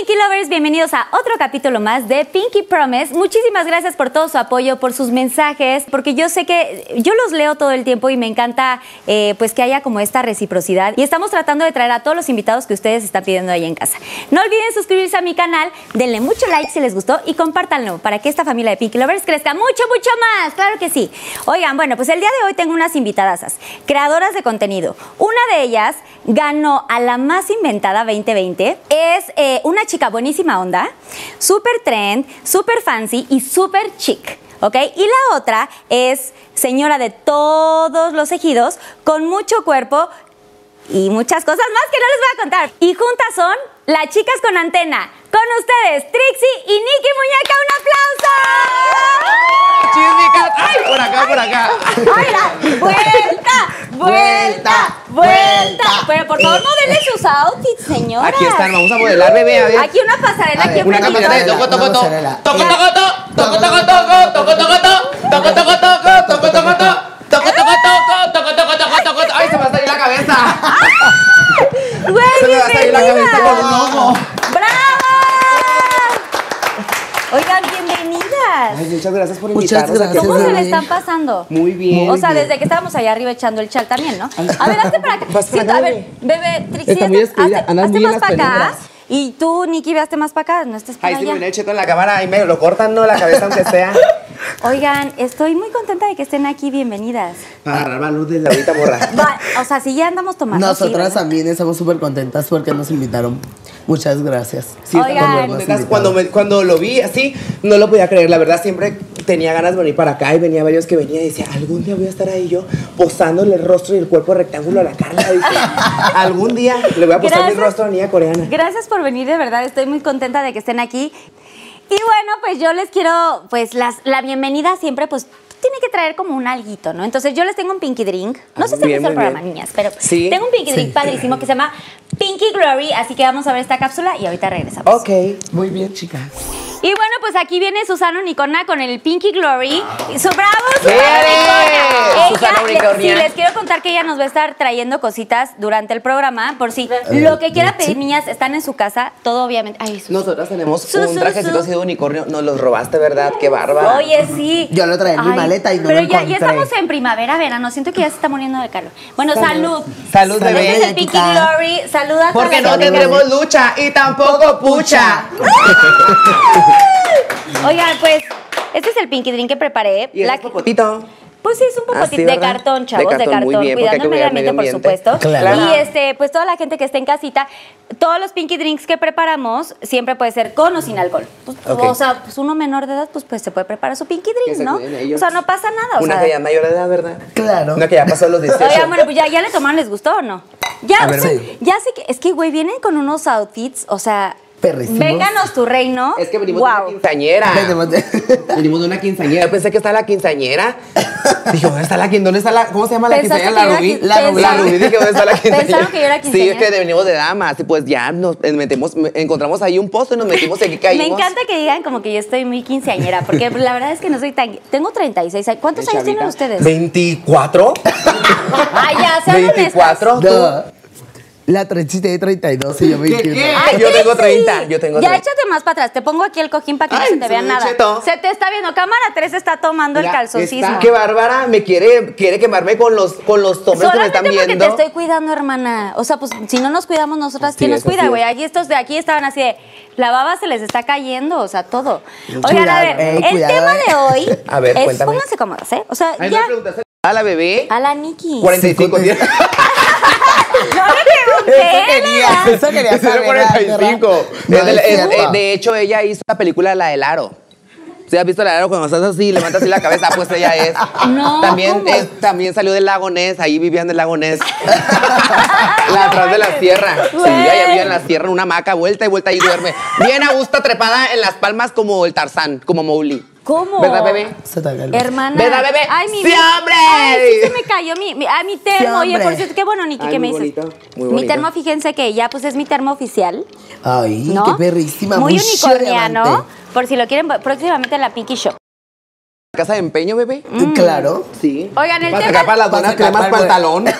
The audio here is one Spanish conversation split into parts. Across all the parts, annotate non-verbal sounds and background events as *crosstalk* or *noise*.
Pinky Lovers, bienvenidos a otro capítulo más de Pinky Promise. Muchísimas gracias por todo su apoyo, por sus mensajes, porque yo sé que yo los leo todo el tiempo y me encanta eh, pues que haya como esta reciprocidad. Y estamos tratando de traer a todos los invitados que ustedes están pidiendo ahí en casa. No olviden suscribirse a mi canal, denle mucho like si les gustó y compártanlo para que esta familia de Pinky Lovers crezca mucho, mucho más. Claro que sí. Oigan, bueno, pues el día de hoy tengo unas invitadasas, creadoras de contenido. Una de ellas ganó a la más inventada 2020. Es eh, una chica buenísima onda, súper trend, súper fancy y súper chic. ¿Ok? Y la otra es señora de todos los ejidos, con mucho cuerpo y muchas cosas más que no les voy a contar. Y juntas son las chicas con antena. Con ustedes, Trixie y Nikki Muñeca, un aplauso. Chismicas. ¡Ay! Por acá, por acá. ¡Ay, vuelta! ¡Vuelta! ¡Vuelta! Pero por favor, modelen sus outfits, señora. Aquí están, vamos a modelar, bebé, a ver. Aquí una pasarela, aquí Una caminata de toco, toco, toco. Toco, toco, toco. Toco, toco, toco. Toco, toco, toco. Toco, toco, toco. Toco, toco, toco. Toco, toco, toco. Toco, toco, toco, toco. ¡Ay, se me va a salir la cabeza! Güey, Se me va a salir la cabeza con un ojo. ¡Bravo! Oigan, bienvenidas. Ay, muchas gracias por Muchas invitarnos aquí. gracias, ¿Cómo se le están pasando? Muy bien. O sea, desde que estábamos allá arriba echando el chal también, ¿no? *laughs* A ver, hazte para acá. Acá, a ver, bebé, Trixie, hazte- más para acá. Y tú, Nikki, veaste más para acá, no estés para me allá. cheto en la cámara. Ahí me lo cortan, ¿no? La cabeza, aunque sea. *laughs* Oigan, estoy muy contenta de que estén aquí, bienvenidas. Para agarrar valor de la ahorita morra. *laughs* Va, o sea, si ya andamos tomando. Nosotras también estamos súper contentas porque nos invitaron. Muchas gracias. Sí, Oigan. estamos muy contentas. Cuando, me- cuando lo vi así, no lo podía creer. La verdad, siempre tenía ganas de venir para acá y venía varios que venía y decía, algún día voy a estar ahí yo posándole el rostro y el cuerpo rectángulo a la Carla. *laughs* Algún día le voy a posar mi Gracias. rostro a la niña coreana. Gracias por venir, de verdad, estoy muy contenta de que estén aquí. Y bueno, pues yo les quiero, pues las, la bienvenida siempre, pues tiene que traer como un alguito, ¿no? Entonces yo les tengo un Pinky Drink. No Ah, sé si han visto el programa, bien. niñas, pero Sí. tengo un Pinky Drink padrísimo que se llama Pinky Glory, así que vamos a ver esta cápsula y ahorita regresamos. Ok. Muy bien, chicas. Y bueno, pues aquí viene Susana Unicona con el Pinky Glory. Y Su bravo, ¡Bien! Susana. Susana Unicornia. sí, les quiero contar que ella nos va a estar trayendo cositas durante el programa, por si lo que quiera pedir, niñas, están en su casa, todo obviamente. Ay, Nosotras tenemos Su, un trajecito así de unicornio. Nos los robaste, ¿verdad? Qué bárbara. Oye, sí. Yo lo traía en mi maleta y no Pero lo ya, estamos en primavera, verano. Siento que ya se está muriendo de calor. Bueno, salud. Salud, bebé. El Pinky. Glory. Saluda a Porque no tendremos lucha y tampoco pucha. *laughs* *laughs* Oigan, pues, este es el Pinky Drink que preparé. Y La- el popotito. Pues sí, es un Ah, sí, de ¿verdad? cartón, chavos, de cartón, cartón, muy bien, cuidando el medio ambiente, por supuesto. Claro. Y este, pues toda la gente que esté en casita, todos los pinky drinks que preparamos siempre puede ser con o sin alcohol. Pues. O sea, pues uno menor de edad, pues, pues se puede preparar su pinky drink, ¿no? O sea, no pasa nada. O Una sea, que ya mayor de edad, ¿verdad? Claro. Una que ya pasó los 18. Oigan, bueno, pues ya, ya le tomaron, ¿les gustó o no? Ya, A o ver, sea, sí. ya sé que, es que, güey, vienen con unos outfits, o sea, Perrísimos. vénganos tu reino. Es que venimos de Guau. una quinceañera. *laughs* Venimos de- Venimos de una quinceañera. Yo pensé que está la quinceañera. Dije, ¿dónde está la quinceañera? ¿Dónde está la, ¿Cómo se llama la quinceañera? La rubí. La quin- rubí. La rubí. Dije, ¿dónde está la quinceañera? Pensaron que yo era Sí, es quinceañera. que venimos de damas. Y pues ya nos metemos, encontramos ahí un posto y nos metimos y aquí caímos. Me encanta que digan como que yo estoy muy quinceañera, porque la verdad es que no soy tan... Tengo 36 años. ¿Cuántos años tienen ustedes? ¿24? Ay, ya, sean honestas. ¿24? ¿Tú? La trencita de 32 y yo 21. qué? Ay, Yo tengo sí. 30, yo tengo Ya 30. échate más para atrás. Te pongo aquí el cojín para que no se te vea nada. Se te está viendo. Cámara 3 está tomando el Mira, calzocismo. está- Qué bárbara, me quiere, quiere quemarme con los, con los hombres que me Solamente están porque viendo. te estoy cuidando, hermana. O sea, pues si no nos cuidamos nosotras, ¿quién Sí, nos cuida, güey? Allí estos de aquí estaban así de. La baba se les está cayendo, o sea, todo. Oigan, a ver, eh, el cuidado, tema eh. de hoy. *laughs* A ver, es, cuéntame. Pónganse cómodos, ¿eh? O sea, Ay, ya. a la bebé. A la Nikki. 45 Sí, días. *laughs* *laughs* No quería, eso quería Ese era saber. 45. No, Es de, es es- cierto. de hecho, ella hizo la película La del Aro. ¿Sí has visto La del Aro cuando estás así, levantas así la cabeza? Pues ella es. *laughs* No, También, también salió del lago Ness, ahí vivían del lago Ness. *laughs* la atrás de la sierra. Sí, ella vivía en la sierra, en una hamaca, vuelta y vuelta y duerme. Bien a gusto, trepada en las palmas como el Tarzán, como Mowgli. ¿Cómo? ¿Verdad, bebé? Se te cayó. Hermana. ¿Verdad, bebé? Ay, mi ¡Sí, hombre! Ay, sí se me cayó mi, mi, ah, mi termo. Sí, Oye, por cierto, qué bueno, Niki, que me dices. bonito, muy Mi termo, fíjense que ya pues es mi termo oficial. Ay, ¿no? qué perrísima. Muy muy unicorniano. Por si lo quieren, próximamente en la Pinky Shop. ¿Casa de empeño, bebé? Claro. Sí. Oigan, el Para tema- para las Para buenas cremas para para el.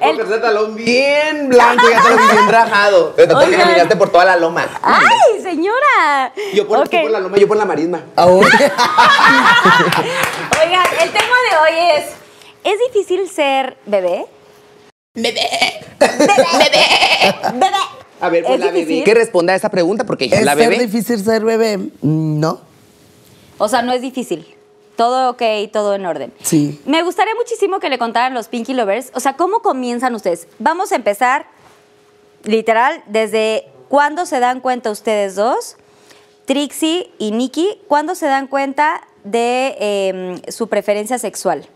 Porque *laughs* ese talón bien blanco, ya te lo bien rajado. Te que Oigan. caminaste por toda la loma. ¡Ay, señora! Yo por, Ok. tú por la loma, yo por la marisma. Ahora. *laughs* Oigan, el tema de hoy es: ¿es difícil ser bebé? Bebé. A ver, pues ¿Es la bebé. difícil? Que responda a esa pregunta porque es ¿Es la bebé. difícil ser bebé? Mm, No. O sea, no es difícil. Todo ok, todo en orden. Sí. Me gustaría muchísimo que le contaran los Pinky Lovers. O sea, ¿cómo comienzan ustedes? Vamos a empezar, literal, desde cuándo se dan cuenta ustedes dos, Trixie y Nikki, cuándo se dan cuenta de eh, su preferencia sexual.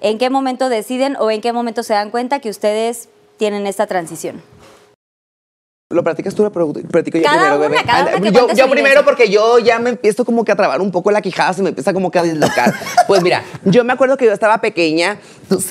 ¿En qué momento deciden o en qué momento se dan cuenta que ustedes tienen esta transición? Lo practicas tú, lo practico yo Cada primero, una, bebé. cada una que yo primero porque yo ya me empiezo como que a trabar un poco la quijada, se me empieza como que a dislocar. *laughs* pues mira, yo me acuerdo que yo estaba pequeña Tú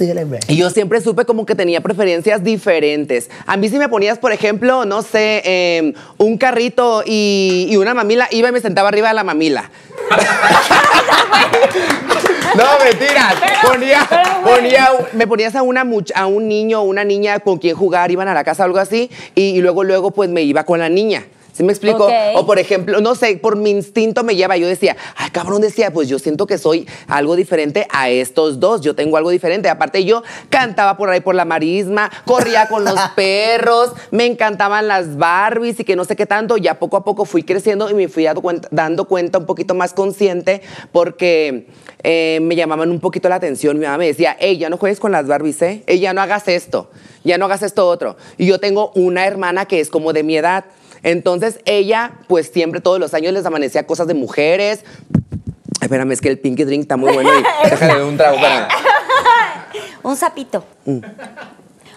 y yo siempre supe como que tenía preferencias diferentes. A mí si me ponías, por ejemplo, no sé, eh, un carrito y, y una mamila, iba y me sentaba arriba de la mamila. *laughs* *laughs* No, mentiras. *laughs* Ponía, ponía, me ponías a, una a un niño o una niña con quien jugar, iban a la casa o algo así, y, y luego, luego, pues me iba con la niña. ¿Sí me explico? O por ejemplo, no sé, por mi instinto me lleva. Yo decía, ay, cabrón, decía, pues yo siento que soy algo diferente a estos dos. Yo tengo algo diferente. Aparte, yo cantaba por ahí por la marisma, corría con los *laughs* perros, me encantaban las Barbies y que no sé qué tanto. Ya poco a poco fui creciendo y me fui dando cuenta, dando cuenta un poquito más consciente porque eh, me llamaban un poquito la atención. Mi mamá me decía, hey, ya no juegues con las Barbies, ¿eh? Ey, ya no hagas esto, ya no hagas esto otro. Y yo tengo una hermana que es como de mi edad. Entonces ella, pues siempre todos los años les amanecía cosas de mujeres. Ay, espérame, es que el Pinky Drink está muy bueno y *laughs* déjale un trago para. Un sapito.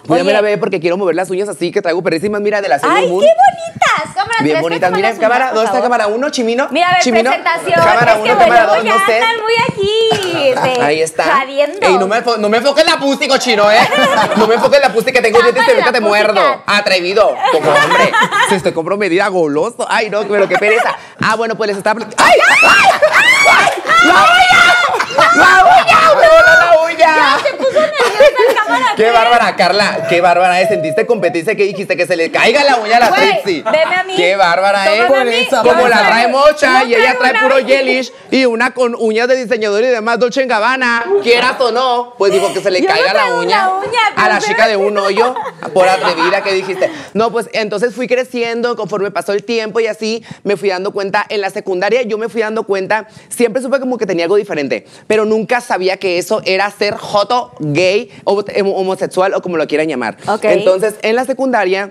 Voy a ver a ver porque quiero mover las uñas así que traigo perrísimas, mira, de la ¡Ay, Sailor Moon. qué bonitas! Cámara Bien bonitas, miren, las cámara, uñas, por ¿dónde está cámara uno, Chimino? Mira, a ver, Chimino, presentación. cámara es que uno, cámara luego dos, ya no sé. andan muy aquí. este, Ahí está. Jadiendo. Ey, no me, no me enfoques la pussy, cochino, ¿eh? No me enfoques la pussy que tengo dientes y ahorita la te muerdo. Atrevido. Como hombre. Se estoy comprometida, goloso. Ay, no, pero qué pereza. Ah, bueno, pues les estaba... plat- ¡Ay! ¡Ay! ¡Ay! ¡La uña! ¡La uña! ¡Me voló la uña! Se puso nerviosa el cámara Qué bárbara, Carla. Qué bárbara, ¿eh? ¿Sentiste competencia que dijiste que se le caiga la uña a la Güey, Trixie? veme a mí. Qué bárbara. Tómame a mí. Yo Como la traigo- trae mocha yo y ella traigo trae una puro uña. gelish y una con uñas de diseñador y demás Dolce en Gabbana, quieras o no, pues digo que se le Yo no caiga la traigo uña, una uña, a la pero- chica de un hoyo por atrevida que dijiste. No, pues entonces fui creciendo conforme pasó el tiempo y así me fui dando cuenta. En la secundaria yo me fui dando cuenta, siempre supe como que tenía algo diferente, pero nunca sabía que eso era ser joto, gay, o homosexual o como lo quieran llamar. Entonces en la secundaria...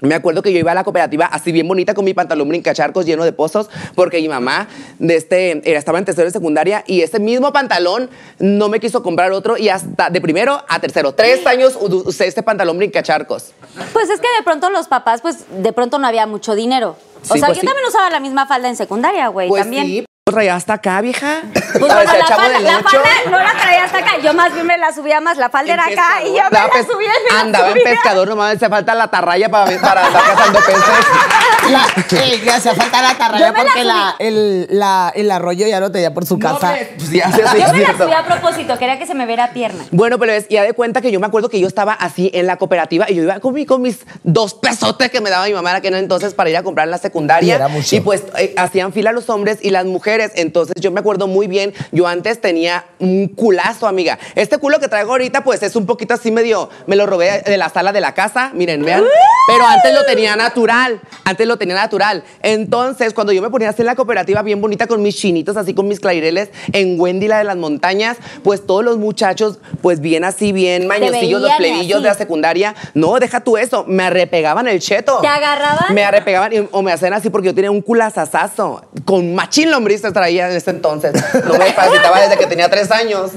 Me acuerdo que yo iba a la cooperativa así bien bonita con mi pantalón brincacharcos lleno de pozos porque mi mamá de este, era, estaba en tercero de secundaria y ese mismo pantalón no me quiso comprar otro y hasta de primero a tercero, tres años usé este pantalón brincacharcos. Pues es que de pronto los papás, pues de pronto no había mucho dinero. O Sí, sea, pues yo sí. también usaba la misma falda en secundaria, güey, Pues también. sí, traía hasta acá, vieja. *laughs* Pues bueno, la Chavo falda, del la falda no la traía hasta acá. Yo más bien me la subía más. La falda era acá y yo me la subía y me la Andaba en subía. pescador, nomás hace falta la tarraya para, para andar cazando peces. *laughs* La, le hacía falta la tarraya la porque la, el, la, el arroyo ya lo tenía por su casa. Pues ya se hace Yo me la subía a propósito, quería que se me viera pierna. Bueno, pero es, ya de cuenta que yo me acuerdo que yo estaba así en la cooperativa y yo iba con, mi- con mis dos pesotes que me daba mi mamá en aquel entonces para ir a comprar en la secundaria. Y era mucho. Y pues eh, hacían fila los hombres y las mujeres. Entonces yo me acuerdo muy bien, yo antes tenía un culazo, amiga. Este culo que traigo ahorita, pues es un poquito así medio, me lo robé de la sala de la casa, miren, vean. Pero antes lo tenía natural, antes lo tenía natural. Entonces, cuando yo me ponía así en la cooperativa bien bonita con mis chinitos, así con mis clarireles en Wendy, la de las montañas, pues todos los muchachos, pues bien así, bien mañosillos, los plebillos de la secundaria. No, deja tú eso, me arrepegaban el cheto. ¿Te agarraban? Me arrepegaban y- o me hacían así porque yo tenía un culazazazo. Con machín traía en ese entonces. No me capacitaba desde que tenía tres años.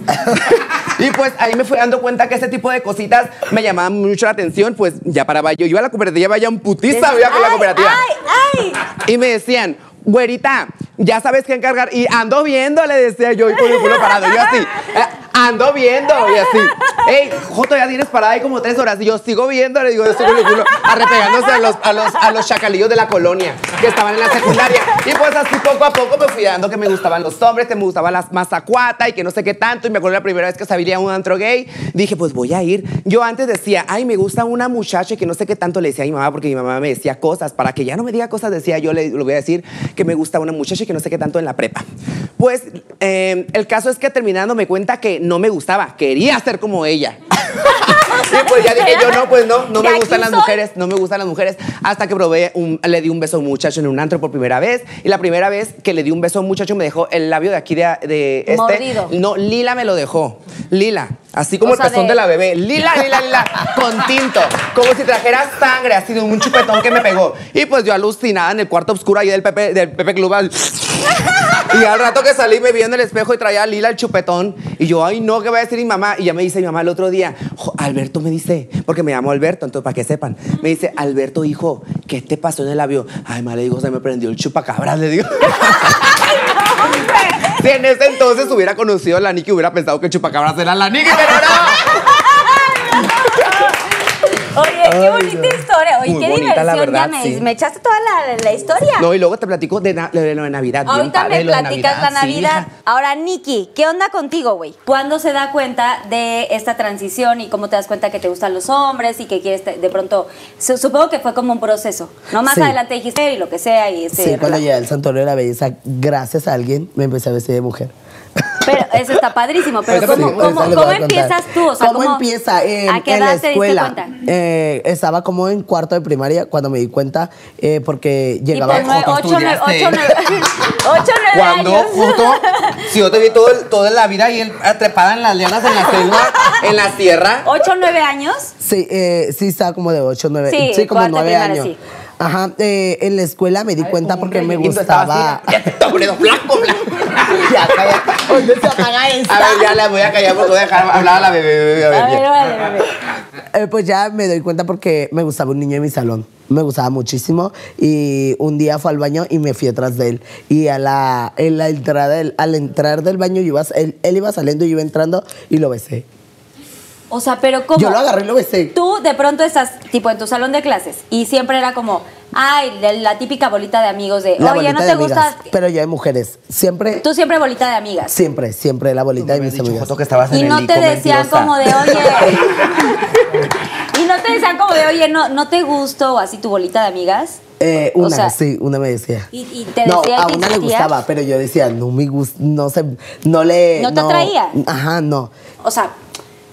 y pues ahí me fui dando cuenta que ese tipo de cositas me llamaban mucho la atención. Pues ya paraba yo. Iba a la cooperativa, vaya un putiza, iba con la cooperativa. Ay, ay. Y me decían, güerita, ya sabes qué encargar. Y ando viendo, le decía yo, y con el culo parado. Yo así, eh, ando viendo, y así. Ey, Joto, ya tienes parada ahí como tres horas. Y yo sigo viendo, le digo, yo estoy arrepegándose a los, a, los, a los chacalillos de la colonia que estaban en la secundaria. Y pues así poco a poco me fui dando que me gustaban los hombres, que me gustaba la mazacuata y que no sé qué tanto. Y me acuerdo la primera vez que sabía un antro gay, dije, pues voy a ir. Yo antes decía, ay, me gusta una muchacha que no sé qué tanto le decía a mi mamá, porque mi mamá me decía cosas. Para que ya no me diga cosas, decía yo, le, le voy a decir que me gusta una muchacha que no sé qué tanto en la prepa. Pues eh, el caso es que terminando me cuenta que no me gustaba, quería ser como ella. *laughs* *laughs* y pues ya dije yo, no, pues no, no me gustan las mujeres, no me gustan las mujeres. Hasta que probé, un- le di un beso a un muchacho en un antro por primera vez. Y la primera vez que le di un beso a un muchacho me dejó el labio de aquí de, de este. Mordido. No, Lila me lo dejó. Lila. Así como O sea, el pezón de- de... la bebé. Lila, lila, lila. *laughs* con tinto. Como si trajera sangre, así de un chupetón que me pegó. Y pues yo alucinada en el cuarto oscuro ahí del Pepe, del Pepe Club. al- *laughs* Y al rato que salí me vi en el espejo y traía a Lila el chupetón. Y yo, ay, no, ¿qué va a decir mi mamá? Y ya me dice mi mamá el otro día, "Jo, Alberto me dice, porque me llamo Alberto, entonces para que sepan, me dice, Alberto, hijo, ¿qué te pasó en el labio? Ay, ma, le digo, se me prendió el chupacabras, le digo. *laughs* Si en ese entonces hubiera conocido a la Niki, hubiera pensado que el chupacabras era la Niki, pero no. Qué bonita historia. Oye, Muy qué bonita, diversión. verdad, ya me, sí. me echaste toda la, la historia. No, y luego te platico de, na- de lo de Navidad. bien Ahorita padre me platicas la Navidad. Ahora, Nikki, ¿qué onda contigo, güey? ¿Cuándo se da cuenta de esta transición y cómo te das cuenta que te gustan los hombres y que quieres te- de pronto? su- Supongo que fue como un proceso, ¿no? Más Sí. adelante dijiste y lo que sea y. Sí, cuando llegué al santuario de la belleza, gracias a alguien, me empecé a vestir de mujer. Pero eso está padrísimo. Pero ¿cómo, cómo, cómo empiezas tú? O sea, ¿Cómo, empieza? En, ¿A qué en edad la te escuela. diste cuenta? Eh, estaba como en cuarto de primaria cuando me di cuenta, eh, porque llegaba. Nueve, Joto, ocho, nueve, estudiaste. ocho, nueve, ocho, nueve *laughs* Cuando, años. justo, si yo te vi todo, toda la vida y él trepada en las lianas en la selva, en la sierra. ¿Ocho, nueve años? Sí, eh, sí, estaba como de 8, 9, Sí, sí, como 9 primaria, años. sí. Ajá, eh, en la escuela me di cuenta porque me gustaba. Ya te está poniendo blanco, blanco. Ya, cállate. ¿Dónde se apaga esta? A ver, ya la voy a callar porque voy a dejar hablar a la bebé. bebé, a ver, A ver, vale, vale. Eh, pues ya me doy cuenta porque me gustaba un niño en mi salón. Me gustaba muchísimo. Y un día fue al baño y me fui atrás de él. Y a la, en la entrada del- al entrar del baño, yo iba, él, él iba saliendo y yo iba entrando y lo besé. O sea, pero ¿cómo? Yo lo agarré y lo besé. Tú de pronto estás tipo en tu salón de clases y siempre era como, ay, la, la típica bolita de amigos de, La oye, bolita no de te amigas, gusta. Pero yo de mujeres. Siempre, Tú siempre bolita de amigas. siempre, siempre la bolita de mis amigas. Que estabas Y en no el te ICO, decían mentirosa. como de, oye. *laughs* y no te decían como de, oye, no, no te gusto o así tu bolita de amigas. Eh, O una, sea, sí, una me decía. Y, y te no, decía a una le gustaba, pero yo decía, no me gusta, no sé, no le... ¿No te atraía? Ajá, no. O sea,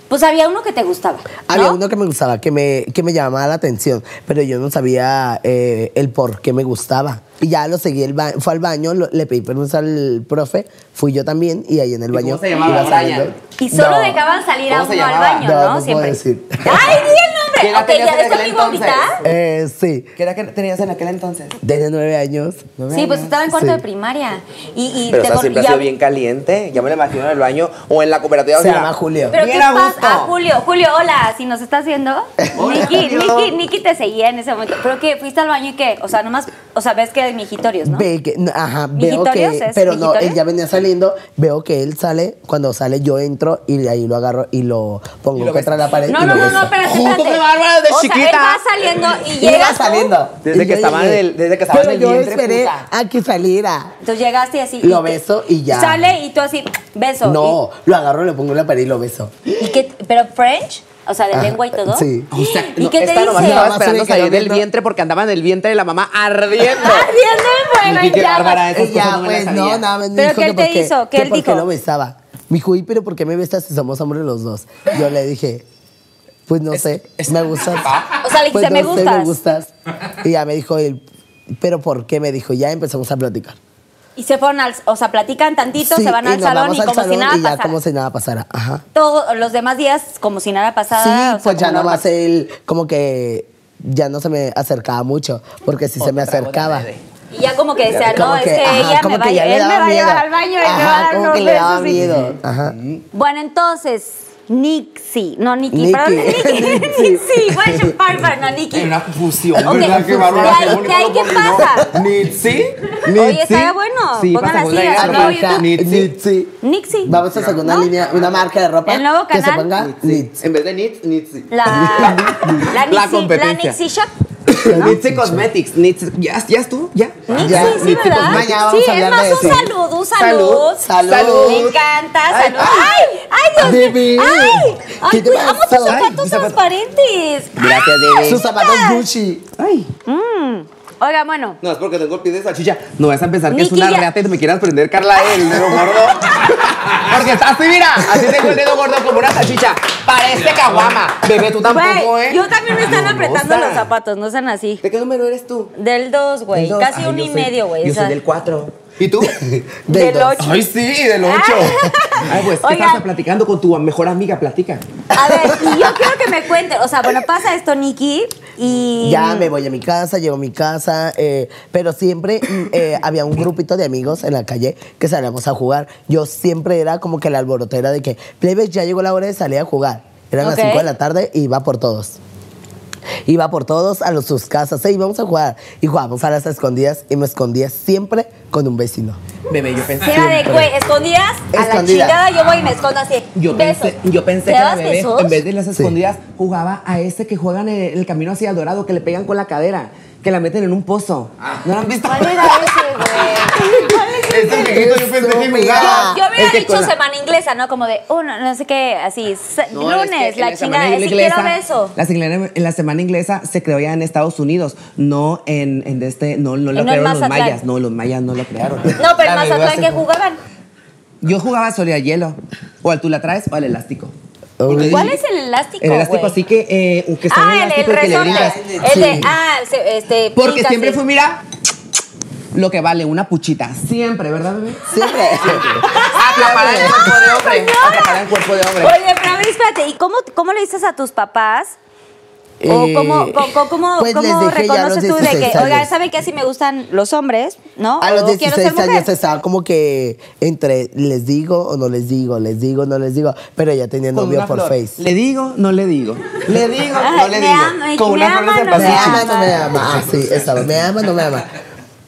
pues había uno que te gustaba. ¿no? Había uno que me gustaba, que me, que me llamaba la atención, pero yo no sabía eh, el por qué me gustaba. Y ya lo seguí, el fue al baño, lo- le pedí permiso al profe, fui yo también, y ahí en el ¿Y baño cómo se llamaba? iba. Y solo No. dejaban salir a ¿Cómo se uno al baño, No, ¿no? no puedo Siempre. decir. ¡Ay, di el ¿Qué edad tenías ya en aquel entonces? Eh, sí, ¿Qué era que tenías en aquel entonces? desde nueve años. Sí, pues estaba en cuarto Sí. de primaria. Y, y Pero o te sea, con- siempre ha ya- sido bien caliente. Ya me lo imagino en el baño o en la cooperativa. o Se sea, llama Julio. ¿Pero qué a pasa? gusto. Ah, Julio, Julio, hola, si nos estás viendo. *laughs* Niki. Niki, Niki te seguía en ese momento. ¿Pero qué? ¿Fuiste al baño y qué? O sea, nomás, o sea, ves que hay mijitorios, ¿no? Ve que, no, ajá, veo ¿Mijitorios que, es? pero no, él ya venía saliendo, veo que él sale, cuando sale yo entro y de ahí lo agarro y lo pongo Y lo contra la pared No, y no, lo no, no, espérate, espérate. Qué bárbara, de o sea, él chiquita. va saliendo y Y iba saliendo. Desde Y que yo estaba llegué. en el- desde que estaba Pero en el yo vientre, esperé puta. a que saliera. Entonces llegaste y así. Lo te- beso y ya. Sale y tú así, beso. No, lo agarro, le pongo en la pared y lo beso. ¿Y, y qué? ¿Pero French? O sea, de Ajá, lengua y todo. sí. O sea, ¿Y no, qué te esta dice? estaba esperando salir del vientre porque andaba en el vientre de la mamá ardiendo. *laughs* Ardiendo bárbara, esas Y ya, cosas no me las pues, no, sabía. nada más me ¿Pero dijo qué que él te hizo? ¿Qué que él por qué dijo? lo besaba. Me dijo, "Uy, pero ¿por qué me besas si somos hombres los dos? Yo le dije, pues no sé, me gustas. O sea, le Pues dijiste, no "Me sé, me gustas". Y ya me dijo él, ¿pero por qué? Me dijo, ya empezamos a platicar. Y se fueron al, o sea, platican tantito, Sí, se van al salón y al como si nada y ya pasara. como si nada pasara. Ajá. Todos los demás días como si nada pasara. Sí, o sea, pues ya nomás normal. él como que ya no se me acercaba mucho, porque si se me acercaba. Y ya como que decía, como no, es que ajá, ella me va, él me va a llevar al baño y me va a dar como que le daba miedo. Ajá. Bueno, entonces, Nixie. No, Nikki, Nikki. perdón. Nikki. *laughs* Nixie. Nixie. No, Nikki. Hay una fusión. Ok, ¿verdad? Qué bárbaro. ¿de ahí- Qué ahí qué pasa? Nitsi. Oye, estaría bueno. Sí, Pónganla pasamos así, la idea. al nuevo Arroba YouTube. Nitsi. Nitsi. Nixie. Vamos a sacar una línea, una marca de ropa El nuevo que se canal. ponga. En vez de Nits, *laughs* Nitsi. La, la, Nixie, la competencia. Nixie Shop. Nitsi Cosmetics. Nitsi. ¿Ya, ¿Ya estuvo? ¿Ya? Ya, sí, Nixie ¿verdad? Mañana vamos sí, a es hablar más, de un eso. salud, un salud. Salud. Salud. Me encanta, Ay, salud. ¡Ay! ¡Ay, Dios mío! ¡Ay! ¡Ay, ¿Qué te cuida- amo tus zapatos transparentes! Gracias, bebé. Sus zapatos Gucci. Ay. Oiga, bueno. No, es porque tengo el pie de salchicha. No vas a pensar que es una ya- reata y me quieras prender Carla el dedo gordo. *laughs* Porque está así, mira. Así tengo el dedo gordo como una salchicha. Parece caguama. Bebé, tú tampoco, Güey, ¿eh? yo también me están No, apretando no, los zapatos, no sean así. ¿De qué número eres tú? Del 2, güey. Casi Ay, uno yo y soy- medio, güey. Yo o sea, soy del 4. ¿Y tú? *laughs* Del dos. 8. Ay, sí, del 8. *laughs* Ay, pues, ¿qué Oigan. estás platicando con tu mejor amiga? Platica. A ver, y yo quiero que me cuenten. O sea, bueno, pasa esto, Nikki, y. Ya me voy a mi casa, llego a mi casa, eh, pero siempre mm, eh, *laughs* había un grupito de amigos en la calle que salíamos a jugar. Yo siempre era como que la alborotera de que, plebes, ya llegó la hora de salir a jugar. Eran las 5 de la tarde y iba por todos. Iba por todos a los, sus casas, y íbamos a jugar. Y jugábamos a las escondidas y me escondía siempre con un vecino. Bebé, yo pensé. Era de, güey, escondidas a la chingada, yo voy y me escondo así. Yo Besos. pensé, yo pensé ¿Te que la bebé, besos? en vez de las escondidas, jugaba a ese que juegan en el camino hacia el dorado, que le pegan con la cadera, que la meten en un pozo. ¿No lo han visto? ¿Cuál era ese, güey? *laughs* Ese viejito yo pensé que jugaba. Yo hubiera dicho la- semana inglesa, ¿no? Como de, uno, no sé qué, así, No, lunes, es que en la semana chingada, si quiero beso. La, semana- en la semana inglesa se creó ya en Estados Unidos, no en, en este, no, no lo en crearon los mayas, no, los mayas no lo crearon. *laughs* No, pero La en Mazatlán que jugaban. Yo jugaba solo a hielo, o al tú la traes o al elástico. Uy. ¿Cuál es el elástico, El elástico güey? así que, eh, que está en Ah, el, el elástico y que le. El de, Sí. ah, este. Porque siempre sí. fue, mira, lo que vale una puchita. Siempre, ¿verdad, bebé? Siempre. *laughs* Atrapar el cuerpo de hombre. Atrapar el cuerpo de hombre. Oye, pero a ver, espérate, ¿y cómo, cómo le dices a tus papás? ¿O Eh, cómo, cómo, cómo, pues cómo reconoces tú de 16 que, oiga, años. ¿saben que así me gustan los hombres? ¿No? A los o quiero 16 ser años estaba como que entre les digo o no les digo, les digo, no les digo, pero ya tenía Con novio por flor. Face. Le digo, no le digo. Le *laughs* digo, no le me digo. ama, Con me una flor ama, de no ¿Me ama no me ama? Ah, sí, estaba. ¿Me ama no me ama?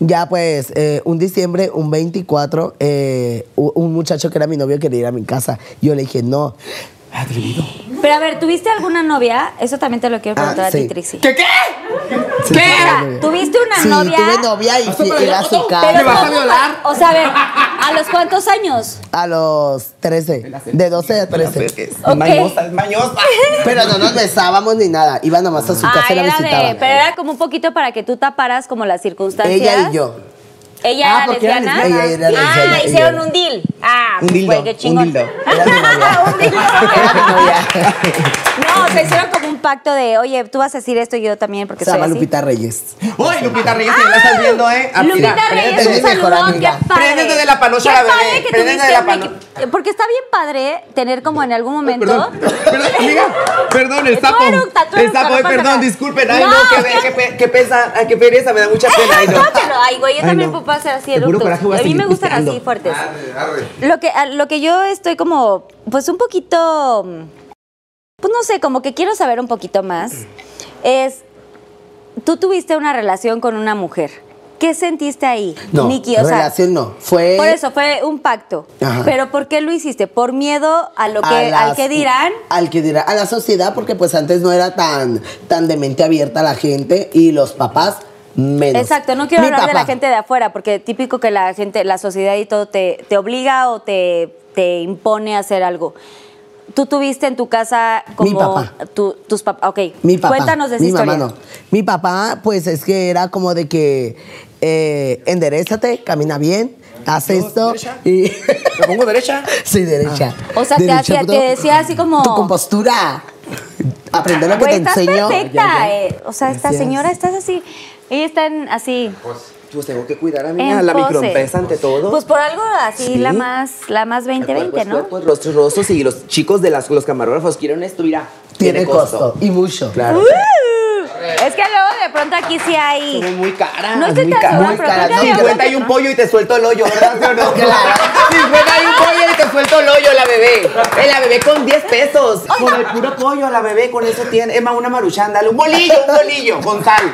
Ya pues, eh, un diciembre, un 24, eh, un muchacho que era mi novio quería ir a mi casa. Yo le dije, no. Atrevido. Pero a ver, ¿tuviste alguna novia? Eso también te lo quiero preguntar Ah, a ti. Trixie. ¿Qué qué? Sí, ¿Qué? tuve. ¿Tuviste una Sí, novia? tuve novia y Hasta fui- para iba a la su foto. casa. ¿Me vas a ¿cómo? violar? O sea, a ver, ¿a los cuántos años? A los 13. De 12 a 13. Ok. Mañosa, es mañosa. *laughs* Pero no nos besábamos ni nada. Iba nomás a su casa Ah, y la era visitaba. pero era como un poquito para que tú taparas como las circunstancias. Ella y yo. ¿Ella Ah, era porque era lesbiana? Ella era ah, lesbiana hicieron un deal. Ah, Un dildo, güey, qué un chingón. dildo. Era mi novia. *laughs* un dildo. *laughs* *laughs* No, se hicieron como un pacto de, oye, tú vas a decir esto y yo también, porque Se soy llama así. Lupita Reyes. Uy, Lupita Reyes, si la estás viendo, ¿eh? Ah, Lupita mira, Reyes, es un saludón, qué padre. Préndete de la panocha la bebé, préndete de la el pano- Mickey- Porque está bien padre tener como en algún momento... Perdón, perdón, amiga, perdón, el sapo. el sapo, no ay, pasa perdón, disculpen. Ay, no, No, qué, ¿qué? qué, pe- qué pesa, ay, qué pereza, me da mucha pena. Ay, no. Tócalo. Ay, güey, yo Ay, también no. puedo hacer así puro coraje voy a A mí me gustan pisteando. así fuertes. Lo que, a- lo que yo estoy como, pues un poquito, pues no sé, como que quiero saber un poquito más, es, tú tuviste una relación con una mujer. ¿Qué sentiste ahí, No, Nikki? O sea, relación no. Fue. por eso fue un pacto. Ajá. Pero ¿por qué lo hiciste? ¿Por miedo a lo que, a al que dirán? Al que dirán. A la sociedad, porque pues antes no era tan, tan de mente abierta la gente y los papás menos. Exacto, no quiero Mi hablar de la gente de afuera, porque típico que la gente, la sociedad y todo te, te obliga o te, te impone a hacer algo. Tú tuviste en tu casa como Mi papá. tu- tus papás. Ok, Mi papá. cuéntanos de esa mi historia. mamá no. Mi papá, pues es que era como de que eh, enderezate, camina bien, haz esto. derecha. Y. ¿Me pongo derecha? *laughs* sí, derecha. O sea, te hacía- te decía así como- Tu compostura. Aprende lo que te estás enseño. perfecta. eh. O sea, esta Gracias. señora estás así. Ella está en- así. Pues tengo que cuidar a mi en la microempresa ante todo. Pues por algo así, Sí. la más, la más 2020, Cuerpos, ¿no? cuerpos, rostros, rostros y los chicos de las, los camarógrafos quieren esto, mira. Tiene costo. Y mucho. Claro. Es que luego de pronto aquí sí hay. Muy caras. No estoy muy tan segura, pero creo que No, había 50 y un pollo y te suelto el hoyo, ¿verdad? ¿Sí o no? *laughs* Claro. 50 y un pollo y te suelto el hoyo, la bebé. Eh, la bebé con 10 pesos. Con el puro pollo, la bebé con eso tiene. Es más, una maruchan, dale un bolillo, un bolillo, con sal.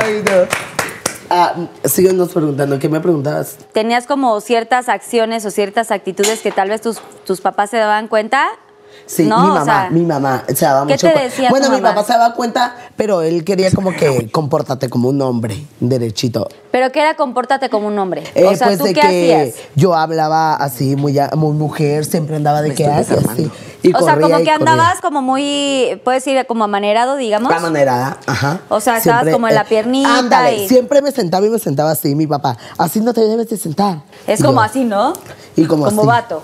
Ay, no. Ah, síguenos preguntando. ¿Qué me preguntabas? ¿Tenías como ciertas acciones o ciertas actitudes que tal vez tus, tus papás se daban cuenta? Sí, ¿No? mi O mamá, sea, mi mamá se daba ¿qué mucho te decía Bueno, tu mi mamá? papá se daba cuenta, pero él quería como que *laughs* compórtate como un hombre, derechito. Pero que era compórtate como un hombre. Eh, o sea, pues ¿tú de qué que hacías? yo hablaba así, muy, mujer, siempre andaba de que estoy así. Y o sea, como y que corría. andabas como muy, puedes decir, como amanerado, digamos. La manera, ajá. O sea, estabas como en la piernita Ándale, y- siempre me sentaba y me sentaba así, mi papá. Así no te debes de sentar. Es Y como yo, así, ¿no? Y como Como así. vato.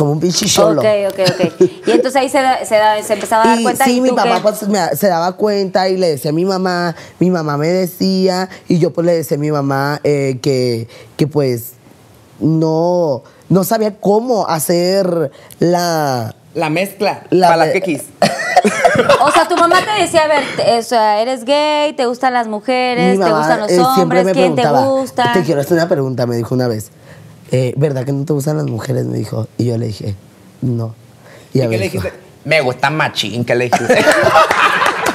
Como un pinche cholo. Ok, ok, ok. Y entonces ahí se, da- se, da- se empezaba a dar Y cuenta. sí, ¿y mi papá qué? pues, me- se daba cuenta y le decía a mi mamá, mi mamá me decía, y yo pues le decía a mi mamá eh, que, que pues no, no sabía cómo hacer la... La mezcla. La para me- las quequis. O sea, tu mamá te decía, a ver, te- o sea, eres gay, te gustan las mujeres, te gustan los eh, hombres, quién te gusta. Te quiero hacer una pregunta, me dijo una vez. Eh, ¿Verdad que no te gustan las mujeres? Me dijo. Y yo le dije, no. ¿Y ella qué me le dijiste? Me gusta machín, ¿qué le dijiste? *laughs*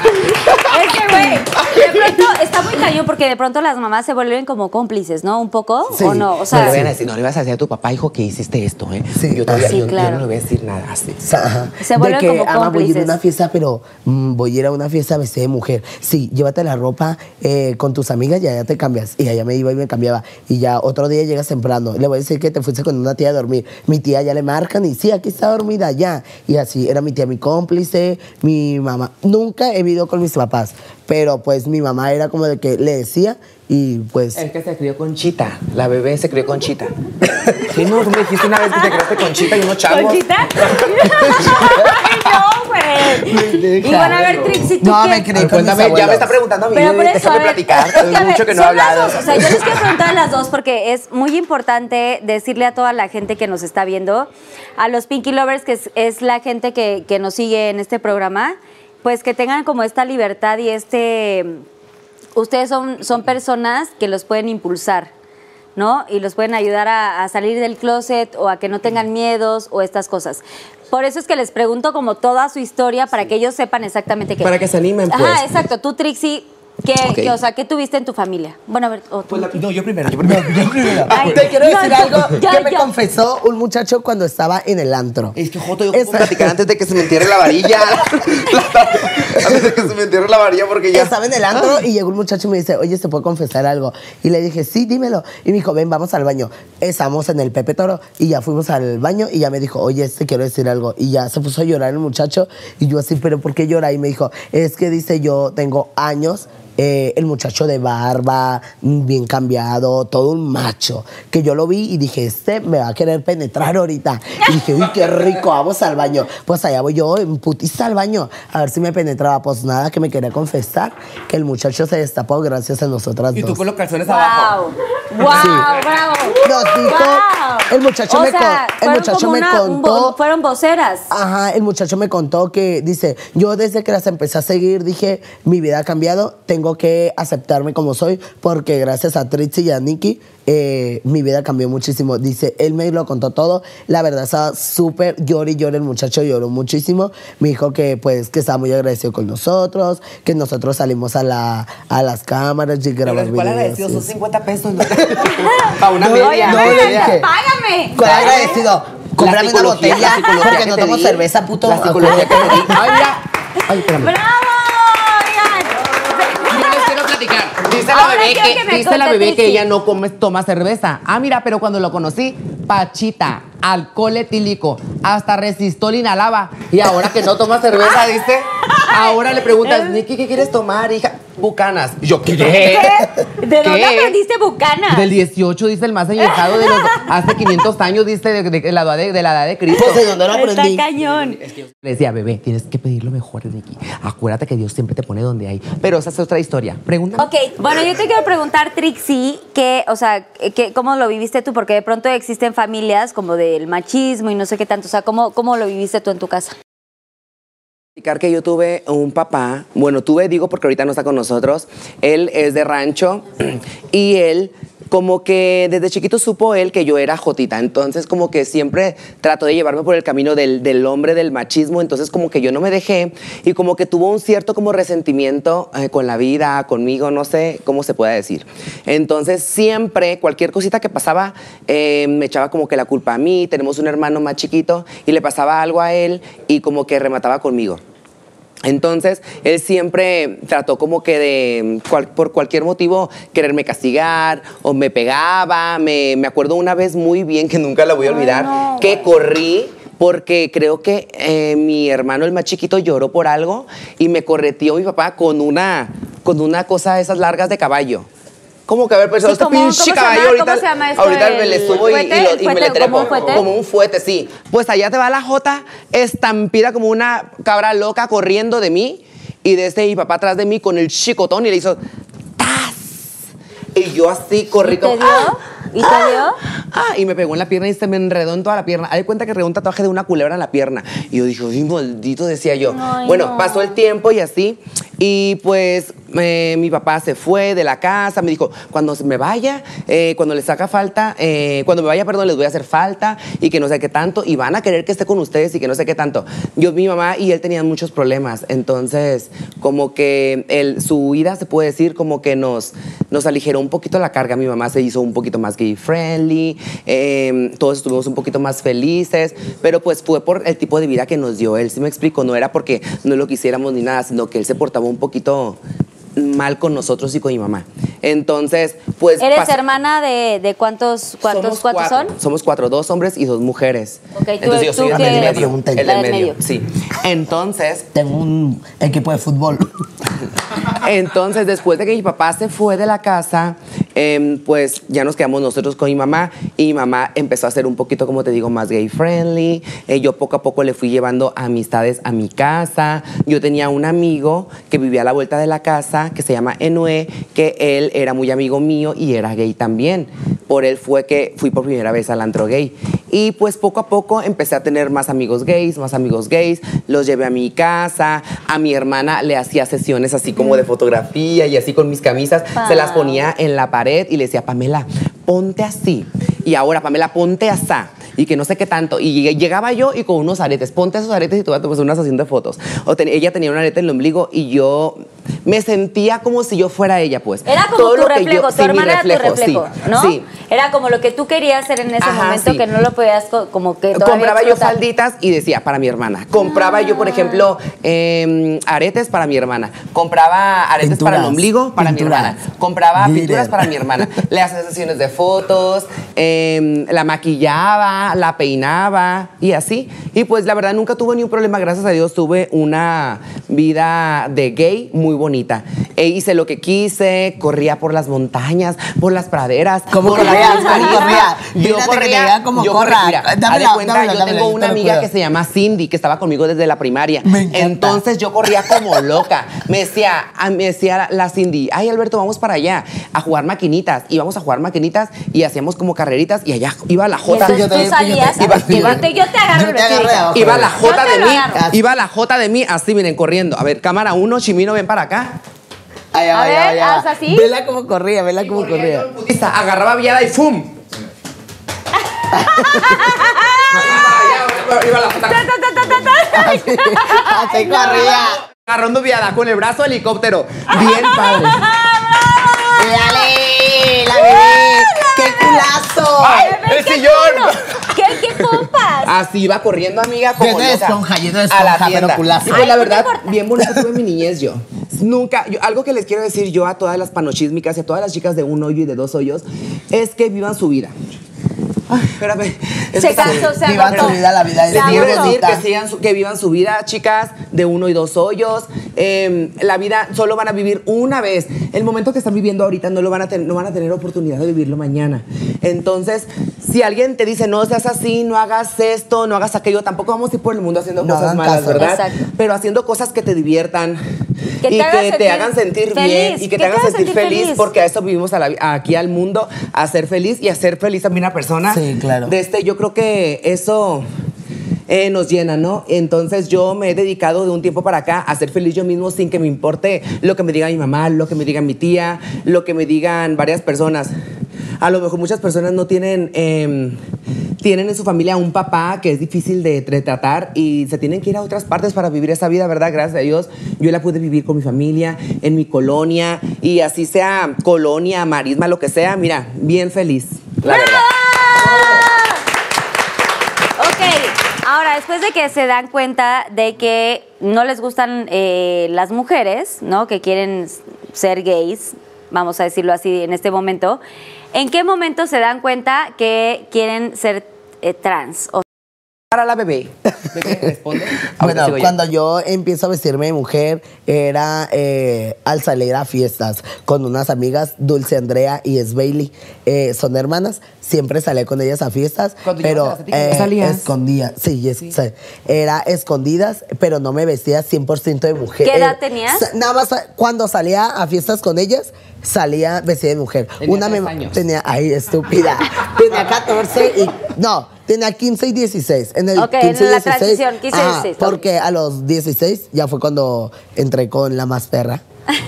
Es que, güey, de pronto está muy cañón porque de pronto las mamás se vuelven como cómplices, ¿no? Un poco, Sí. ¿o no? O no sea, le van a decir, no le vas a decir a tu papá, hijo, que hiciste esto, ¿eh? Sí. yo, todavía, Sí, yo- no le voy a decir nada así. O sea, ajá. Se vuelven de que, como ama, voy a ir a una fiesta, pero mm, voy a ir a una fiesta vestida de mujer. Sí, llévate la ropa eh, con tus amigas y allá te cambias. Y allá me iba y me cambiaba. Y ya otro día llegas temprano. Le voy a decir que te fuiste con una tía a dormir. Mi tía ya le marcan y sí, aquí está dormida ya. Y así, era mi tía mi cómplice, mi mamá. Nunca he vivido con mis papás, pero pues mi mamá era como de que le decía y pues... Es que se crió con Chita. La bebé se crió con Chita. *laughs* ¿Qué no? Tú me dijiste una vez que te criaste con Chita y unos chavos. ¿Conchita? Y bueno, a ver, Trixie, ¿tú No, qué? me creí Ay, con mis cuéntame, ya me está preguntando a mí. Pero por eso, déjame a ver, platicar. es que, a Hace ver, mucho que no he hablado. dos. O sea, yo les quiero preguntar a las dos porque es muy importante decirle a toda la gente que nos está viendo, a los Pinky Lovers, que es, es la gente que, que nos sigue en este programa, pues que tengan como esta libertad y este... Ustedes son, son personas que los pueden impulsar, ¿no? Y los pueden ayudar a, a salir del closet o a que no tengan miedos o estas cosas. Por eso es que les pregunto como toda su historia para que ellos sepan exactamente qué. Para que se animen, pues. Ajá, exacto. Tú, Trixie, ¿qué, qué- o sea, ¿qué tuviste en tu familia? Bueno, a ver, o tú. Pues la- *laughs* no, yo primero, yo primero. Yo primero. Ay, Te quiero decir yo- algo yo- que me yo- confesó un muchacho cuando estaba en el antro. Es que Joto, yo Esa- puedo platicar antes de que se me entierre la varilla. *laughs* antes de que se me entierre la varilla porque ya... Estaba en el antro y llegó un muchacho y me dice, oye, ¿se puede confesar algo? Y le dije, sí, dímelo. Y me dijo, ven, vamos al baño. Estamos en el Pepe Toro y ya fuimos al baño y ya me dijo, oye, te quiero decir algo. Y ya se puso a llorar el muchacho y yo así, ¿pero por qué llora? Y me dijo, es que dice, yo tengo años eh, el muchacho de barba, bien cambiado, todo un macho, que yo lo vi y dije, este me va a querer penetrar ahorita. Y dije, uy, qué rico, vamos al baño. Pues allá voy yo, en putiza al baño, a ver si me penetraba. Pues nada, que me quería confesar que el muchacho se destapó gracias a nosotras Y tú dos. con los calzones abajo. ¡Wow! ¡Wow! Sí. ¡Bravo! Nos dijo- ¡Wow! el muchacho O me sea, con- el muchacho me una- contó- Fueron voceras. Ajá, el muchacho me contó que dice, yo desde que las empecé a seguir dije, mi vida ha cambiado, tengo que aceptarme como soy, porque gracias a Trixie y a Nicky, eh, mi vida cambió muchísimo. Dice, él me lo contó todo, la verdad estaba súper, lloré y lloré, el muchacho lloró muchísimo, me dijo que pues que estaba muy agradecido con nosotros, que nosotros salimos a, la, a las cámaras y grabamos ¿Cuál videos. agradecido? Son sí. 50 pesos. ¿no? *laughs* Para una No, media. no, Oye, le dije. ¡Págame! ¿Cuál agradecido? Cómprame una botella, porque que no tomo cerveza, puto. La psicología que. Ay, mira. Ay, espérame. Dice la Ahora bebé, que, que me dice la bebé que ella no come, toma cerveza. Ah, mira, pero cuando lo conocí, pachita, alcohol etílico, hasta resistol inhalaba. Y ahora que no toma cerveza, dice, *laughs* ahora le preguntas, Niki, ¿qué quieres tomar, hija? Bucanas. Y Yo, ¿qué? ¿Qué? ¿De dónde ¿Qué? aprendiste bucana? Del 18, dice el más añejado de los *laughs* hace 500 años, dice de, de- de la, edad de, de la edad de Cristo. Pues, ¿de dónde lo aprendí? Está cañón. Le decía, bebé, tienes que pedir lo mejor, Nicky. Acuérdate que Dios siempre te pone donde hay. Pero esa es otra historia. Pregúntame. Ok, bueno, yo te quiero preguntar, Trixie, que, o sea, que, ¿cómo lo viviste tú? Porque de pronto existen familias como del machismo y no sé qué tanto. O sea, ¿cómo, cómo lo viviste tú en tu casa? Que yo tuve un papá, bueno, tuve, digo porque ahorita no está con nosotros, él es de rancho *clears throat* y él como que desde chiquito supo él que yo era jotita, entonces como que siempre trató de llevarme por el camino del, del hombre, del machismo, entonces como que yo no me dejé y como que tuvo un cierto como resentimiento eh, con la vida, conmigo, no sé cómo se puede decir. Entonces siempre, cualquier cosita que pasaba, eh, me echaba como que la culpa a mí, tenemos un hermano más chiquito y le pasaba algo a él y como que remataba conmigo. Entonces, él siempre trató como que de, cual- por cualquier motivo, quererme castigar o me pegaba. Me, me acuerdo una vez muy bien, que nunca la voy a olvidar, no, que corrí porque creo que eh, mi hermano, el más chiquito, lloró por algo y me correteó mi papá con una, con una cosa de esas largas de caballo. ¿Cómo que ver, pues Sí, este como- pinche ¿cómo se caballo ahorita, ¿Cómo se llama esto? ahorita me le ¿El subo y, y fuete? lo- ¿El y me le trepo. ¿Como un fuete? Como un fuete, sí. Pues allá te va la Jota estampida como una cabra loca corriendo de mí y de este mi papá atrás de mí con el chicotón y le hizo. Y yo así corrí ¿Y te como dio? ¡ah! ¿Y te dio? Ah, y me pegó en la pierna y se me enredó en toda la pierna. Hay cuenta que regó un tatuaje de una culebra en la pierna. Y yo dije, "Ay, maldito, decía yo. Ay, bueno, no. pasó el tiempo y así. Y pues eh, mi papá se fue de la casa, me dijo, cuando me vaya, eh, cuando les haga falta, eh, cuando me vaya, perdón, les voy a hacer falta y que no sé qué tanto. Y van a querer que esté con ustedes y que no sé qué tanto. Yo, mi mamá y él tenían muchos problemas. Entonces, como que su huida, se puede decir, como que nos, nos aligeró un poquito la carga. Mi mamá se hizo un poquito más gay friendly, eh, todos estuvimos un poquito más felices, pero pues fue por el tipo de vida que nos dio él. Si me explico, no era porque no lo quisiéramos ni nada, sino que él se portaba un poquito mal con nosotros y con mi mamá. Entonces, pues... ¿Eres hermana de, de cuántos, cuántos, somos cuántos cuatro. son? Somos cuatro, dos hombres y dos mujeres. Ok, tú- Entonces yo tú soy el del medio. Pregunta. El del del medio, medio. sí. Entonces, Tengo un equipo de fútbol. Entonces, después de que mi papá se fue de la casa, em, pues ya nos quedamos nosotros con mi mamá y mi mamá empezó a ser un poquito, como te digo, más gay friendly. Eh, yo poco a poco le fui llevando amistades a mi casa. Yo tenía un amigo que vivía a la vuelta de la casa, que se llama Enue, que él era muy amigo mío y era gay también. Por él fue que fui por primera vez al antro gay. Y pues poco a poco empecé a tener más amigos gays, más amigos gays. Los llevé a mi casa. A mi hermana le hacía sesiones así como de fotografía y así con mis camisas. Se las ponía en la pared y le decía, Pamela, ponte así. Y ahora, Pamela, ponte así. Y que no sé qué tanto. Y llegaba yo y con unos aretes. Ponte esos aretes y tú vas a tomar una sesión de fotos. O ten- ella tenía un arete en el ombligo y yo me sentía como si yo fuera ella, pues. Era como Todo tu lo que yo- reflejo, sí, tu hermana era tu reflejo, sí, reflejo, ¿no? Sí. Era como lo que tú querías hacer en ese Ajá, momento sí. que no lo podías co- como que todavía Compraba yo explotar. falditas y decía para mi hermana. Compraba yo, por ejemplo, eh, aretes para mi hermana. Compraba aretes para el ombligo para pinturas. mi hermana. Compraba pinturas para mi hermana. *laughs* Le hacía sesiones de fotos, eh, la maquillaba, la peinaba y así. Y pues la verdad nunca tuve ni un problema, gracias a Dios tuve una vida de gay muy bonita. E hice lo que quise, corría por las montañas, por las praderas. ¿Cómo por corrías? Yo corría, como yo corra. corría. Mira, Dámela, cuenta, dámela, yo dámela, tengo una amiga que se llama Cindy, que estaba conmigo desde la primaria. Me. Entonces yo corría como loca. Me decía, me decía la Cindy, ay Alberto, vamos para allá a jugar maquinitas. Íbamos a jugar maquinitas y hacíamos como carreritas y allá iba la Jota. entonces tú salías, fíjate. a ver, que va- te- yo te agarro Yo el. Iba la te de mí, iba la Jota de mí, así miren, corriendo. A ver, cámara uno, Chimino, ven para acá. Allá, A va, allá, ver, allá haz así. Vela cómo corría, vela cómo corría. Agarraba viada y ¡fum! Iba, *laughs* iba la. Así, así corría. Agarrando viada con el brazo helicóptero. Bien padre. *laughs* ¡Dale! ¡Qué culazo! ¡Ay, Ve, el qué sillón! culo. ¿Qué, qué pompas? Así iba corriendo, amiga, como Lleno de esponja, lleno de a la esponja, pero tienda. culazo. Pues Ay, la verdad, bien bonita tuve mi niñez yo. Nunca, yo- algo que les quiero decir yo a todas las panochismicas y a todas las chicas de un hoyo y de dos hoyos, es que vivan su vida. Ay, espérame. Es Se que cansó, se Vivan agotó. su vida, la vida es quiero decir que, sigan su- que vivan su vida, chicas, de uno y dos hoyos. Eh, la vida solo van a vivir una vez. El momento que están viviendo ahorita no lo van a tener, no van a tener oportunidad de vivirlo mañana. Entonces, si alguien te dice no seas así, no hagas esto, no hagas aquello, tampoco vamos a ir por el mundo haciendo No cosas malas, caso. ¿verdad? Exacto. Pero haciendo cosas que te diviertan Que te y que te hagan sentir feliz, bien y que, te hagan sentir, feliz, porque a eso vivimos a la vi- aquí al mundo, a ser feliz y a ser feliz también a una persona. Sí, claro. De este, yo creo que eso eh, nos llena, ¿no? Entonces yo me he dedicado de un tiempo para acá a ser feliz yo mismo sin que me importe lo que me diga mi mamá, lo que me diga mi tía, lo que me digan varias personas. A lo mejor muchas personas no tienen, em, tienen en su familia un papá que es difícil de, tratar y se tienen que ir a otras partes para vivir esa vida, ¿verdad? Gracias a Dios yo la pude vivir con mi familia, en mi colonia y así sea colonia, marisma, lo que sea, mira, bien feliz, la verdad. Ok, ahora después de que se dan cuenta de que no les gustan eh, las mujeres, ¿no? Que quieren ser gays, vamos a decirlo así en este momento, ¿en qué momento se dan cuenta que quieren ser eh, trans? O Para la bebé. ¿Bebé responde? *laughs* Ahorita Bueno, yo. cuando yo empiezo a vestirme de mujer, era eh, al salir a fiestas con unas amigas, Dulce Andrea y Sveili. Eh, son hermanas, siempre salía con ellas a fiestas, Cuando pero eh, ¿salías? escondía, sí, es- sí, era escondidas, pero no me vestía 100% de mujer. ¿Qué edad tenías? Nada más cuando salía a fiestas con ellas, salía vestida de mujer. Tenía Una tres me años. tenía, ay, estúpida. tenía 14 y no, tenía 15 y 16. En el Ok, en 15 y la 16. transición, 15 y ajá, 16, ok. Porque a los 16 ya fue cuando entré con la más perra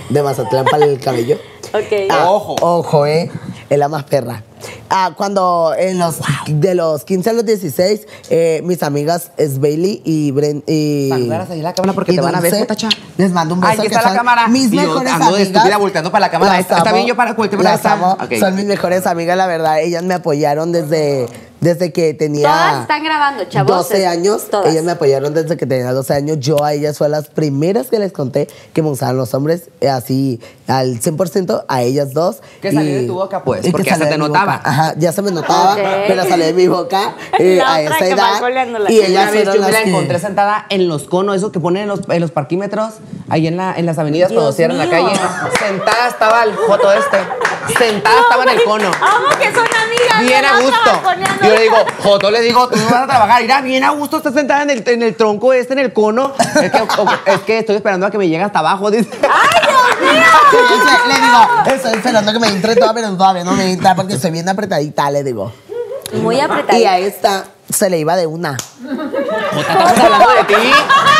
de Mazatlán para el cabello. *laughs* Ok. Ah, Ojo. Ojo, eh. Es la más perra. Ah, cuando en los, de los 15 a los 16, eh, mis amigas es Bailey y Bren. Y, ahí a la cámara porque y te van a ver. Potacha. Les mando un beso. Ahí está la cámara. Mis yo mejores ando amigas. volteando para la cámara. Las Está- bien, yo para- volteo para las acá. amo. Ok. Son mis mejores amigas, la verdad. Ellas me apoyaron desde, desde que tenía. Todas están grabando, chavos. 12 años. Todas. Ellas me apoyaron desde que tenía 12 años. Yo a ellas fue las primeras que les conté que me gustaban los hombres, eh, así al 100%, a ellas dos. Que salió de tu boca, pues, y porque ya se te notaba. boca. Ajá, ya se me notaba, pero salió de mi boca *laughs* eh, La a esa que edad. Y ellas vez yo me la encontré sentada en los conos, esos que ponen en los, en los parquímetros, ahí en, la, en las avenidas cuando Dios cierran la calle. Sentada estaba el foto este. Sentada estaba en el cono. Amo que son amigas. Bien a gusto. Yo le digo, Joto, le digo, tú no vas a trabajar. Mira, bien a gusto, estás sentada en el, en el tronco este, en el cono. Es que, o- es que estoy esperando a que me llegue hasta abajo. Dice. Sí, ese- *laughs* le digo, estoy esperando que me entre toda, pero todavía no me entra porque estoy bien apretadita, le digo. Muy Y apretadita. a esta se le iba de una. Estamos hablando de ti.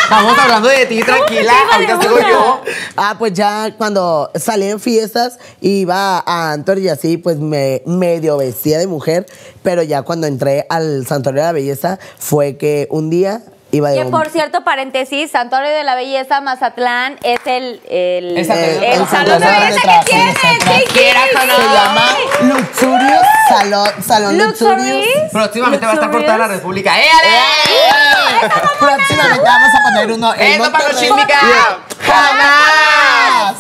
Estamos hablando de ti, tranquila. ¿Cómo que te iba Ahorita sigo yo. Ah, pues ya cuando salí en fiestas, iba a Antor y así, pues me medio vestía de mujer, pero ya cuando entré al Santuario de la Belleza fue que un día iba de Que por cierto, paréntesis, Santuario de la Belleza Mazatlán es el, el, El Santuario- el el salón de belleza que nosotras. sí, Quieras o no. Se llama Luxurious Salón, Salón Luxurious. Luxurious. Próximamente va a estar por toda la República. ¡Eh, ale! Próximamente vamos a poner uno en ¡Eso para los! ¡Jamás!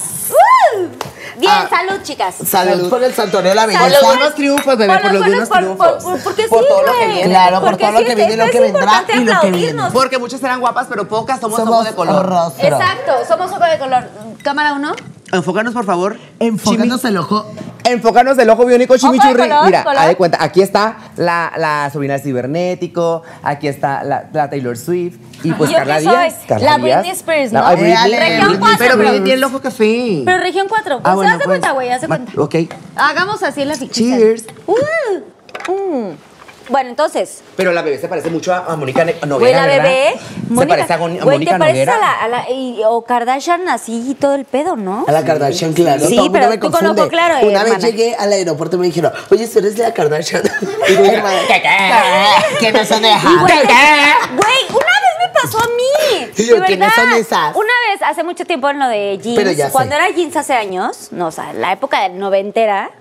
Bien, Ah. salud, chicas. Salud por el Santuario de la Por Belleza. los buenos triunfos, bebé, por los buenos por, triunfos. por- por- porque Por sí, todo lo que viene. Claro, por todo lo que viene, lo que vendrá y lo que viene. Porque muchas serán guapas, pero pocas somos, Somos ojos de color. rostro. Exacto, somos ojo de color. Cámara uno. Enfócanos, por favor. Enfócanos el ojo. Enfócanos el ojo biónico chimichurri. color, Mira, color. haz de cuenta, aquí está la, la sobrina del cibernético, aquí está la, la Taylor Swift y pues ¿Y yo Carla? Díaz. Carla La Díaz. Britney Spears, La- ¿no? ah, Britney, Región Britney, cuatro. Pero Britney tiene el ojo café. Pero región 4. Ah, Pues bueno, haz de pues. cuenta, güey, haz de cuenta. Ok. Hagamos así la fichita. Cheers. Uh, mm. Bueno, entonces, Pero la bebé se parece mucho a, a Mónica Noguera, güey, la ¿verdad? bebé. Se parece a, Mónica te pareces Noguera. a la, a la- y- o Kardashian así y todo el pedo, ¿no? A la Kardashian, claro. Sí, Todo pero me tú claro, eh, Una vez hermana. llegué al aeropuerto y me dijeron, oye, ¿tú eres la Kardashian? Y yo, hermana, ¿Qué, no son de güey, ¿Qué, qué? Güey, una vez me pasó a mí. Y yo, de ¿quiénes verdad. son esas? Una vez, hace mucho tiempo en lo de jeans. Pero ya sé. Cuando era jeans hace años, no, o sea, la época del noventera.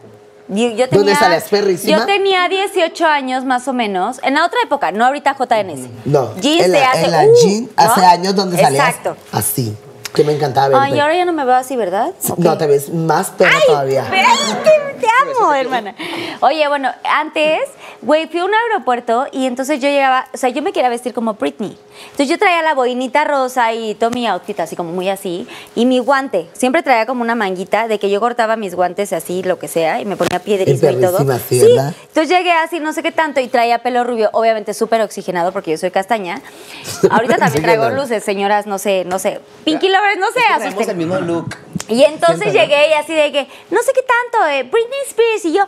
Yo, yo ¿Dónde tenía, salías, perrísima? Yo tenía 18 años más o menos. En la otra época, no ahorita JNS. No, Jeans en de la, hace, en la uh, jean hace ¿no? años donde salías Exacto. así. Que me encantaba verte. Ay, ahora ya no me veo así, ¿verdad? Ok. No, te ves más perra Ay, todavía. espérate, te amo, hermana. Oye, bueno, antes, güey, fui a un aeropuerto y entonces yo llegaba, o sea, yo me quería vestir como Britney. Entonces yo traía la boinita rosa y todo mi outfit así como muy así y mi guante. Siempre traía como una manguita de que yo cortaba mis guantes así, lo que sea, y me ponía piedrismo y todo. sí. Entonces llegué así, no sé qué tanto, y traía pelo rubio, obviamente súper oxigenado porque yo soy castaña. Ahorita *laughs* también traigo luces, señoras, no sé, no sé. Pinky Lovers, no sé, asusten. el mismo look. Y entonces llegué y así de que, no sé qué tanto, eh, Britney Spears. Y yo,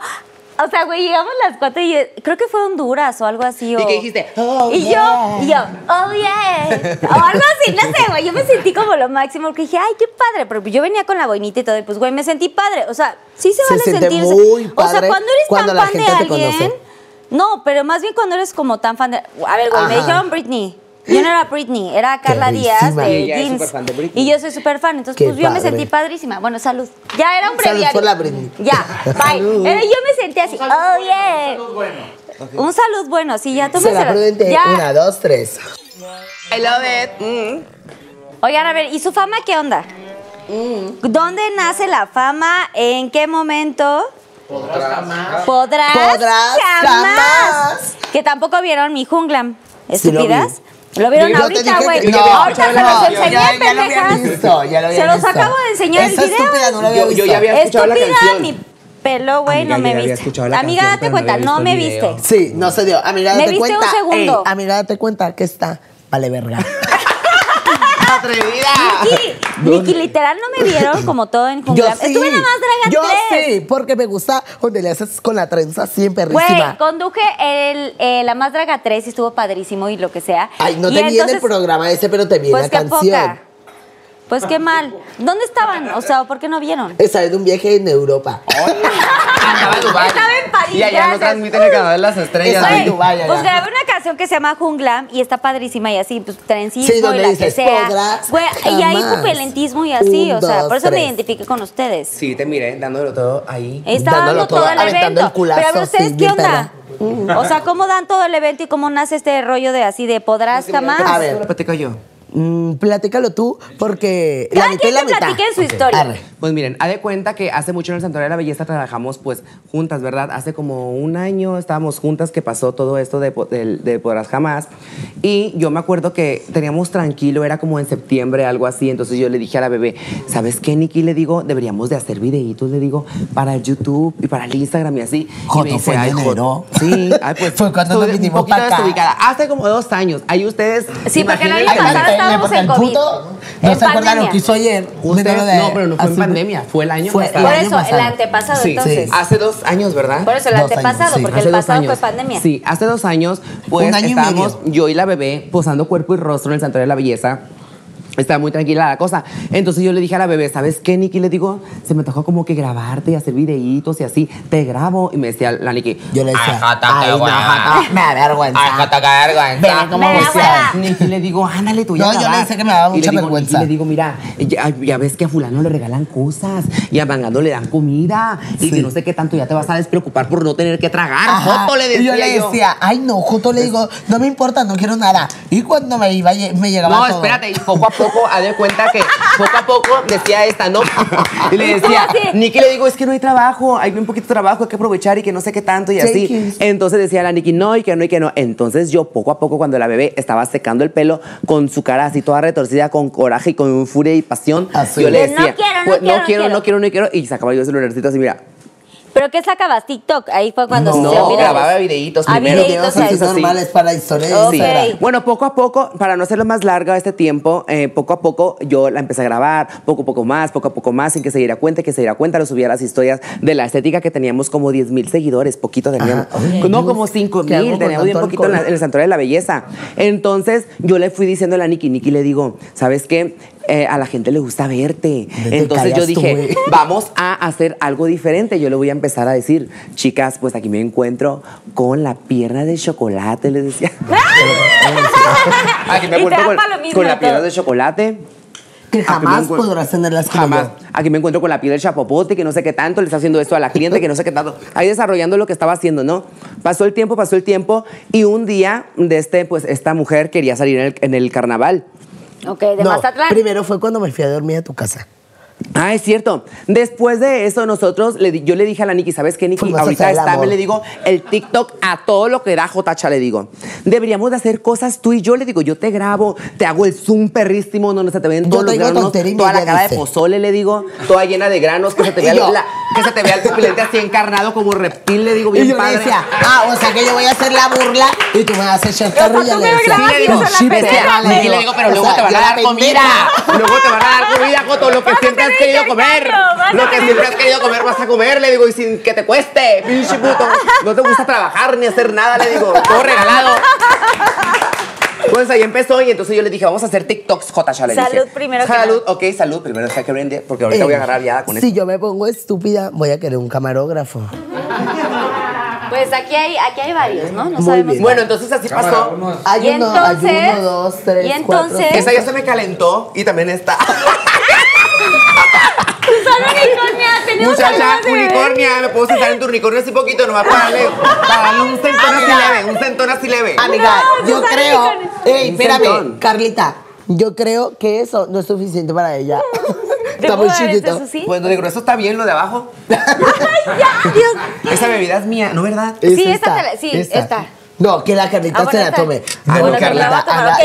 O sea, güey, llegamos las cuatro y yo- creo que fue Honduras o algo así. O... ¿Y qué dijiste? Oh, y yeah. yo, y yo, oh yeah. O algo así, no sé, güey. Yo me sentí como lo máximo porque dije, ay, qué padre. Pero yo venía con la boinita y todo, y pues, güey, me sentí padre. O sea, sí se Se vale siente sentirse. muy o sea, padre cuando eres cuando tan fan de alguien. No, pero más bien cuando eres como tan fan de. A ver, güey, me Ajá. dijeron Britney. Yo no era Britney, era Carla Díaz de Y ella es Jeans. súper fan de Britney. Y yo soy súper fan, entonces Qué pues yo me sentí padrísima. Bueno, salud. Ya era un Salud breviario. por la Britney. Ya, *laughs* bye. Salud. Era- yo me sentí así, oh yeah. Un salud bueno, sí, ya Será tómenselo. prudente. Ya. Una, dos, tres. I love it. Mm. Oigan, a ver, ¿y su fama qué onda? Mm. ¿Dónde nace la fama? ¿En qué momento? Podrás. Podrás. Podrás jamás. Que tampoco vieron mi junglam. Sí lo vieron Yo ahorita, güey. no, ahorita se los enseñé, ya- ya lo había pendejas. visto, ya lo había Se los visto. acabo de enseñar el video. estúpida no lo había Yo- yo visto. ya había escuchado la Estúpida, canción. mi pelo, güey, no me viste. Amiga, canción, date cuenta, no me viste. Sí, no se dio. Amiga, ¿Me date viste un cuenta. segundo? Ey, amiga, date cuenta que está. Vale, verga. *laughs* ¡Atrevida! *laughs* Niki, literal, no me vieron como todo en Yo junglam. sí. Estuve en la más draga Yo 3. sí, porque me gusta donde le haces con la trenza siempre Güey, perrísima. conduje el, eh, la más draga 3 y estuvo padrísimo y lo que sea. Ay, no Y te vi en el entonces, programa ese, pero te vi en Pues la canción. poca. Pues qué mal. ¿Dónde estaban? O sea, ¿por qué no vieron? Esa es de un viaje en Europa. Andaba en Dubái. Estaba en París, Y allá no transmiten el canal de las estrellas. Estaba en Dubái, pues grabé una canción que se llama Junglam y está padrísima y así, pues trenchismo Sí, donde y la dices, que sea. "Podrás Güey, y hay jamás". pupelentismo y así, Un, o sea, dos, por eso me tres. identifiqué con ustedes. Sí, te miré dándolo todo ahí. Estaba Dándolo dando todo, todo, el aventando evento. el culazo, Pero a ver, ¿ustedes sí, qué onda? O sea, ¿cómo dan todo el evento y cómo nace este rollo de así de podrás jamás? A ver. Lo platico yo. Mm, platícalo tú, porque Cada la mitad quien la que mitad. platique su historia. arre. Pues miren, ha de cuenta que hace mucho en el Santuario de la Belleza trabajamos pues juntas, ¿verdad? Hace como un año estábamos juntas que pasó todo esto de, de Podrás Jamás. Y yo me acuerdo que teníamos tranquilo, era como en septiembre, algo así. Entonces yo le dije a la bebé, ¿sabes qué, Nikki? Le digo, deberíamos de hacer videitos, le digo, para el YouTube y para el Instagram y así. Y Joto, me dice, fue enero. Sí, ay, pues *laughs* Fue cuando nos vinimos poquito pa' acá. desubicada. Hace como dos años. Ahí ustedes. Sí, porque el año pasado estábamos en el COVID. puto En No se acuerdan lo que hizo ayer. Usted- Menor de- no, pero no fue en pandemia, fue el año Fue pasado. Por el año eso, el pasado. antepasado, Sí, entonces. sí. Hace dos años, ¿verdad? Por eso, el Dos años, antepasado, sí. porque Hace el pasado años. fue pandemia. Sí, hace dos años, pues Un año y estábamos medio. yo y la bebé posando cuerpo y rostro en el Santuario de la Belleza. Estaba muy tranquila la cosa. Entonces yo le dije a la bebé, ¿sabes qué, Nikki? Le digo, se me tocó como que grabarte y hacer videitos y así. Te grabo. Y me decía la Nikki, Yo le decía, "Ay, ay, no, hueva". jota, me da vergüenza. Ay, qué vergüenza. Ven cómo Me hueva. Nikki le digo, ándale tú ya No, yo le grabar". decía que me daba Y le mucha digo, vergüenza. Y le digo, mira, ya, ya ves que a fulano le regalan cosas y a Mangando le dan comida y Sí. que no sé qué tanto ya te vas a despreocupar por no tener que tragar. Ajá. Joto, le Y decía yo le decía, ay no, Joto le digo, no me importa, no quiero nada. Y cuando me iba, me llegaba No, todo. espérate, y poco a poco, haz de cuenta que poco a poco decía esta, ¿no? Y le decía. Nikki le digo, es que no hay trabajo, hay un poquito de trabajo, hay que aprovechar y que no sé qué tanto y así. Entonces decía la Nikki, no, y que no, y que no. Entonces yo poco a poco, cuando la bebé estaba secando el pelo con su cara así toda retorcida, con coraje y con furia y pasión, Así. yo le De, "No decía, quiero, no pues, quiero, no no quiero, quiero". no quiero, no quiero. Y sacaba yo el celularcito así, mira. ¿Pero qué sacabas? ¿TikTok? Ahí fue cuando No, se virales. grababa videitos Ah, primero. videitos, Videos así sí. normales para historia de Ok. Instagram. Bueno, poco a poco, para no hacerlo más largo este tiempo, eh, poco a poco yo la empecé a grabar, poco a poco más, poco a poco más, sin que se diera cuenta, que se diera cuenta, lo subía a las historias de la estética que teníamos como 10 mil seguidores, poquito teníamos. Ajá. Oye, no, Dios, como 5 ¿qué hago mil, teníamos bien poquito en, la- en el Santuario de la Belleza. Entonces yo le fui diciendo a la Nikki, Nikki le digo, ¿sabes qué? Eh, a la gente le gusta verte. ¿Dónde te Entonces yo tú, dije, *laughs* vamos a hacer algo diferente. Yo le voy a empezar a decir, chicas, pues aquí me encuentro con la pierna de chocolate, les decía. *laughs* *laughs* aquí me encuentro con, la pierna de chocolate. Que jamás podrás tenerlas como Jamás. yo. Aquí me encuentro con la piel del chapopote, que no sé qué tanto, le está haciendo esto a la cliente, que no sé qué tanto. Ahí desarrollando lo que estaba haciendo, ¿no? Pasó el tiempo, pasó el tiempo, y un día de este, pues, esta mujer quería salir en el, en el carnaval. Ok, de No, Mazatlán. primero fue cuando me fui a dormir a tu casa. Ah, es cierto. Después de eso, nosotros, le yo le dije a la Nikki, ¿sabes qué, Nikki? Ahorita hacer está, amor. le digo, el TikTok a todo lo que da Jotacha, le digo. Deberíamos de hacer cosas tú y yo, le digo, yo te grabo, te hago el zoom perrísimo, donde se te ven Yo todos los granos, toda la cara de pozole, le digo, toda llena de granos, que se te *laughs* vea, la- que se te vea el pupilente así encarnado como reptil, le digo, bien Y yo padre. le decía, ah, o sea que yo voy a hacer la burla y tú me vas a echar carro. O sea, y tú le me decía, grabas y yo "No, soy la sí, perra", güey. Y le digo, pero luego sea, te van a dar comida. Luego te van a dar comida, Joto, lo que sientes has querido comer. Lo que siempre has querido comer vas a comer, le digo, y sin que te cueste, pinche puto. No te gusta trabajar ni hacer nada, le digo, todo regalado. Pues ahí empezó y entonces yo le dije, vamos a hacer TikToks, J. le dije. Salud primero que Salud, ok, salud. Primero está que brinde, porque ahorita voy a agarrar ya con Eh, Si esto. yo me pongo estúpida, voy a querer un camarógrafo. Pues aquí hay, aquí hay varios, ¿no? No Muy sabemos. bien. Bueno, entonces así pasó. Hay Y uno, entonces- hay uno, dos, tres, y cuatro, entonces- cinco. Esa ya se me calentó y también esta. *laughs* Susana Unicornia, tenemos Muchacha, de unicornia, me puedo sentar en tu unicornio así poquito, nomás para darle, para darle un centón así leve, un centón así leve. Amiga, No, yo creo. Ey, espérame, centón. Carlita. Yo creo que eso no es suficiente para ella. *laughs* ¿Te Está muy chiquito. eso, sí? Pues lo de grueso está bien, lo de abajo. *laughs* Ay, ya, Dios. Esa bebida es mía, ¿no verdad? Sí, esta te la- sí, esta. No, que la Carlita Ah, se la tome. Ah, No, la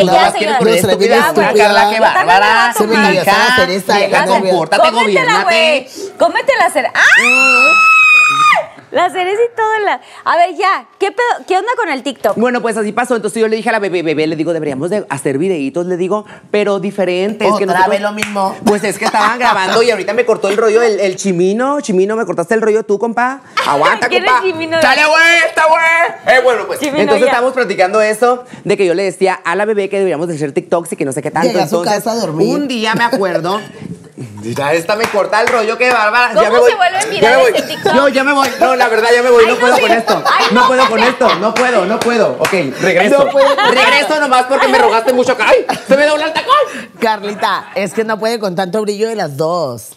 no, es que señora. no eres Estúpida, estúpida, estúpida, estúpida. Carla, qué la bárbara. Se me la hacer esta, vieja, no compórtate, Cómetela, güey. gobiernate. Cómetela, cera. ¡Ah! La cereza y todo la. A ver, ya. ¿Qué, pedo- ¿Qué onda con el TikTok? Bueno, pues así pasó. Entonces yo le dije a la bebé, bebé, le digo, deberíamos de hacer videitos, le digo, pero diferentes. que Otra nosotros- vez lo mismo. Pues es que estaban grabando y ahorita me cortó el rollo el, el chimino. Chimino, ¿me cortaste el rollo tú, compa? *laughs* Aguanta, ¿Quién es compa. Chimino? ¡Chale, güey! ¡Está güey! Eh, bueno, pues. Chimino, entonces ya. estábamos platicando eso, de que yo le decía a la bebé que deberíamos de hacer TikToks y que no sé qué tanto. Llega a su entonces, casa a dormir. Un día me acuerdo. *laughs* Ya esta me corta el rollo, qué bárbara. ya ¿Cómo me voy. se vuelven Ya me virales voy. en TikTok? Yo ya me voy. No, la verdad, ya me voy. Ay, no no, puedo sí. con esto. Ay, no no, puedo con esto. No puedo, no puedo. Ok, regreso. No puedo. Regreso nomás porque me rogaste mucho. ¡Ay! ¡Se me dobla el tacón! Carlita, es que no puede con tanto brillo de las dos.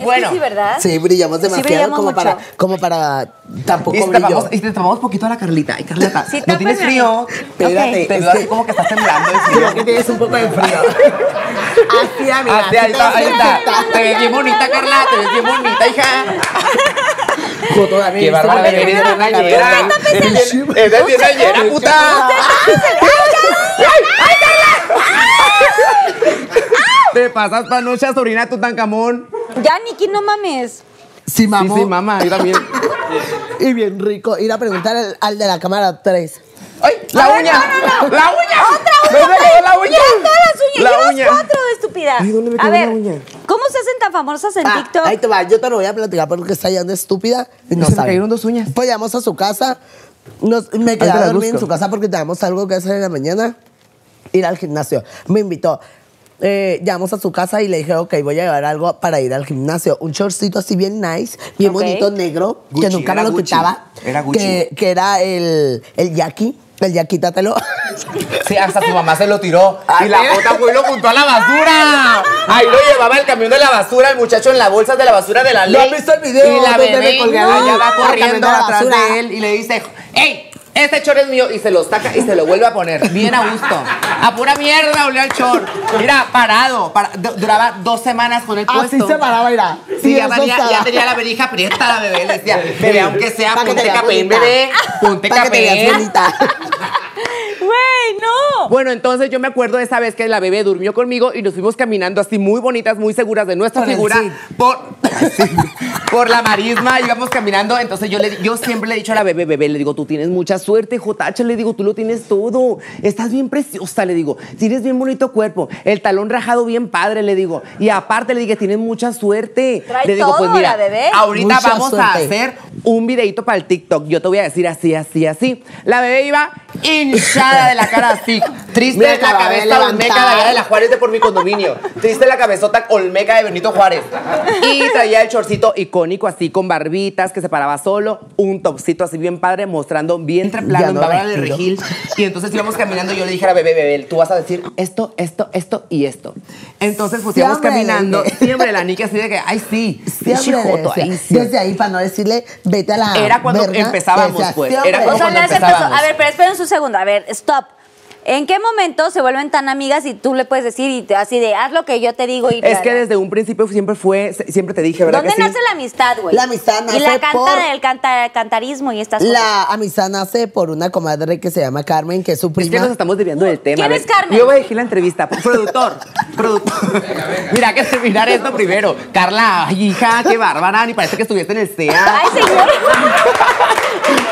Es Bueno. que sí, ¿verdad? Sí, brillamos demasiado brillamos como, mucho. para, como para tampoco Y te brillo. tapamos, y te tapamos poquito a la Carlita. Ay, Carlita, Sí, ¿no tienes frío? Espérate, Te es veo así como que estás temblando de Creo frío. que tienes un poco de frío. *laughs* Así, amiga. Así, ahí te está, ahí ves está. Te ves bien bonita, Carla. Te ves bien bonita, hija. Todavía Qué bárbara, añera, puta. Te pasas panocha, sobrina Tutankamón. Ya, Niki, no mames. Sí, Sí, mamá. sí, mamá, yo también. *laughs* Y bien rico. Ir a preguntar al, al de la cámara 3. ¡Ay! ¡La A ver, uña! no, no, no. ¡La uña! ¡Otra ¿Me uña! sacó la uña! Ya todas las uñas. La Llevas uña. cuatro, estúpida. Ay, ¿dónde me A quedó ver, la uña? ¿cómo se hacen tan famosas en Ah, TikTok? ahí te va. Yo te lo voy a platicar porque está yendo estúpida y no Se me sabe. cayeron dos uñas. Pues llegamos a su casa. Nos, me quedé a dormir en su casa porque teníamos algo que hacer en la mañana. Ir al gimnasio. Me invitó. Eh, llegamos a su casa y le dije, ok, voy a llevar algo para ir al gimnasio. Un shortcito así bien nice, bien bonito, negro, Gucci, que nunca me lo Gucci. quitaba. Era Gucci. Que, que era el, el Jackie. El Jackie, tátelo. *laughs* Sí, hasta su mamá se lo tiró. Ay, y la jota fue y lo juntó a la basura. Ahí lo llevaba el camión de la basura, el muchacho en la bolsa de la basura de la ley. ¿No has visto el video Y la bebé me colgué no, ya va corriendo atrás de él y le dice, ¡Ey! Este chor es mío y se lo saca y se lo vuelve a poner. Bien a gusto. A pura mierda olió el chor. Mira, parado. para- du- duraba dos semanas con el puesto. Así se paraba, mira. Sí, ya, tenía, estaba. ya tenía la verija aprieta la bebé. Le decía, bebé, aunque sea, Pa' ponte capén, bebé. Ponte capén. bonita. *laughs* Güey, no. Bueno, entonces yo me acuerdo de esa vez que la bebé durmió conmigo y nos fuimos caminando así muy bonitas, muy seguras de nuestra Por el figura sí. por, por la marisma, íbamos caminando. Entonces yo, le, yo siempre le he dicho a la bebé, bebé, le digo, tú tienes mucha suerte, JH, le digo, tú lo tienes todo. Estás bien preciosa, le digo, tienes bien bonito cuerpo, el talón rajado bien padre, le digo. Y aparte le dije, tienes mucha suerte. Trae le digo, pues todo, mira, la bebé. ahorita Mucha vamos a hacer un videito para el TikTok. Yo te voy a decir así, así, así. La bebé iba hinchada de la cara así. Triste Mira, la cabeza olmeca de allá de la Juárez de por mi condominio. Triste la cabezota olmeca de Benito Juárez. Y traía el chorcito icónico así con barbitas que se paraba solo. Un topcito así bien padre mostrando vientre plano Ya en no Bárbara de. Regil. Y entonces íbamos caminando y yo le dije a la bebé, bebé, tú vas a decir esto, esto, esto y esto. Entonces pues íbamos caminando. Siempre la Nika así de que, ay sí, Siempre pinche le joto, decía, ahí sí. Desde ahí, para no decirle, vete a la. Era cuando verga, empezábamos, pues. Era como O sea, cuando empezábamos. A ver, pero esperen un segundo. A ver, stop. ¿En qué momento se vuelven tan amigas y tú le puedes decir y te- así de haz lo que yo te digo y Es que bla"? desde un principio siempre fue, siempre te dije, ¿verdad ¿Dónde que sí? nace la amistad, güey? La amistad Y la nace canta, por- el canta, cantarismo y estas cosas. La amistad nace por una comadre que se llama Carmen, que es su Es prima. que nos estamos desviando del tema. ¿Quién es Carmen? Yo voy a elegir la entrevista. Productor. *laughs* Productor. Mira que terminar esto primero. Carla, hija, qué bárbara. Ni parece que estuviste en el CEA. Ay, señor. *laughs*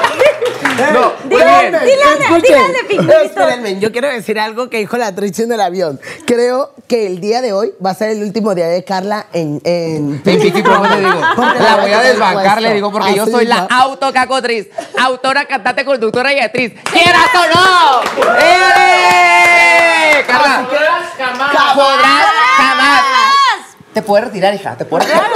No. Dile, dile, Ana, Pinguito. Espérenme, yo quiero decir algo que dijo la actriz en el avión. Creo que el día de hoy va a ser el último día de Carla en... En, En Promise le digo, Porque la voy a desbancar, le digo, porque yo soy la autocacotriz, autora, cantante, conductora y actriz. ¡Quieras o no! ¡Eh! Carla, podrás jamás. Te puedes retirar, hija, te puedes retirar.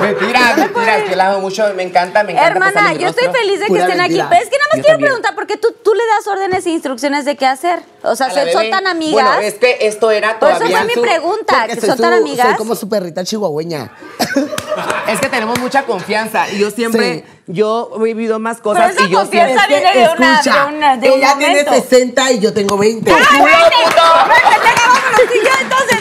Mentiras, mentiras, yo la amo mucho, me encanta, me encanta. Hermana, yo estoy feliz de que estén mentira. aquí. Pero es que nada más Yo quiero también. preguntar, ¿por qué tú, tú le das órdenes e instrucciones de qué hacer? O sea, ¿son, son tan amigas? Bueno, es que esto era Por eso todavía. fue mi pregunta, que son tan su- amigas. Soy como su perrita chihuahueña. *laughs* Es que tenemos mucha confianza y yo siempre, Sí. yo he vivido más Pero cosas esa y yo confianza siempre... viene de una, escucha, de una, de un ella tiene momento. 60 y yo tengo 20. ¡Ay, vete! ¡Vete, vámonos! Y yo entonces...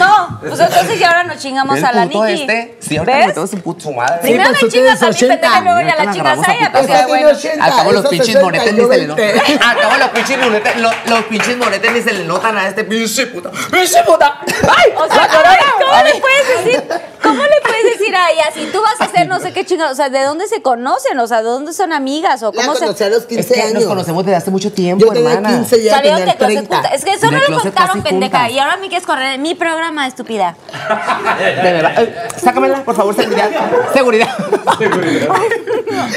No, pues entonces ya ahora nos chingamos a la Niki. este, sí, ahorita ¿Ves? me tengo su puto su madre. Primero pues me chingas a mí, 80. pendeja, y luego ya la la chingas a ella. Pues ya, bueno. 80, Al cabo los pinches 60 monetes y ni se le notan. 20. Al cabo los pinches monetes, los, pinches monetes ni se le notan a este pinche puta. ¡Pinche puta! ¡Ay! O sea, ¿cómo, le- cómo le puedes decir? ¿Cómo le puedes decir a ella si tú vas a hacer no sé qué chingados? O sea, ¿de dónde se conocen? O sea, ¿de dónde son amigas? ¿O La cómo se a los 15 Es que años. nos conocemos desde hace mucho tiempo, Yo tenía hermana. 15 y ella Salieron de closet 30. juntas. Es que eso no lo contaron, pendeja. Y ahora me quieres correr mi programa, estúpida. *laughs* De verdad. Eh, Sácamela, por favor, seguridad. Seguridad.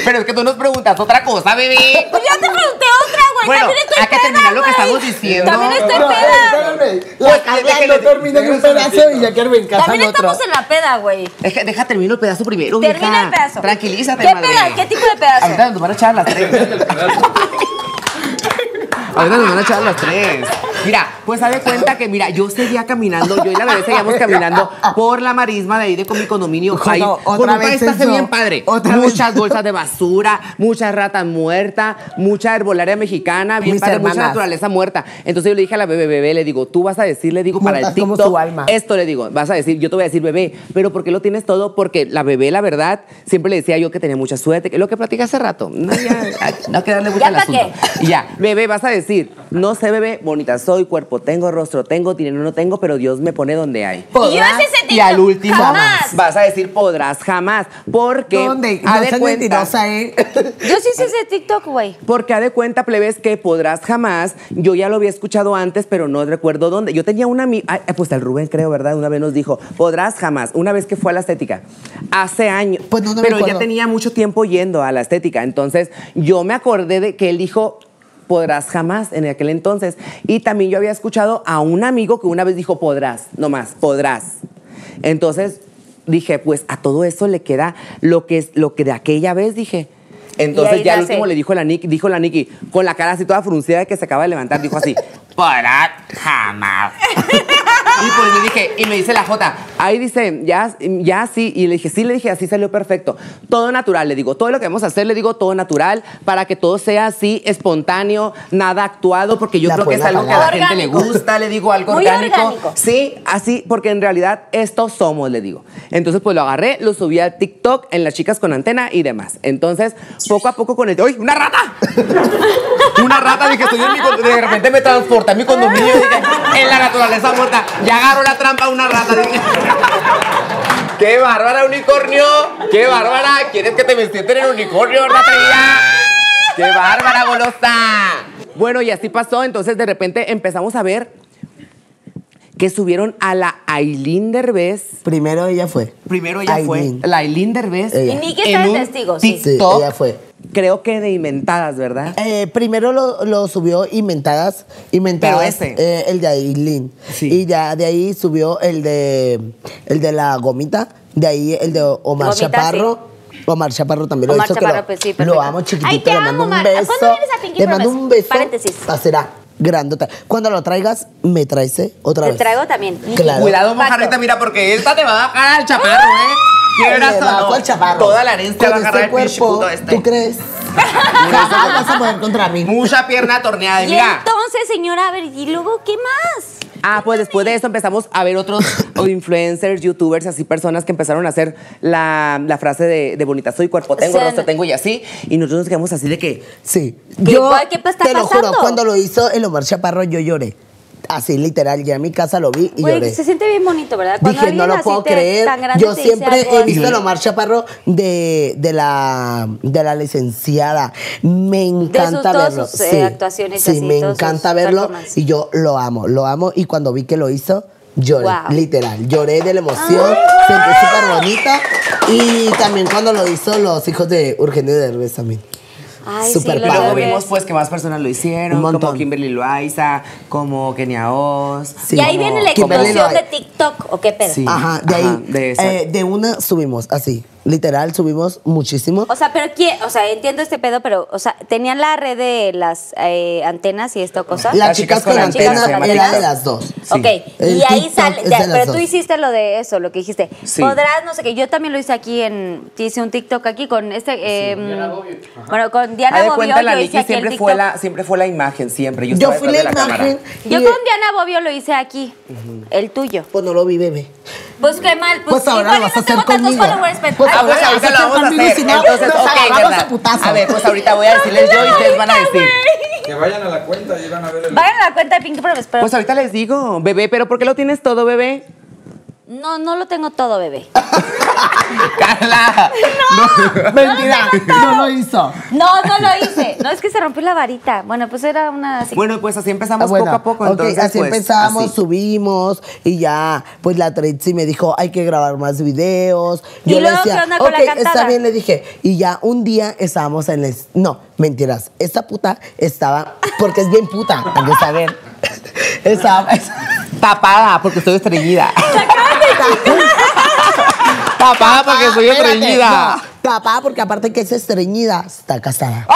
Pero es que tú nos preguntas otra cosa, bebé. Pues ya te pregunté otra, güey. Bueno, También estoy hay que peda, terminar lo que güey. estamos diciendo. También estoy No, peda. espérame. Pues, La déjenle- no termina en un pedazo y ya quiero me encajan También estamos en la peda, güey. Deja, deja termino el pedazo primero, Termina mija. el pedazo. Tranquilízate, ¿Qué madre. peda? ¿Qué tipo de pedazo? Ahorita nos van a echar las tres. *laughs* Ahorita nos van a echar las tres. Mira, pues haz de cuenta que, mira, yo seguía caminando, yo y la bebé seguíamos caminando por la marisma de ahí de con mi condominio. Ojo, Ahí, no, otra vez eso. bien padre. Otra vez. muchas bolsas de basura, muchas ratas muertas, mucha herbolaria mexicana, bien Mis padre, mucha naturaleza muerta. Entonces yo le dije a la bebé, bebé, le digo, tú vas a decir, le digo, para el como TikTok, alma. esto le digo, vas a decir, yo te voy a decir bebé, pero ¿por qué lo tienes todo? Porque la bebé, la verdad, siempre le decía yo que tenía mucha suerte, que es lo que platicé hace rato. *laughs* No, ya, no hay que darle mucho ¿Ya al pa' asunto. Y ya, bebé, vas a decir, no sé, bebé, bonita soy, cuerpo tengo, rostro tengo, dinero no tengo, pero Dios me pone donde hay. Y yo ¿Podrás? ese ese Y al último Jamás. vas a decir podrás jamás, porque ¿Dónde? ha No de cuenta, ¿eh? *laughs* Yo sí hice ese TikTok, güey. porque ha de cuenta, plebes, que podrás jamás. Yo ya lo había escuchado antes, pero no recuerdo dónde. Yo tenía una amiga, pues el Rubén creo, ¿verdad? Una vez nos dijo, podrás jamás. Una vez que fue a la estética, hace años. Pues no, no me pero ya tenía mucho tiempo yendo a la estética. Entonces, yo me acordé de que él dijo, podrás jamás en aquel entonces. Y también yo había escuchado a un amigo que una vez dijo, podrás, no más, podrás. Entonces dije, pues a todo eso le queda lo que es lo que de aquella vez dije. Entonces ya al último le dijo la Nicky, dijo la Nicky, con la cara así toda fruncida de que se acaba de levantar, dijo así, *laughs* podrás jamás. *laughs* y pues me dije, y me dice la J, ahí dice, ya, ya sí, y le dije, sí, le dije, así salió perfecto. Todo natural, le digo, todo lo que vamos a hacer, le digo, todo natural, para que todo sea así, espontáneo, nada actuado, porque yo La creo que es algo que a la gente le gusta, le digo, algo Muy orgánico. orgánico. Sí, así, porque en realidad estos somos, le digo. Entonces, pues lo agarré, lo subí a TikTok en las chicas con antena y demás. Entonces, poco a poco con el. ¡Uy, una rata! *laughs* una rata, dije, estoy en mi con- De repente me transporté a mi condominio, dije, en la naturaleza muerta. Ya agarró la trampa una rata. *laughs* ¡Qué bárbara, unicornio! ¡Qué bárbara! ¿Quieres que te vestiste en unicornio, ratilla? *laughs* ¡Qué bárbara, golosa! Bueno, y así pasó. Entonces, de repente empezamos a ver que subieron a la Aileen Derbez. Primero ella fue. Primero ella Aileen. fue. La Aileen Derbez. Ella. Y Nicky está en testigo, sí. Sí, ella fue. Creo que de inventadas, ¿verdad? Eh, primero lo, lo subió Inventadas. Inventadas. Pero ese. eh, el de Aileen. Sí. Y ya de ahí subió el de el de la gomita. De ahí el de Omar Gomita, Chaparro. Omar Chaparro también Omar lo hizo. que Chaparro, lo, pues sí, lo amo chiquitito. Ay, te le amo, mando un Omar. beso. ¿Cuándo vienes a Pinky Le mando un beso. Paréntesis. Será grandota. Cuando lo traigas, me traes ¿eh? otra Te vez. traigo también. Claro. Cuidado, mojarrita, mira, porque esta te va a bajar al chaparro, ¿eh? Quieras o no. al chaparro. Toda la herencia va a agarrar este el pinche cuerpo, puto este. ¿Tú crees? Jamás vas a poder contra mí. Mucha pierna torneada. Y Y mira. entonces, señora, a ver, ¿y luego qué más? Ah, pues después de eso empezamos a ver otros *laughs* o influencers, youtubers, así personas que empezaron a hacer la, la frase de, de bonita soy, cuerpo tengo, Sí. rostro tengo y así. Y nosotros nos quedamos así de que, Sí. ¿Qué- Yo cuál- qué está te lo juro, cuando lo hizo el Omar Chaparro, yo lloré. Así literal, ya en mi casa lo vi y Güey, lloré. se siente bien bonito, ¿verdad? Cuando Dije, no lo puedo creer. Yo siempre he visto a Omar Chaparro de, de, la, de la licenciada. Me encanta verlo. sus, eh, actuaciones sí, así, me encanta verlo y yo lo amo, lo amo. Y cuando vi que lo hizo, lloré, Wow. literal. Lloré de la emoción, sentí súper bonito. Y también cuando lo hizo los hijos de Urgenio de Derbez también. Ay, Súper sí. Luego vimos pues que más personas lo hicieron, Un como Kimberly Loaiza, como Kenia Oz. Sí. y ahí viene la explosión lo- de TikTok, ¿o qué pedo? Sí. Ajá, de ahí, Ajá, de esa. eh, de una subimos, así, literal, subimos muchísimo. O sea, pero ¿quién? O sea, entiendo este pedo, pero, o sea, tenían la red de las eh, antenas y esta cosa. Las chicas con chicas antena era antenas. de las dos. Ok, El y ahí TikTok sale, de pero tú dos. hiciste lo de eso, lo que dijiste. Sí. Podrás, no sé qué, yo también lo hice aquí en, hice un TikTok aquí con este, eh, bueno, con Diana Bobbio, cuenta, la el siempre fue, la, siempre fue la imagen, siempre. Yo, Yo fui la cámara. imagen. Yo con Diana Bobbio lo hice aquí, el tuyo. Pues no lo vi, bebé. Pues qué mal, pues, Pues ahora igual vas a hacer conmigo. followers, pero- Pues Ah, pues ahora ahorita lo vamos a conmigo, hacer. si no, Entonces, nos ok, agarramos ¿verdad? a putazo. A ver, pues ahorita voy a decirles yo y ustedes van a decir. Que vayan a la cuenta y van a ver el. Vayan a la cuenta de Pinky Promise, pero Pues ahorita les digo, bebé, pero ¿por qué lo tienes todo, bebé? No, no lo tengo todo, bebé. *laughs* Carla. Mentira, no lo hizo. No, no lo hice. No, es que se rompió la varita. Bueno, pues era una. Bueno, pues así empezamos Ah, bueno, poco a poco. ok, Entonces, así pues, empezamos, así. subimos y ya, pues la Trixie me dijo, hay que grabar más videos. ¿Y Yo le luego qué decía, onda con la ok, cantada? está bien, le dije. Y ya un día estábamos en el... No, mentiras. Esta puta estaba, porque es bien puta, han de saber. Estaba... Tapada, porque estoy estreñida. *laughs* Tapada porque soy Espérate, estreñida. no, tapada porque aparte que es estreñida, está casada.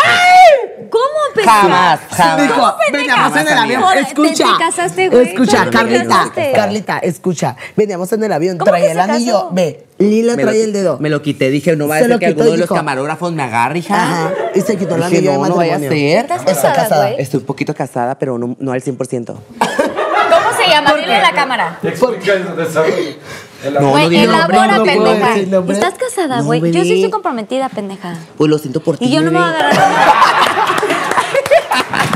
¿Cómo empezó? Jamás, jamás. Dijo, veníamos en el avión. Escucha. Te- te casaste, güey. Escucha, ¿Cómo te Carlita. casaste? Carlita, escucha. Veníamos en el avión, ¿Cómo traía que el se anillo. casó? Ve, Lila Me lo traía qui- el dedo. Me lo quité, dije, no va a Se ser que quitó alguno y de los dijo- camarógrafos me agarre, hija. Ajá. Y se quitó el Dije, anillo de no, no vaya a matrimonio. ser. ¿Estás Está casada, casada. güey? Estoy un poquito casada, pero no, no al 100%. *laughs* ¿Cómo se llama? Dile a la cámara. Explica el desarrollo. No. Güey, dije elabora, nombre, no pendeja. decir nombre. ¿Estás casada, No, güey? yo sí estoy comprometida, pendeja. Pues lo siento por ti. Y yo no me voy a agarrar. *laughs*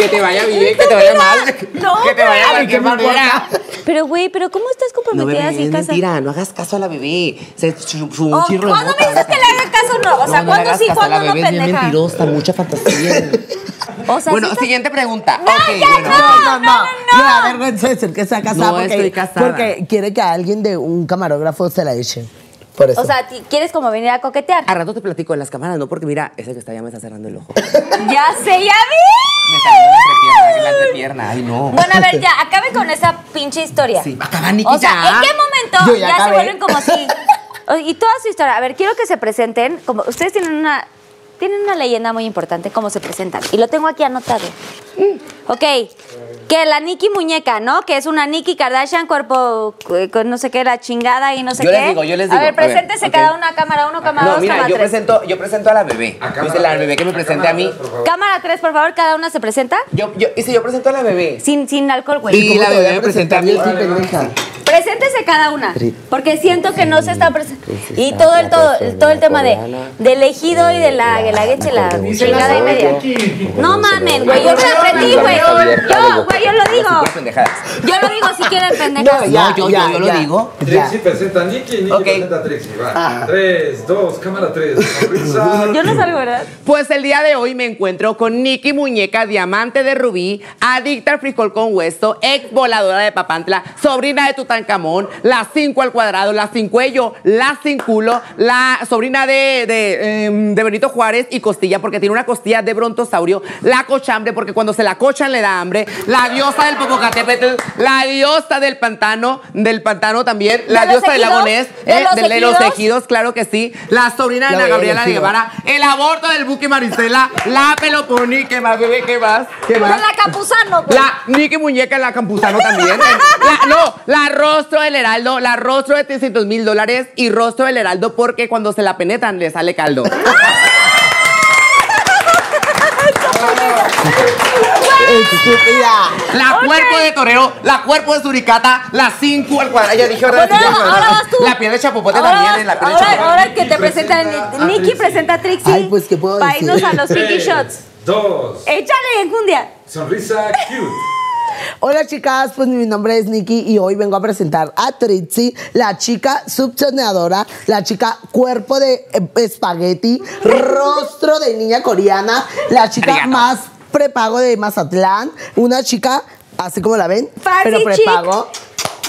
Que te vaya bien, que te vaya mal. No, que te vaya de cualquier manera. Pero, güey, ¿pero cómo estás No, comprometida bebé, así, es casada? mentira. No hagas caso a la bebé. Se su, su Oh, ¿Cuándo me dices que le haga caso no? O sea, No, no ¿cuándo sí, a la cuándo no, bebé, es bien pendeja? mentirosa, mucha fantasía. *laughs* O sea, bueno, sí siguiente pregunta. No, ok, ya bueno. No, no, no. Me da vergüenza decir que está casada No, porque, estoy casada. porque quiere que alguien de un camarógrafo se la eche. Por eso. O sea, ¿quieres como venir a coquetear? A rato te platico en las cámaras, no porque mira, ese que está allá me está cerrando el ojo. *laughs* Ya sé, ya vi. La entrepierna, la entrepierna. Ay, no. Bueno, a ver, ya, *laughs* acabe con esa pinche historia. Sí, acaba, Nikki, O sea, ya. ¿en qué momento Yo ya ya, se vuelven como? *laughs* O- Y toda su historia. A ver, quiero que se presenten. Como ustedes tienen una, tienen una leyenda muy importante, cómo se presentan. Y lo tengo aquí anotado. Ok. Que la Nikki muñeca, ¿no? Que es una Nikki Kardashian, cuerpo con no sé qué, la chingada y no sé Yo qué. les digo, yo les digo. A ver, preséntese cada una, cámara uno, cámara No, dos, mira, cámara yo tres. presento, yo presento a la bebé. A cámara la bebé que me presente a mí. tres. Cámara tres, por favor, cada una se presenta. Yo, yo, y si yo presento a la bebé. Sin, sin alcohol, güey. Y la bebé me presenta a mí. Yo sí, pendeja. Preséntese cada una, porque siento que no se está presentando. Y todo el todo, todo el tema de del ejido y de la guelagueche, la chingada y media. No mamen, güey, yo me güey. Yo, güey, yo lo digo. pendejadas. Yo lo digo si quieren pendejas. *laughs* No, ya, yo- yo- yo lo digo. Trixie presenta a Nikki, Nikki Ok. presenta a Trixie. Va. Ajá. Tres, dos, cámara tres. *laughs* Yo no salgo, ¿verdad? Pues el día de hoy me encuentro con Nikki Muñeca, diamante de Rubí, adicta al frijol con hueso, ex voladora de Papantla, sobrina de Tutankamón, la cinco al cuadrado, la sin cuello, la sin culo, la sobrina de, de, em, de Benito Juárez y costilla, porque tiene una costilla de brontosaurio, la cochambre, porque cuando se la cochan le da hambre, la diosa del Popocatépetl, la diosa del pantano, del pantano también, la ¿De los diosa del lagonés, ¿De eh, los de, de los ejidos? ejidos, claro que sí, la sobrina de La Ana Gabriela de. Guevara, el aborto del buque Maricela, la Peloponi, ¿qué más, bebé? ¿Qué más? ¿Qué más? la Campuzano, güey. La Nicky Muñeca, la Campuzano también. *laughs* La- no, la rostro del Heraldo, la rostro de 300 mil dólares y rostro del Heraldo porque cuando se la penetran le sale caldo. *laughs* Estúpida. La cuerpo de torero, la cuerpo de suricata, la cinco al cuadrado. Ya dije, ahora ¿verdad? vas tú. La piel de chapopote Ahora también, la piel de ahora, chapopote. ahora que te Presenta presentan, Nicky presenta a Trixie. Ay, pues, ¿qué puedo Para decir? irnos a los Pinky Shots. Dos. Échale, enjundia. Sonrisa cute. Hola chicas, pues mi nombre es Nikki y hoy vengo a presentar a Tritzi, la chica subsoneadora, la chica cuerpo de eh, espagueti, rostro de niña coreana, la chica más prepago de Mazatlán, una chica así como la ven, Fancy pero chic. prepago.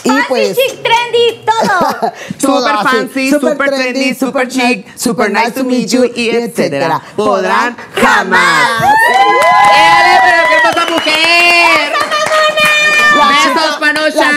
Y Fancy, pues chic, trendy, todo. *laughs* todo Super así, fancy, super trendy, super chic, super nice to meet you, y etcétera. Podrán jamás. ¡Eh, pero qué pasa, mujer! ¡Besos, panocha!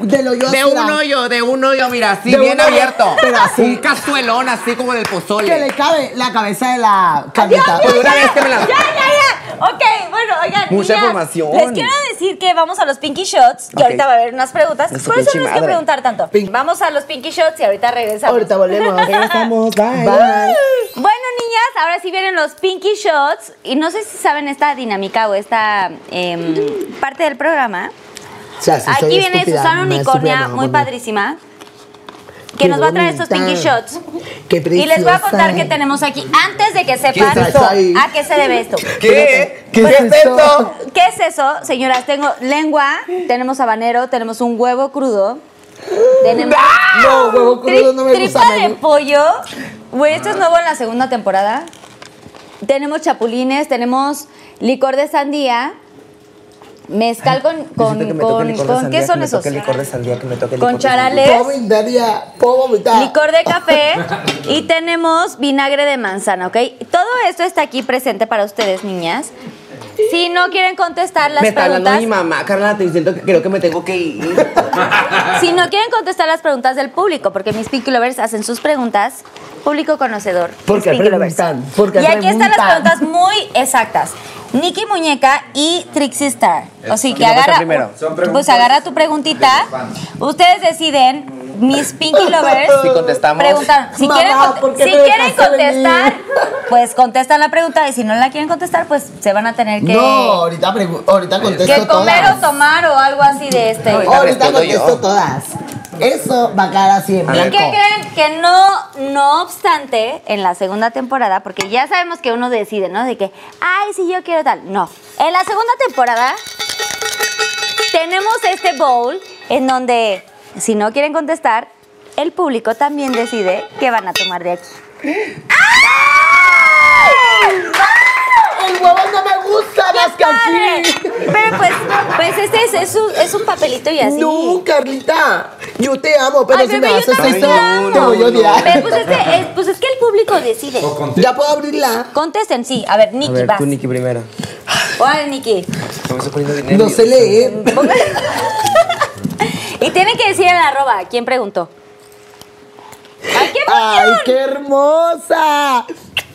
del- hoyo De un la- hoyo, de un hoyo, mira, así De bien abierto. pero así. Un cazuelón, así como del pozole. que le cabe la cabeza de la carnita. Una vez que me la... Ya, ya, ya. Ok, bueno, oigan. Mucha niñas, información. Les quiero decir que vamos a los Pinky Shots y ahorita va a haber unas preguntas. Por eso no es que preguntar tanto. Pink. Vamos a los Pinky Shots y ahorita regresamos. Ahorita volvemos. *laughs* Regresamos, bye. Bye. Bueno, niñas, ahora sí vienen los Pinky Shots. Y no sé si saben esta dinámica o esta em, parte del programa. O sea, soy Aquí viene Susana Unicornia, muy padrísima. Que Qué nos va a traer estos. Pinky Shots. Qué Y les voy a contar qué tenemos aquí. Antes de que sepan es eso a qué se debe esto. ¿Qué? ¿Qué ¿Qué es es esto? esto? ¿Qué es eso, señoras? Tengo lengua, tenemos habanero, tenemos un huevo crudo, tenemos No, huevo crudo no me gusta. tripa de me- pollo. Güey, esto es nuevo en la segunda temporada. Tenemos chapulines, tenemos licor de sandía, mezcal con con, con, licor de con- ¿qué son esos? licor de sandía, que me toque Con charales. Puedo. Licor de café *laughs* y tenemos vinagre de manzana, ¿ok? Todo esto está aquí presente para ustedes, niñas. Si no quieren contestar las Me está hablando preguntas, mi mamá, Carla, te diciendo que creo que me tengo que ir. *laughs* si no quieren contestar las preguntas del público, porque mis Pinky Lovers hacen sus preguntas, público conocedor. ¿Por mis qué Pinky Lovers. preguntan? ¿Por qué y aquí están las preguntas muy exactas. Nicky Muñeca y Trixie Star. O sea, que ¿Quién va a agarra, pasar primero? Son pues agarra tu preguntita. Ustedes deciden, mis Pinky Lovers. *laughs* Si contestamos. Preguntaron. Si Mamá, quieren, cont- ¿por qué si contestar, *laughs* pues contestan la pregunta. Y si no la quieren contestar, pues se van a tener que, No, ahorita, ahorita contesto que comer todas. o tomar o algo así de este. Ahorita Ahorita respondo yo. contesto todas. Eso va a quedar así en A ¿Y blanco. qué creen? Que no, no obstante, en la segunda temporada, porque ya sabemos que uno decide, ¿no? De que, ay, sí, yo quiero tal. No. En la segunda temporada tenemos este bowl en donde, si no quieren contestar, el público también decide qué van a tomar de aquí. El huevo no me gusta más que aquí. Pero pues, pues este es, es, un, es un papelito y así. No, Carlita. Yo te amo, pero Ay, si bebé, me haces esto, te voy a odiar. Pero pues, este, es, pues es que el público decide. ¿Ya puedo abrirla? Contesten, sí. A ver, A Nicky, ver, vas. tú, Nikki, primero. Poniendo bien No sé leer. Y tienen que decir el arroba. ¿Quién preguntó? ¡Ay, qué ¡Ay, qué hermosa!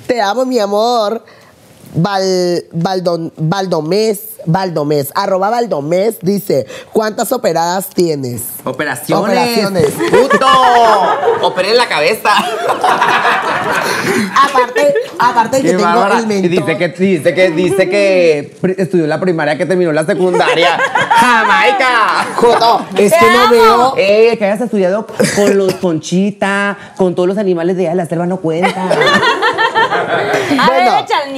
Te amo, mi amor. Val, Valdomés, Valdomés, arroba Valdomés dice, ¿cuántas operadas tienes? Operaciones. Operaciones. ¡Puto! Operé en la cabeza. *laughs* Aparte, aparte de que tengo bárbara. el Y mentón. dice que, dice que, dice que estudió la primaria, que terminó la secundaria. *laughs* ¡Jamaica! Joto, es que no veo. Eh, que hayas estudiado con los Conchita, con todos los animales de allá de la selva, no cuenta. *laughs* A bueno.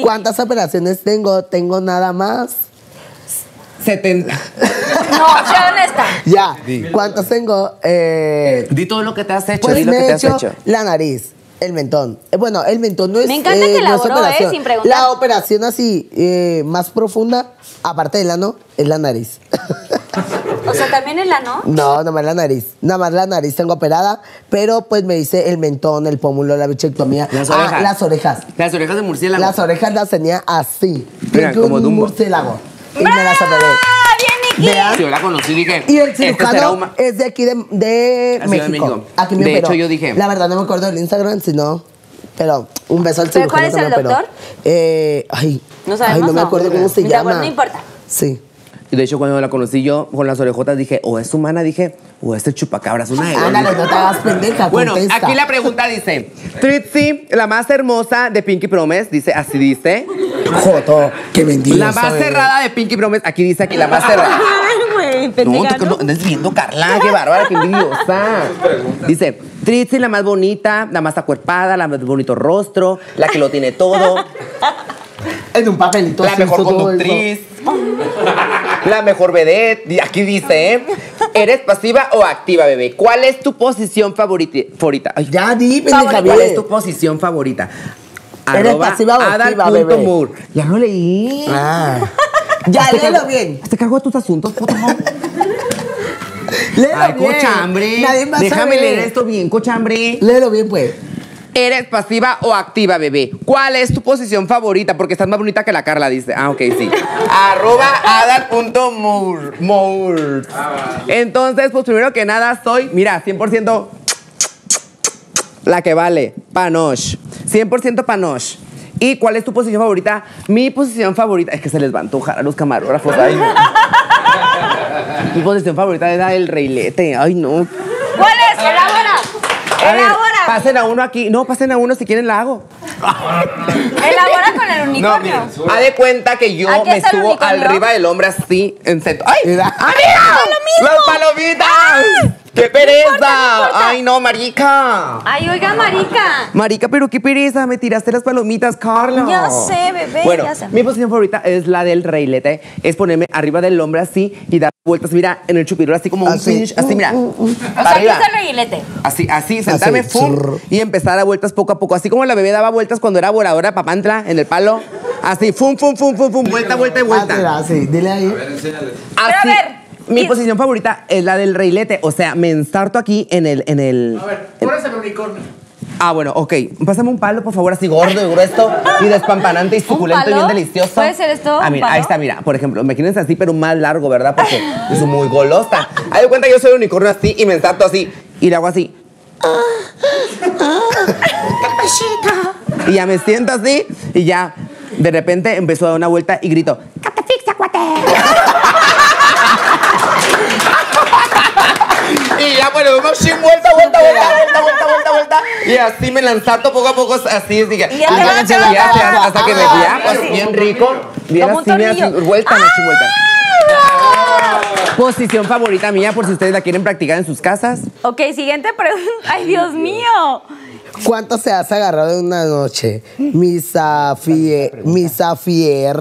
¿cuántas operaciones tengo? Tengo nada más. 70. No, sea honesta. Ya. ¿Cuántas tengo? Eh, Di todo lo que te has hecho. pues di lo me que he te has hecho, hecho. la nariz, el mentón. Eh, Bueno, el mentón no es. Me encanta que no es elaboró, ¿eh? operación. Sin preguntar. La operación así, eh, más profunda, aparte del ano, es la nariz. O sea, también el ano. no, nada más la nariz. Nada más la nariz tengo operada, pero pues me hice el mentón, el pómulo, la bichectomía. Las Ah, orejas. las orejas. Las orejas de murciélago. Las orejas las tenía así. Mira, como de un Dumbo. murciélago. Y me las operé. ¡Ah, bien, Nicky! Vean. Si yo la conocí, dije. Y el este será cirujano es de aquí de, de La Ciudad de México. México. Aquí me De operó. hecho, yo dije- La verdad no me acuerdo del Instagram, sino. Pero un beso al ¿Pero cirujano cuál es que me el operó. doctor? Eh, ay, No ay, sabemos, no me no. acuerdo cómo se llama. no importa. Sí. Y de hecho, cuando la conocí yo con las orejotas, dije, o es humana, dije, o es el chupacabras, una de dos. Ándale, no te hagas pendeja. Bueno, contesta. aquí la pregunta dice, Tritzy, la más hermosa de Pinky Promise, dice, así dice. Joto, qué mentiroso. La más cerrada de Pinky Promise, aquí dice aquí la más cerrada. *laughs* Ay, güey, No, tú ¿no? no andas viendo, Carla, qué bárbara, qué envidiosa. Dice, Tritzy, la más bonita, la más acuerpada, la más bonito rostro, la que lo tiene todo. En un papelito. La mejor conductriz. La mejor vedette. Y aquí dice, ¿eh? ¿Eres pasiva o activa, bebé? ¿Cuál es tu posición favorita? Ya di, ¿Cuál es tu posición favorita? ¿Eres pasiva o Adal activa, punto bebé? Moore. Ya lo leí. Ah. Ya, léelo bien. Hazte cargo de tus asuntos, puto. *laughs* Léelo Ay, bien. cochambre. Nadie a Déjame leer esto bien, cochambre. Léelo bien, pues. ¿Eres pasiva o activa, bebé? ¿Cuál es tu posición favorita? Porque estás más bonita que la Carla, dice. Ah, ok, sí. *laughs* Arroba adal.moore. Moore. Entonces, pues primero que nada, soy, mira, 100% la que vale. Panosh. 100% panosh. ¿Y cuál es tu posición favorita? Mi posición favorita. Es que se les va a antojar a los camarógrafos. Ay, no. *laughs* Mi posición favorita era el reilete. Ay, no. ¿Cuál es? Elabora. A ver, Elabora. pasen a uno aquí. No, pasen a uno si quieren la hago. Elabora con el No, unicornio. miren, haz de cuenta que yo Aquí me está el subo unicornio. arriba del hombre así en centro. ¡Ay! Mira. ¡Amiga! ¡Las palomitas! ¡Qué pereza! ¡Ay, no, marica! Ay, oiga, marica. Marica, pero qué pereza, me tiraste las palomitas, Carla. Ya sé, bebé, Bueno, ya sé. mi posición favorita es la del reilete. Es ponerme arriba del hombre así y dar vueltas, mira, en el chupirul así como un Así. pinch, así, mira. O sea, arriba. el reguilete. Así, así, sentarme, Así, zurr. y empezar a dar vueltas poco a poco. Así como la bebé daba vueltas cuando era voladora papantla en el palo. Así, fum, fum, fum, fum, fum, vuelta, vuelta y Ah, vuelta. mira, sí, dile ahí. A ver, enséñale. Así. Pero a ver, Mi ¿qué- posición favorita es la del reilete. O sea, me ensarto aquí en el. En el A ver, eres el unicornio. Ah, bueno, ok. Pásame un palo, por favor, así gordo y grueso y despampanante y suculento y bien delicioso. ¿Puede ser esto, Ah, mira, ahí está, mira. Por ejemplo, imagínense así, pero más largo, ¿verdad? Porque es muy golosa. Haz de cuenta que yo soy un unicornio así y me ensarto así y le hago así. *laughs* Y ya me siento así y ya de repente empezó a dar una vuelta y grito. ¡Catafixia, cuate! Y ya, bueno, vamos sin vuelta, vuelta, vuelta, vuelta, vuelta, vuelta, vuelta. Y así me lanzarto poco a poco, así, así que. Y ya hasta vas. hasta que me Ah, ya, pues bien rico. Bien así, tornillo. vuelta, me vuelta. Posición favorita mía, por si ustedes la quieren practicar en sus casas. Ok, siguiente pregunta. Ay, Dios mío. ¿Cuánto se has agarrado en una noche? Misa fier, misa fier,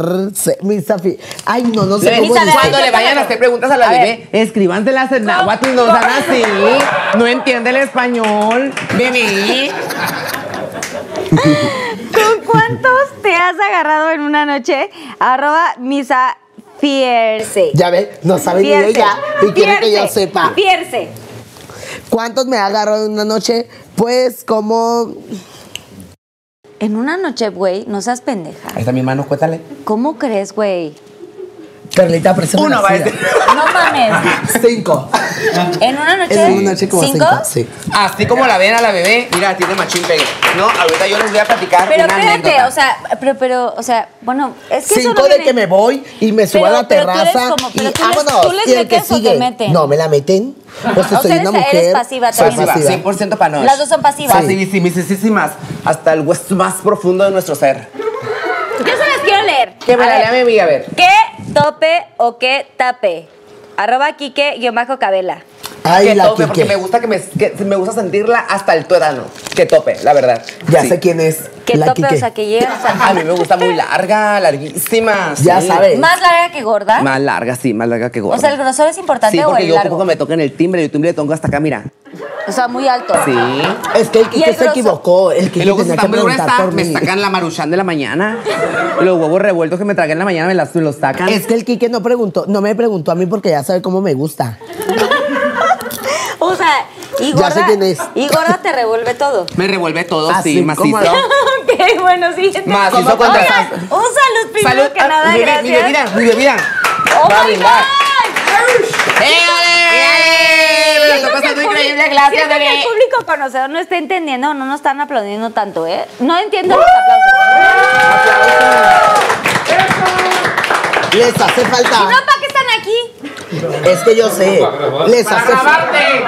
misa fier. Ay, no, no sé cómo. Cuando le vayan a hacer preguntas a la A bebé, escríbanselas en náhuatl, no sean así. No entiende el español. Bebé. ¿Con cuántos te has agarrado en una noche? Arroba misa fierce. Ya ve, no sabe ni ella y quiere que yo sepa. Fierce. ¿Cuántos me ha agarrado en una noche? Pues como En una noche, güey, no seas pendeja. Ahí está mi mano, cuéntale. ¿Cómo crees, güey? Carlita, préstame Uno va a decir. *laughs* No mames. Cinco. En una noche. En una noche como ¿Cinco? cinco. Sí. Así como la ven a la bebé, mira, tiene machín pegue. No, ahorita yo les voy a platicar Pero una espérate, anécdota. o sea, pero, pero, o sea, bueno, es que eso Cinco no de viene- que me voy y me subo Pero- a la pero tú eres terraza como- pero y tú les- vámonos. tú les y el que metes o te sigue. meten. No, me la meten. Pues O soy sea, una eres- mujer. eres pasiva soy también. Pasiva, pasiva. 100% panoche. Las dos son pasivas. Pasivísimas, hasta el hueso más profundo de nuestro ser. Quiero leer. Que me la lea mi amiga, a ver. ¿Qué tope o qué tape? Arroba Kike-Cabela. Ay, que la tope, porque me gusta que me, que me gusta sentirla hasta el tuétano. Que tope, la verdad. Ya Sí. sé quién es. ¿Qué la tope? Kike. O sea, que llega A mí me gusta muy larga, larguísima. Ya sí. sabes. más larga que gorda. Más larga, sí, más larga que gorda. O sea, el grosor es importante Sí, o porque el yo largo. poco me toquen el timbre, el timbre le tengo hasta acá, mira. O sea, muy alto. Sí. Es que el ¿Y Kike el se equivocó. El Y Kike luego tenía que preguntar me sacan la maruchan de la mañana. Y los huevos revueltos que me tragué en la mañana me, las, me los sacan. Es que el Kike no preguntó, no me preguntó a mí porque ya sabe cómo me gusta. O sea, y Ya gorda. sé quién es. Y gorda te revuelve todo. Me revuelve todo, Ah, sí, sí, macizo. ¿cómo no? *laughs* ok, bueno, siguiente. Macizo Oigan, contra- Un salud primero Salud, que ah, nada, mi, gracias. mi bebida, mi bebida. ¡Oh, Va my. God! Que pasando increíble, gracias, que el público conocedor no está entendiendo, no nos están aplaudiendo tanto, ¿eh? No entiendo los aplausos. Les hace falta. Si no, ¿para qué están aquí? *laughs* Es que yo sé. Les hace ¡Cállate!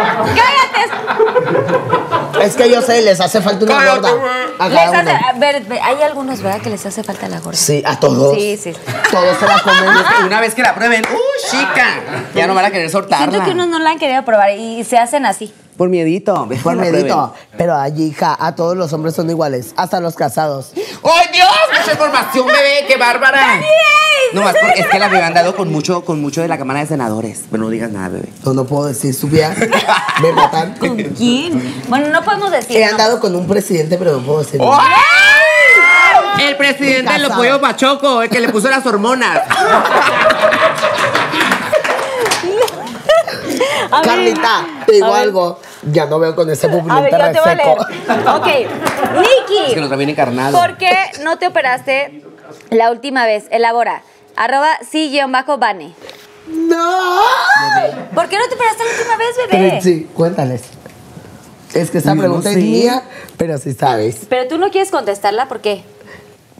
Es que yo sé, les hace falta una Cállate, gorda. Les hace, uno. a ver, hay algunos, ¿verdad? Que les hace falta la gorda. Sí, a todos. Sí, sí. Todos se la comen. Y Una vez que la prueben, ¡uh, chica! Ya no van a querer soltarla. Siento que unos no la han querido probar y se hacen así. Por miedito. Por miedito. prueben. Pero allí, hija, a todos los hombres son iguales, hasta los casados. ¡Ay, Dios! ¡Mucha información, bebé! ¡Qué bárbara! No, más porque es que la bebé han dado con mucho, con mucho de la Cámara de Senadores. Pero no digas nada, bebé. No, no puedo decir su vida. Me matan. *laughs* ¿Con quién? Bueno, no podemos decir. He ¿no? andado con un presidente, pero no puedo decir. El presidente de los Casado. pollos Pachoco, el que le puso las hormonas. *laughs* Carlita, te digo algo. Ya no veo con ese A ver, yo te voy a leer. Ok, Nicky. Es que nos trae bien encarnado. ¿Por qué no te operaste la última vez? Elabora. Arroba sí-bane. ¡No! ¿Por qué no te operaste la última vez, bebé? Sí, cuéntales. Es que esa no pregunta sé. es mía, pero sí sabes. Pero tú no quieres contestarla, ¿por qué?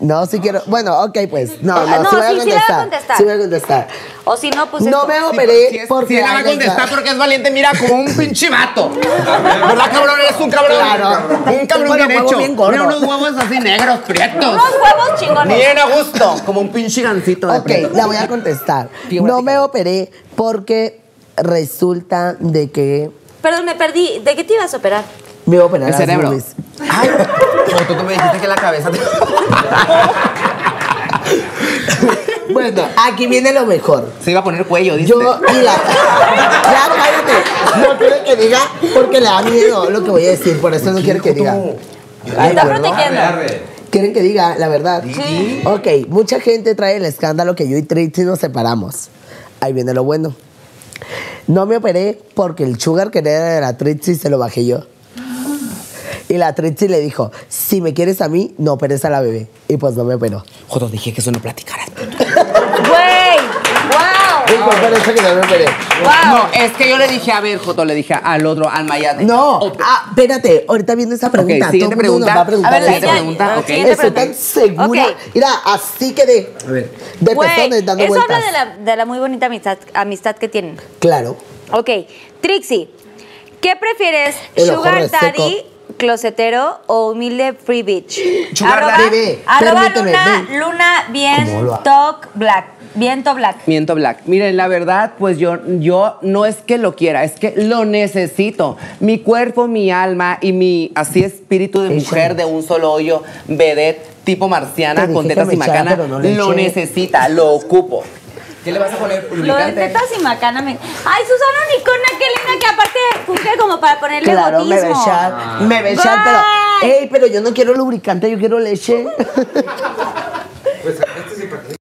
No, sí quiero. Bueno, ok, pues. No, Ah, no, no, sí voy a sí, sí le voy a contestar. contestar. Sí voy a contestar. O si no, pues No esto. me operé porque. Si él la va a contestar porque es valiente, mira, como un pinche vato. *laughs* ¿Verdad, cabrón? Eres un cabrón. Claro. Un cabrón bien huevos hecho. bien gordos. Mira unos huevos así negros, prietos. Unos huevos chingones. Bien a gusto. Como un pinche gancito de Ok, prieto. la voy a contestar. Sí, No me operé porque resulta de que Perdón, me perdí. ¿De qué te ibas a operar? Me iba a operar El las cerebro. boobies. Ay, pero tú, tú me dijiste que la cabeza te... *laughs* Bueno, aquí viene lo mejor. Se iba a poner cuello, dice. Yo, mira, ya cállate. No quiere que diga porque le da miedo lo que voy a decir, por eso no quiere que diga. Te está protegiendo. Quieren que diga la verdad. Sí. Ok, mucha gente trae el escándalo que yo y Trixie nos separamos. Ahí viene lo bueno. No me operé porque el sugar que era de la Trixie se lo bajé yo. Y la Trixie le dijo, si me quieres a mí, no operes a la bebé. Y pues no me operó. Joder, dije que eso no platicaras. Güey. Y Wow. pues por eso que no me operé. Wow. No, es que yo le dije, a ver, Joto, le dije al otro, al Mayate. No, Op- ah, espérate, ahorita viene esa pregunta. Ok, siguiente Todo mundo nos pregunta. va a preguntar A ver, la Siguiente eso. pregunta, ok. siguiente Estoy pregunta. tan segura. Ok. Mira, así quedé. A ver. De Güey, pezones dando eso vueltas. habla de la, de la muy bonita amistad, amistad que tienen. Claro. Ok, Trixie, ¿qué prefieres? El ¿Sugar daddy, closetero o humilde free bitch? Sugar Arroba- daddy, Arroba Luna, ven. Luna bien ¿Cómo lo ha- talk black. Viento black. Miento Black. Miren, la verdad, pues yo, yo no es que lo quiera, es que lo necesito. Mi cuerpo, mi alma y mi así espíritu de mujer de un solo hoyo, vedette, tipo marciana, con tetas y macana, no lo necesita, lo ocupo. ¿Qué le vas a poner? Lo de lubricante? tetas y macana me... Ay, Susana Unicona, qué linda, que aparte funge como para ponerle Claro, me botismo. Me bechar, pero. Bye. Ey, pero yo no quiero lubricante, yo quiero leche. *laughs* Pues este sí para qué.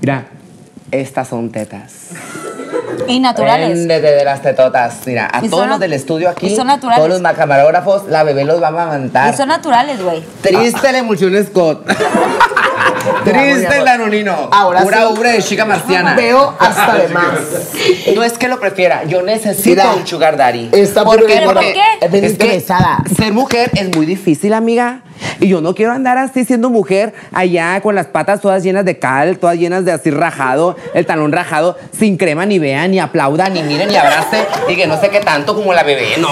Mira, estas son tetas. Y naturales. Préndete de las tetotas. Mira, a Y todos los del estudio aquí, y son naturales. todos los camarógrafos, la bebé los va a Y amamantar. son naturales, güey. Triste la emulsión Scott. *laughs* *laughs* Triste el danonino. Ahora Pura sí. obra de chica marciana. Veo hasta de *laughs* más. *laughs* No es que lo prefiera, yo necesito Mira, un sugar daddy. esta ¿Por qué? morra Porque es bien interesada. ser mujer es muy difícil, amiga. Y yo no quiero andar así siendo mujer allá con las patas todas llenas de cal, todas llenas de así rajado, el talón rajado, sin crema, ni vean, ni aplaudan, ni miren, ni abrace, y que no sé qué tanto como la bebé. No.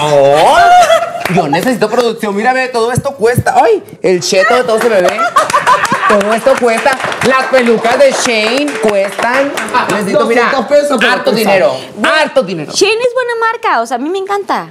Yo necesito producción. Mira, ve, todo esto cuesta. Ay, el cheto de todo ese bebé. Todo esto cuesta. Las pelucas de Shane cuestan. Necesito, mira, 200 pesos harto dinero. Harto dinero. Shane es buena marca, o sea, a mí me encanta.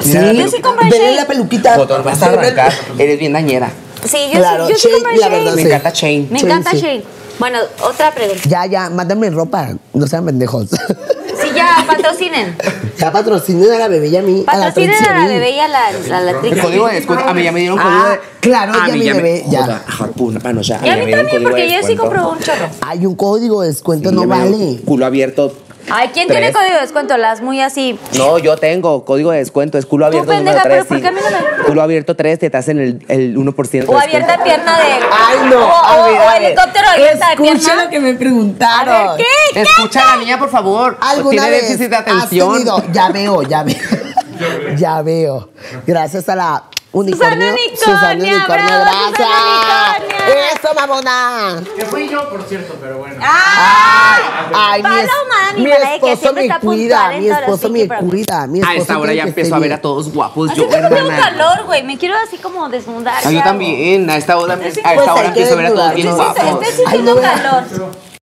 Sí, Yo sí compré Shane. la peluquita. Vas a arrancar. Eres bien dañera. Sí, yo Claro, sí, yo sí Shane, compré la Shane. verdad, Me sí. encanta Shane. Me Sí, encanta sí. Shane. Bueno, otra pregunta. Ya, ya, mándame ropa. No sean pendejos. *laughs* Ya, patrocinen. *laughs* ya patrocinen a la bebé y a mí. Patrocinen a la mí. bebé y a la, a la El código de descuento. A mí ya me dieron Ah, código de. claro, a ya mi bebé, ya. Joda, Harpuna, mano, ya. Y a mí también, porque yo sí compro un chorro. Hay un código de descuento, Sí, no vale. Culo abierto. Ay, ¿quién tiene Tres. código de descuento? Las muy así. No, yo tengo código de descuento, es culo abierto pendeja, número pero 3. ¿por qué a mí no me- Culo abierto 3, te hacen el, el 1% de O abierta pierna de. Ay, no. O, a ver, o a ver. helicóptero abierta de Escucha pierna. lo que me A preguntaron. ver, ¿qué? Escucha a la niña, por favor. ¿Alguna Tiene vez déficit de has atención. tenido- Ya veo, ya veo. *laughs* ya veo. Gracias a la unicornio. Susana Unicornio, bravo, gracias. Susana. Eso, mamona. Que fui yo, por cierto, pero bueno. ¡Ay! Ay, mi, es- mi esposo me cuida, mi esposo me cuida, mi A esta hora ya esté a ver a todos guapos. Así Yo, que tengo calor, güey. Me quiero así como desnudar. Ah, ¿qué yo también. A esta hora, a Pues esta hay hora empiezo a ver a todos bien guapos. Estoy sintiendo calor.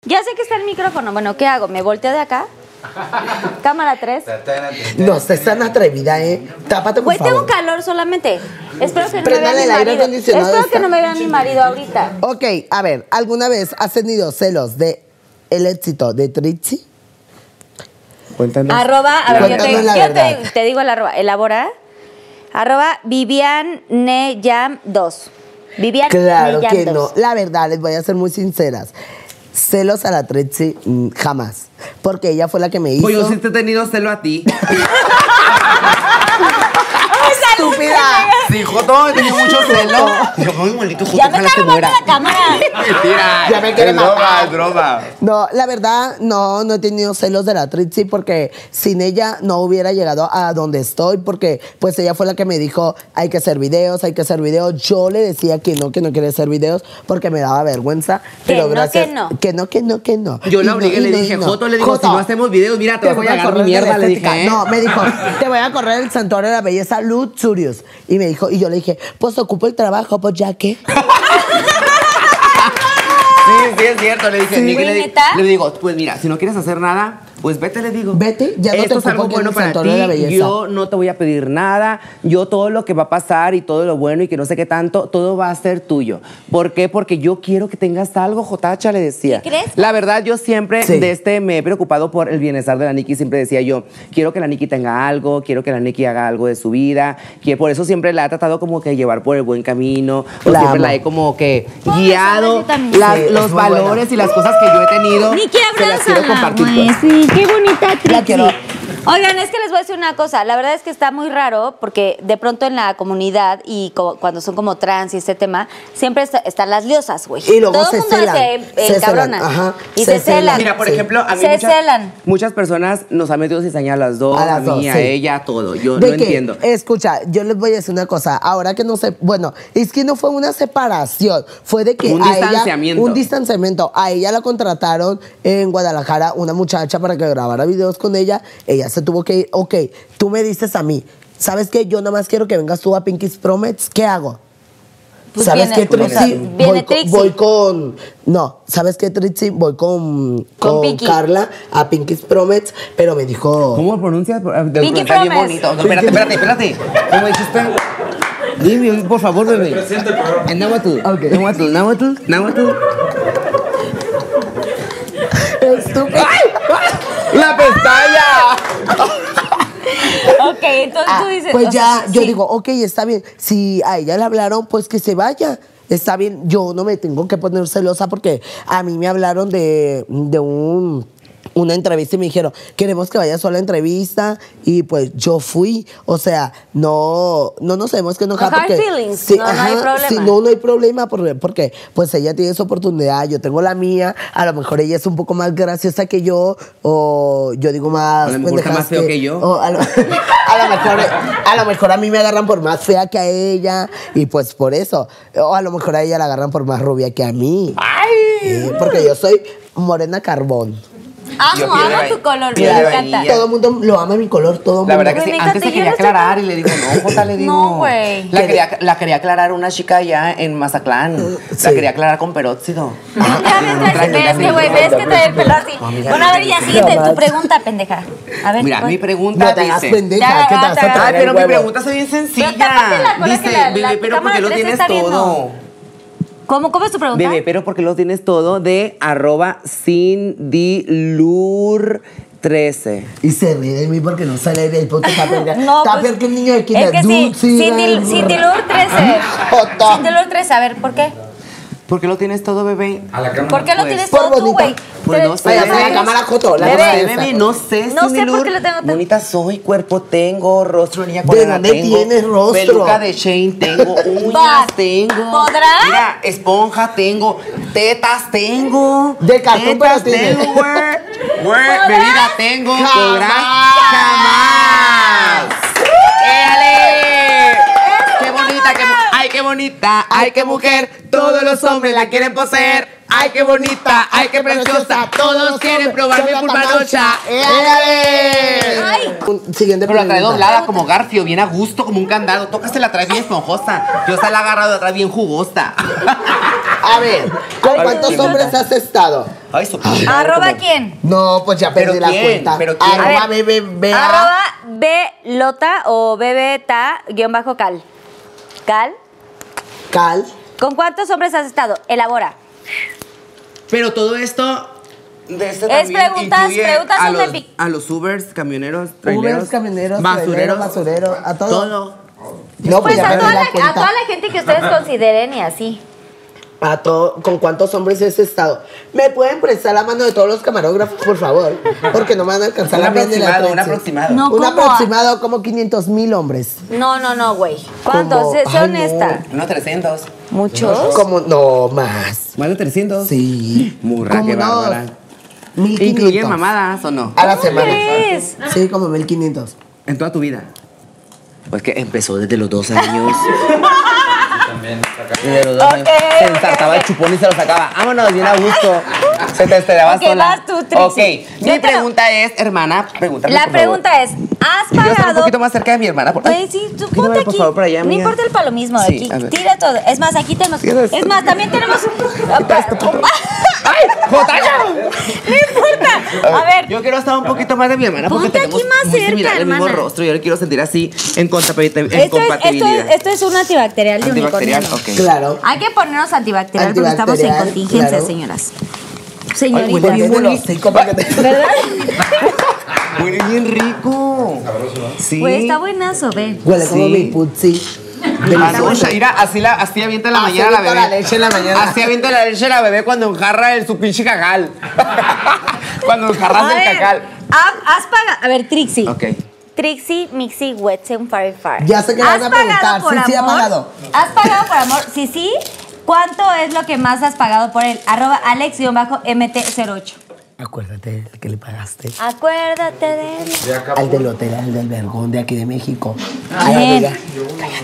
Ya sé que está el micrófono. Bueno, ¿qué hago? ¿Me volteo de acá? *laughs* Cámara 3. No, estás tan atrevida, ¿eh? Tápate, por Güey, tengo favor. calor solamente. Espero que no me Préndale vea mi el aire marido. acondicionado, Espero que no me vea mi marido ahorita. Ok, a ver, ¿alguna vez has tenido celos de el éxito de Trixie? Cuéntanos. Arroba, a ver, yo, te, Cuéntanos la yo te- verdad. te digo el arroba. Elabora. Arroba Vivian Neyam 2. Vivian Claro Neyam que 2. no. La verdad, les voy a ser muy sinceras. Celos a la Trixie, mm, jamás. Porque ella fue la que me hizo. Pues yo sí te he tenido celo a ti. *laughs* ¡Estúpida! Sí, Joto, he tenido mucho celo. Dije, ay, maldito Joto, Ya me está robando la cámara. *laughs* Mentira. Ya me quiere matar. es broma. No, la verdad, no, no he tenido celos de la Trixie porque sin ella no hubiera llegado a donde estoy porque pues ella fue la que me dijo hay que hacer videos, hay que hacer videos. Yo le decía que no, que no quería hacer videos porque me daba vergüenza. Que pero no, gracias. que no. Que no, que no, que no. Yo la obligué, y le no, y dije, no. Joto, le digo, Joto, si no hacemos videos, mira, te, a voy cagar mi correr de mierda, le dije. ¿eh? No, me dijo, te voy a correr el santuario de la belleza Y me dijo, y yo le dije, pues ocupo el trabajo, pues ya que. *laughs* Sí, sí, es cierto. Le dije, Sí. Le, le digo, pues mira, si no quieres hacer nada, pues vete, le digo. Vete, ya no te Esto es ocupo algo bueno para ti. Santuario de la Belleza. Yo no te voy a pedir nada. Yo todo lo que va a pasar y todo lo bueno y que no sé qué tanto, todo va a ser tuyo. ¿Por qué? Porque yo quiero que tengas algo, Jotacha, le decía. ¿Sí crees? La verdad, yo siempre Sí. de este me he preocupado por el bienestar de la Nikki. Siempre decía yo, quiero que la Nikki tenga algo, quiero que la Nikki haga algo de su vida. Que por eso siempre la he tratado como que llevar por el buen camino. O La siempre amo. la he como que guiado. las- Sí, es los buena. valores y las cosas que yo he tenido. Niki, se las quiero compartir. pues. Sí, qué bonita Trixie. quiero. Oigan, es que les voy a decir una cosa. La verdad es que está muy raro porque de pronto en la comunidad y co- cuando son como trans y este tema, siempre está- están las liosas, güey. Y luego Todo se el mundo celan, se se encabrona. celan, ajá, Y se se, celan. celan. Mira, por Sí. ejemplo, a mí Se muchas, celan. muchas personas nos han metido cizaña a las dos, A a, las dos, mí, a ella, a todo. Yo ¿De no qué? entiendo. Escucha, yo les voy a decir una cosa. Ahora que no sé, bueno, es que no fue una separación, fue de que Un a distanciamiento. ella un distanciamiento. A ella la contrataron en Guadalajara una muchacha para que grabara videos con ella. Ella se tuvo que ir. Ok, tú me dices a mí, ¿sabes qué? Yo nada más quiero que vengas tú a Pinky's Promets. ¿Qué hago? Pues ¿Sabes viene- qué, Trixie? voy, con- Trixie. voy con. No, ¿sabes qué, Trixie? Voy con, con, Pinky. Carla a Pinky's Promets, pero me dijo. ¿Cómo lo pronuncias? Lo Pinky pronuncias bien bonito. No, espérate, espérate, espérate. ¿Cómo dijiste? Dime, por favor, bebé. Presenta el programa. En náhuatl. Ok. Náhuatl, náhuatl, náhuatl. Estúpido. ¡La pestaña! *laughs* Ok, entonces tú dices. Pues ya, sea, yo sí. digo, ok, está bien. Si a ella le hablaron, pues que se vaya. Está bien, yo no me tengo que poner celosa porque a mí me hablaron de, de un, una entrevista y me dijeron, queremos que vayas a la entrevista y pues yo fui. O sea, no, no nos tenemos que enojar No porque... feelings, no, no hay problema. sí, no, no hay problema porque, porque pues ella tiene su oportunidad, yo tengo la mía, a lo mejor ella es un poco más graciosa que yo o yo digo más... A lo mejor está más feo que yo. o a, lo, a lo mejor, a lo mejor a mí me agarran por más fea que a ella y pues por eso. O a lo mejor a ella la agarran por más rubia que a mí. Eh, porque yo soy morena carbón. Amo, amo tu color, me encanta. Todo el mundo lo ama mi color, todo el La mundo. verdad que sí, antes se quería aclarar y le digo, no, Jota, le *laughs* digo. No, güey. La quería, la quería aclarar una chica allá en Mazatlán. La Sí. quería aclarar con peróxido. Ves, ves, ves que, güey, ves que trae el pelo así. Bueno, a ver, ya síguete tu pregunta, pendeja. A ver. Mira, mi pregunta dice... pendeja, que te Ay, pero mi pregunta es bien sencilla. La Dice, la- la bebé, pero cámara porque lo tienes todo. ¿Cómo, ¿Cómo es tu pregunta? Bebé, pero porque lo tienes todo de arroba Cindy 13. Y se ríe de mí porque no sale del puto *laughs* Tupper. No, Tupper, pues, que el niño de Es kinder. que sí, Dulce, Cindy, ay, Cindy Lur 13. *laughs* Joto. Cindy Lur 13, a ver, ¿por qué? ¿Por qué lo tienes todo, bebé? A la cámara. ¿Por qué lo Pues, tienes por todo tú, bonita. güey? Pues no sé. llamas- la cámara, Joto, la Bebé, Bebé, bebé, no sé, No sé por qué lo tengo tan- Bonita soy, cuerpo tengo, rostro niña ¿De dónde tengo. tienes rostro? Peluca de Shane tengo, *laughs* uñas tengo. ¿podrá? Mira, esponja tengo, tetas tengo. De cartón, pero tiene. tengo, güey. *laughs* Güey, ¿Podrá? bebida tengo, podrás jamás. ¡Éale! ¡Qué bonita, qué, mu- ay, qué bonita, ay, qué mujer! Todos los hombres la quieren poseer. ¡Ay, qué bonita, ay, qué preciosa! Todos quieren probar mi pulpanocha. Ay. Siguiente Pero la trae pregunta. doblada como garfio, bien a gusto, como un candado. Tócase la trae bien esponjosa. Yo se la he agarrado atrás bien jugosa. A ver, ¿con cuántos hombres has estado? Ay, su ¿Arroba quién? No, pues ya perdí ¿Pero la quién? cuenta. ¿Pero quién? Arroba A ver, BBBA. Arroba Blota o bebeta guion bajo cal. Cal. Cal. ¿Con cuántos hombres has estado? Elabora. Pero todo esto. De este Es preguntas- preguntas a los, pic- a los Ubers, camioneros, traileros, Ubers, camioneros, basureros, basureros, a todo. Todo. No, pues, Pues ya a toda, la, la, a toda la gente que ustedes *laughs* consideren y así. A todo, ¿Con cuántos hombres has estado? ¿Me pueden prestar la mano de todos los camarógrafos, por favor? Porque no me van a alcanzar Un la mía ni la aproximado, un aproximado. No, Un aproximado como 500 mil hombres. No, no, no, güey. ¿Cuántos? Sé, honesta. Unos 300. ¿Muchos? Como, no, más. ¿Más de 300? Sí. Murra, qué bárbara. 1500. ¿Incluyen mamadas o no? A la ¿Cómo semana. Sí, como 1500. En toda tu vida. Pues que empezó desde los dos años. *laughs* Desde los dos años. Se ensartaba el chupón y se lo sacaba. Vámonos, bien a gusto. *laughs* Se te esperaba Ok, sola. vas tú. Ok, Yo mi te lo- pregunta es, hermana, pregúntame. La por favor. pregunta es, ¿has estar un pagado? poquito más cerca de mi hermana. Por... Güey, sí, tú ponte por aquí. favor, por allá, no amiga. importa el palomismo de Sí, aquí. Tira todo. Es más, aquí tenemos. Es más, también tenemos. ¡Ay, Jotaya! no importa. A ver, Yo quiero estar un poquito más de mi hermana porque Ponte tenemos aquí más muy cerca, similar el mismo hermana. rostro. Yo le quiero sentir así en, compatibil- en esto es, esto, compatibilidad. es, esto es un antibacterial de Antibacterial, unicornio. ok. Claro. Hay que ponernos antibacterial, porque estamos en Antibacterial, contingencia, claro. señoras. Ay, Señoritas. huele bien el hocico para que te- ¿Verdad? Huele bien rico. *laughs* Sí. Pues está buenazo, ve. Huele como Sí. mi putzi. Ah, no, Shaira, así, la, así avienta en la Así mañana la bebé. la leche en la mañana. Así avienta la leche la bebé cuando enjarra el, su pinche cagal. *laughs* cuando enjarras el cagal. ha- has pagado. A ver, Trixie. Ok. Trixie, Mixi, Wetsen, Fire Fire. Ya sé que ¿Has van a preguntar. pagado por Sí, sí, ha pagado. ¿Has pagado por amor? Sí, sí. ¿Cuánto es lo que más has pagado por él? Arroba Alex-MT08. Acuérdate del que le pagaste. Acuérdate de él. Al del hotel, al del vergón de aquí de México. Ay, amiga.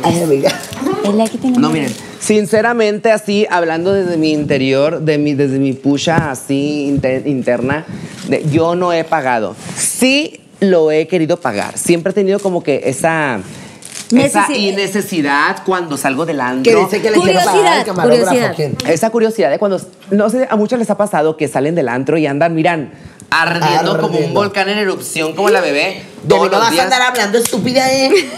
Ay, amiga. Él aquí tiene No, miren, sinceramente así, hablando desde mi interior, de mi, desde mi pucha así inte- interna, de- yo no he pagado. Sí lo he querido pagar. Siempre he tenido como que esa... Esa Necesi- necesidad cuando salgo del Que antro. dice que le. Esa curiosidad de cuando, no sé, a muchos les ha pasado que salen del antro y andan, miran, ardiendo, como un volcán en erupción, como la bebé. De no vas a andar hablando estúpida, ¿eh? *laughs*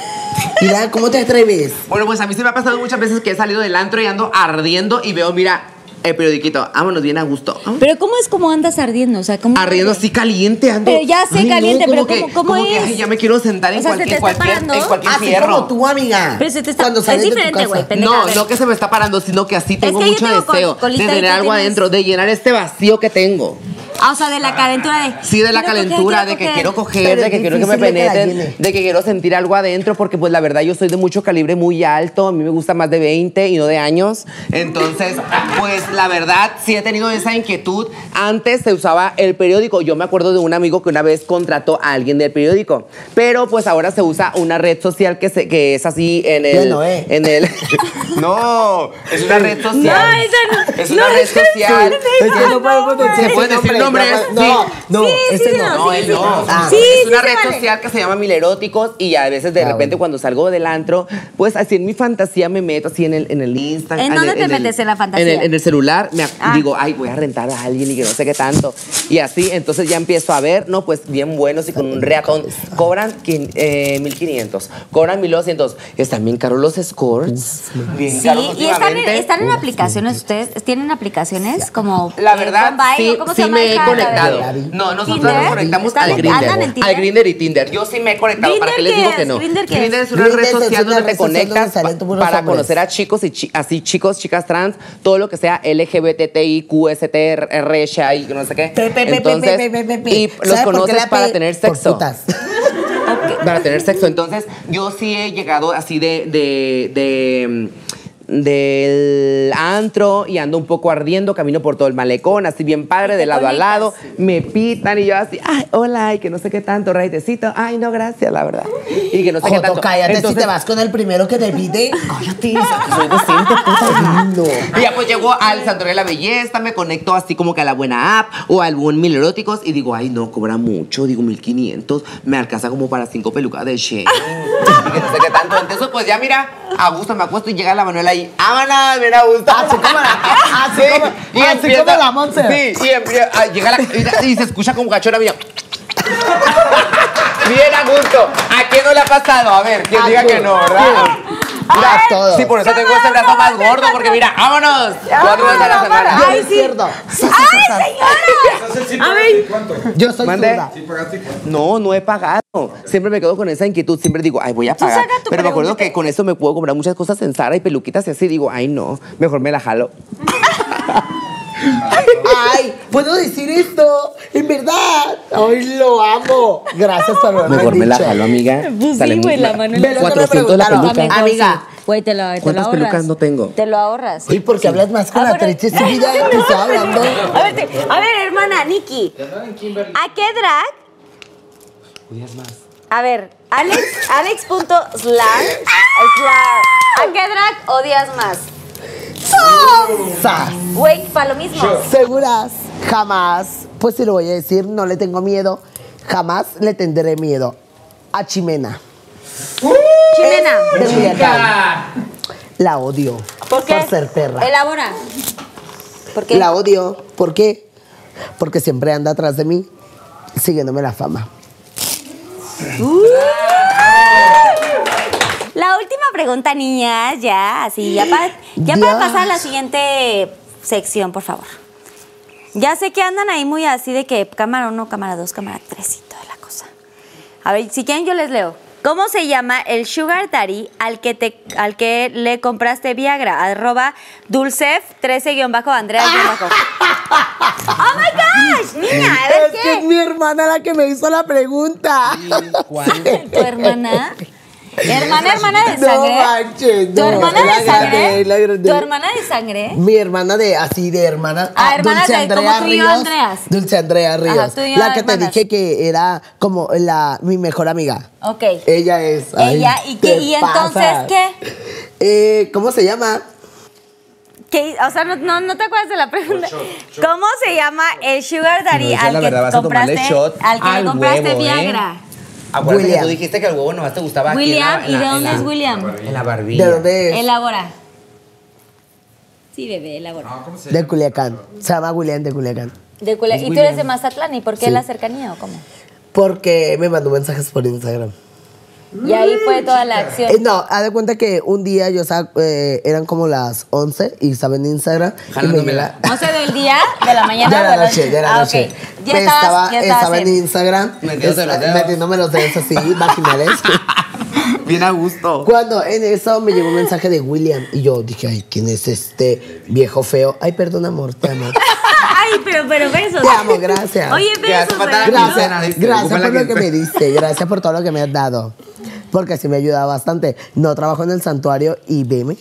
Mira, ¿cómo te atreves? Bueno, pues a mí se me ha pasado muchas veces que he salido del antro y ando ardiendo y veo, mira, el periodiquito, vámonos bien a gusto. Pero ¿cómo es como andas ardiendo? O sea, ¿cómo Ardiendo así caliente, ando. Pero ya sé, Ay, no, caliente, como pero que- ¿cómo- cómo como que, es? ay, ya me quiero sentar en O sea, ¿se te cualquier, está cualquier, parando? en cualquier Así fierro. como tú, amiga. Pero se te está- Cuando es sales tu diferente, güey, No, no que se me está parando, sino que así tengo que yo mucho tengo deseo de tener algo tienes- adentro, de llenar este vacío que tengo. Ah, o sea, de la calentura de. Sí, de la calentura, de que coger. quiero coger, Pero de que quiero que me penetren, de que quiero sentir algo adentro, porque pues la verdad yo soy de mucho calibre muy alto, a mí me gusta más de 20 y no de años. Entonces, pues la verdad sí he tenido esa inquietud. Antes se usaba el periódico. Yo me acuerdo de un amigo que una vez contrató a alguien del periódico, pero pues ahora se usa una red social que, se, que es así en el... No, ¿eh? En el *laughs* no, es una red social. No, esa no. Es una No, red *laughs* social. Es que no podemos decir ¿Se pueden decir No, no, Sí, ese sí, no. No, sí, él sí. no. Ah. Sí, es sí una red vale. social que se llama Mileróticos y a veces de Ah, repente bueno. cuando salgo del antro, pues así en mi fantasía me meto así en el, en el Instagram. ¿En dónde el- te metes en la fantasía? En el, en el celular, me Ah. digo, ay, voy a rentar a alguien y que no sé qué tanto. Y así, entonces ya empiezo a ver, no, pues bien buenos y con un reatón. Cobran quin- eh, 1500, cobran 1200. Están bien caros los scores. Bien Sí, caros y están en, aplicaciones. ¿Ustedes tienen aplicaciones como. La verdad, sí, o ¿cómo se sí llama me he conectado. No, nosotros ¿Tinder? nos conectamos ¿Están al Grinder. Al Grinder y Tinder. Yo sí me he conectado. ¿Para qué les ¿Grinder digo que no? ¿Grinder qué es? Una red social donde te conectas para conocer a chicos y así chicos, chicas trans, todo lo que sea LGBTI, QST, RSI, no sé qué. Entonces, y ¿Sabes los conoces para tener por sexo. putas? *laughs* Para tener sexo. Entonces, yo sí he llegado así de, de, de, del antro y ando un poco ardiendo, camino por todo el malecón, así bien padre, de lado a lado, me pitan y yo así, ay, hola, y que no sé qué tanto, raitecito, ay, no, gracias, la verdad. Y que no sé qué tanto. cállate si Entonces- te vas con el primero que te pide. *laughs* Cállate, *laughs* soy decente, puta. No. Y ya pues llego al Santuario de la Belleza, me conecto así como que a la buena app o al buen Mil Eróticos y digo, ay, no, cobra mucho, digo 1500, me alcanza como para cinco pelucas de Shein. *laughs* y que no sé qué tanto. Entonces, pues ya mira, a gusto me acuesto y llega la Manuela ahí, vámonos, bien a gusto. Así como la- *laughs* así como- así como la Monse. Sí, y empieza- ah, llega la, y, y se escucha como cachora, mira. *laughs* Bien a gusto. ¿A quién no le ha pasado? A ver, quien diga que no, ¿verdad? Mira, todo. Sí, por eso tengo este brazo más gordo, porque mira, vámonos. Cuatro veces a la semana. Ay, izquierdo. ¡Ay, *laughs* señora! A ver, ¿Cuánto? Yo soy zurda. ¿Sí pagaste? No, no he pagado. Siempre me quedo con esa inquietud. Siempre digo, ay, voy a pagar. saca tu Pero me acuerdo que con eso me puedo comprar muchas cosas en Zara y peluquitas y así. Digo, ay, no, mejor me la jalo. *laughs* Ay, ¿puedo decir esto? En verdad. Ay, lo amo. Gracias por haberme Mejor me la dicho. jalo, amiga. Pues Sale sí, muy güey, la que me 400 la preguntaron. peluca. Amiga. Güey, te lo, te lo ¿Cuántas ahorras. pelucas no tengo? Te lo ahorras. Uy, porque hablas más con Ah, la bueno. trecha su vida *laughs* te estoy hablando. A ver, te- a ver, hermana, Nikki. ¿A qué drag? A ver, Alex, Alex.slar. Slar. ¿A qué drag odias más? Sas. Güey, para lo mismo. ¿Seguras? Jamás. Pues si lo voy a decir, no le tengo miedo. Jamás le tendré miedo. A Chimena. Chimena. De Culiacán. La odio. ¿Por qué? Por ser perra. Elabora. ¿Por qué? La odio. ¿Por qué? Porque siempre anda atrás de mí, siguiéndome la fama. La última pregunta, niñas, ya, así, ya, pa- ya para pasar a la siguiente sección, por favor. Ya sé que andan ahí muy así de que cámara 1, cámara 2, cámara 3 y toda la cosa. A ver, si quieren yo les leo. ¿Cómo se llama el sugar daddy al que, te, al que le compraste Viagra? Arroba dulcef 13-andrea *laughs* ¡Oh, my gosh! Niña, a ver Es que es qué. mi hermana la que me hizo la pregunta. ¿Tu hermana? *laughs* ¿Hermana, *laughs* hermana de No sangre? manches, ¿Tu no, hermana es la de sangre? es la grande. ¿Tu hermana de sangre? Mi hermana de, así de hermana. Ah, hermanas Dulce de- Andrea como tú y yo, Ríos. Andreas. Dulce Andrea Ríos. tú y yo, la que te dije que era como la, mi mejor amiga. Ok. Ella es. ay, Ella, ¿y qué- y entonces qué? Eh, ¿Cómo se llama? ¿Qué- O sea, no, no, no te acuerdas de la pregunta. ¿Cómo se llama el sugar daddy No, al la que verdad, vas a tomarle compraste, shot al que al le compraste huevo, ¿eh? Acuérdate William. que tú dijiste que el huevo nomás te gustaba aquí en William, la- en ¿y la- de en dónde la- es William? En la barbilla. ¿De dónde es? Elabora. Sí, bebé, elabora. No, ¿cómo se De Culiacán. Se llama William de Culiacán. De Es ¿Y tú William. eres de Mazatlán? ¿Y por qué Sí. la cercanía o cómo? Porque me mandó mensajes por Instagram. Y ahí fue toda la acción. Eh, no, haz de cuenta que un día yo estaba, eh, eran como las 11 y estaba en Instagram. y me Jalándomela. llega- 11 *laughs* del día, de la mañana Ya de la noche, ya era Ah, noche. ok. Ya Me estabas, estaba, ya estaba en en- Instagram. Metiéndote los es- dedos. Metiéndome los dedos así, *laughs* vaginales. Bien a gusto. Cuando en eso me llegó un mensaje de William y yo dije, ay, ¿quién es este viejo feo? Ay, perdón, amor, te amo. *laughs* Ay, pero, pero besos. Te amo, gracias. Oye, besos. la Gracias, dice, gracias la por lo que me diste, gracias por todo lo que me has dado. Porque así me ha ayudado bastante. No trabajo en el santuario y veme.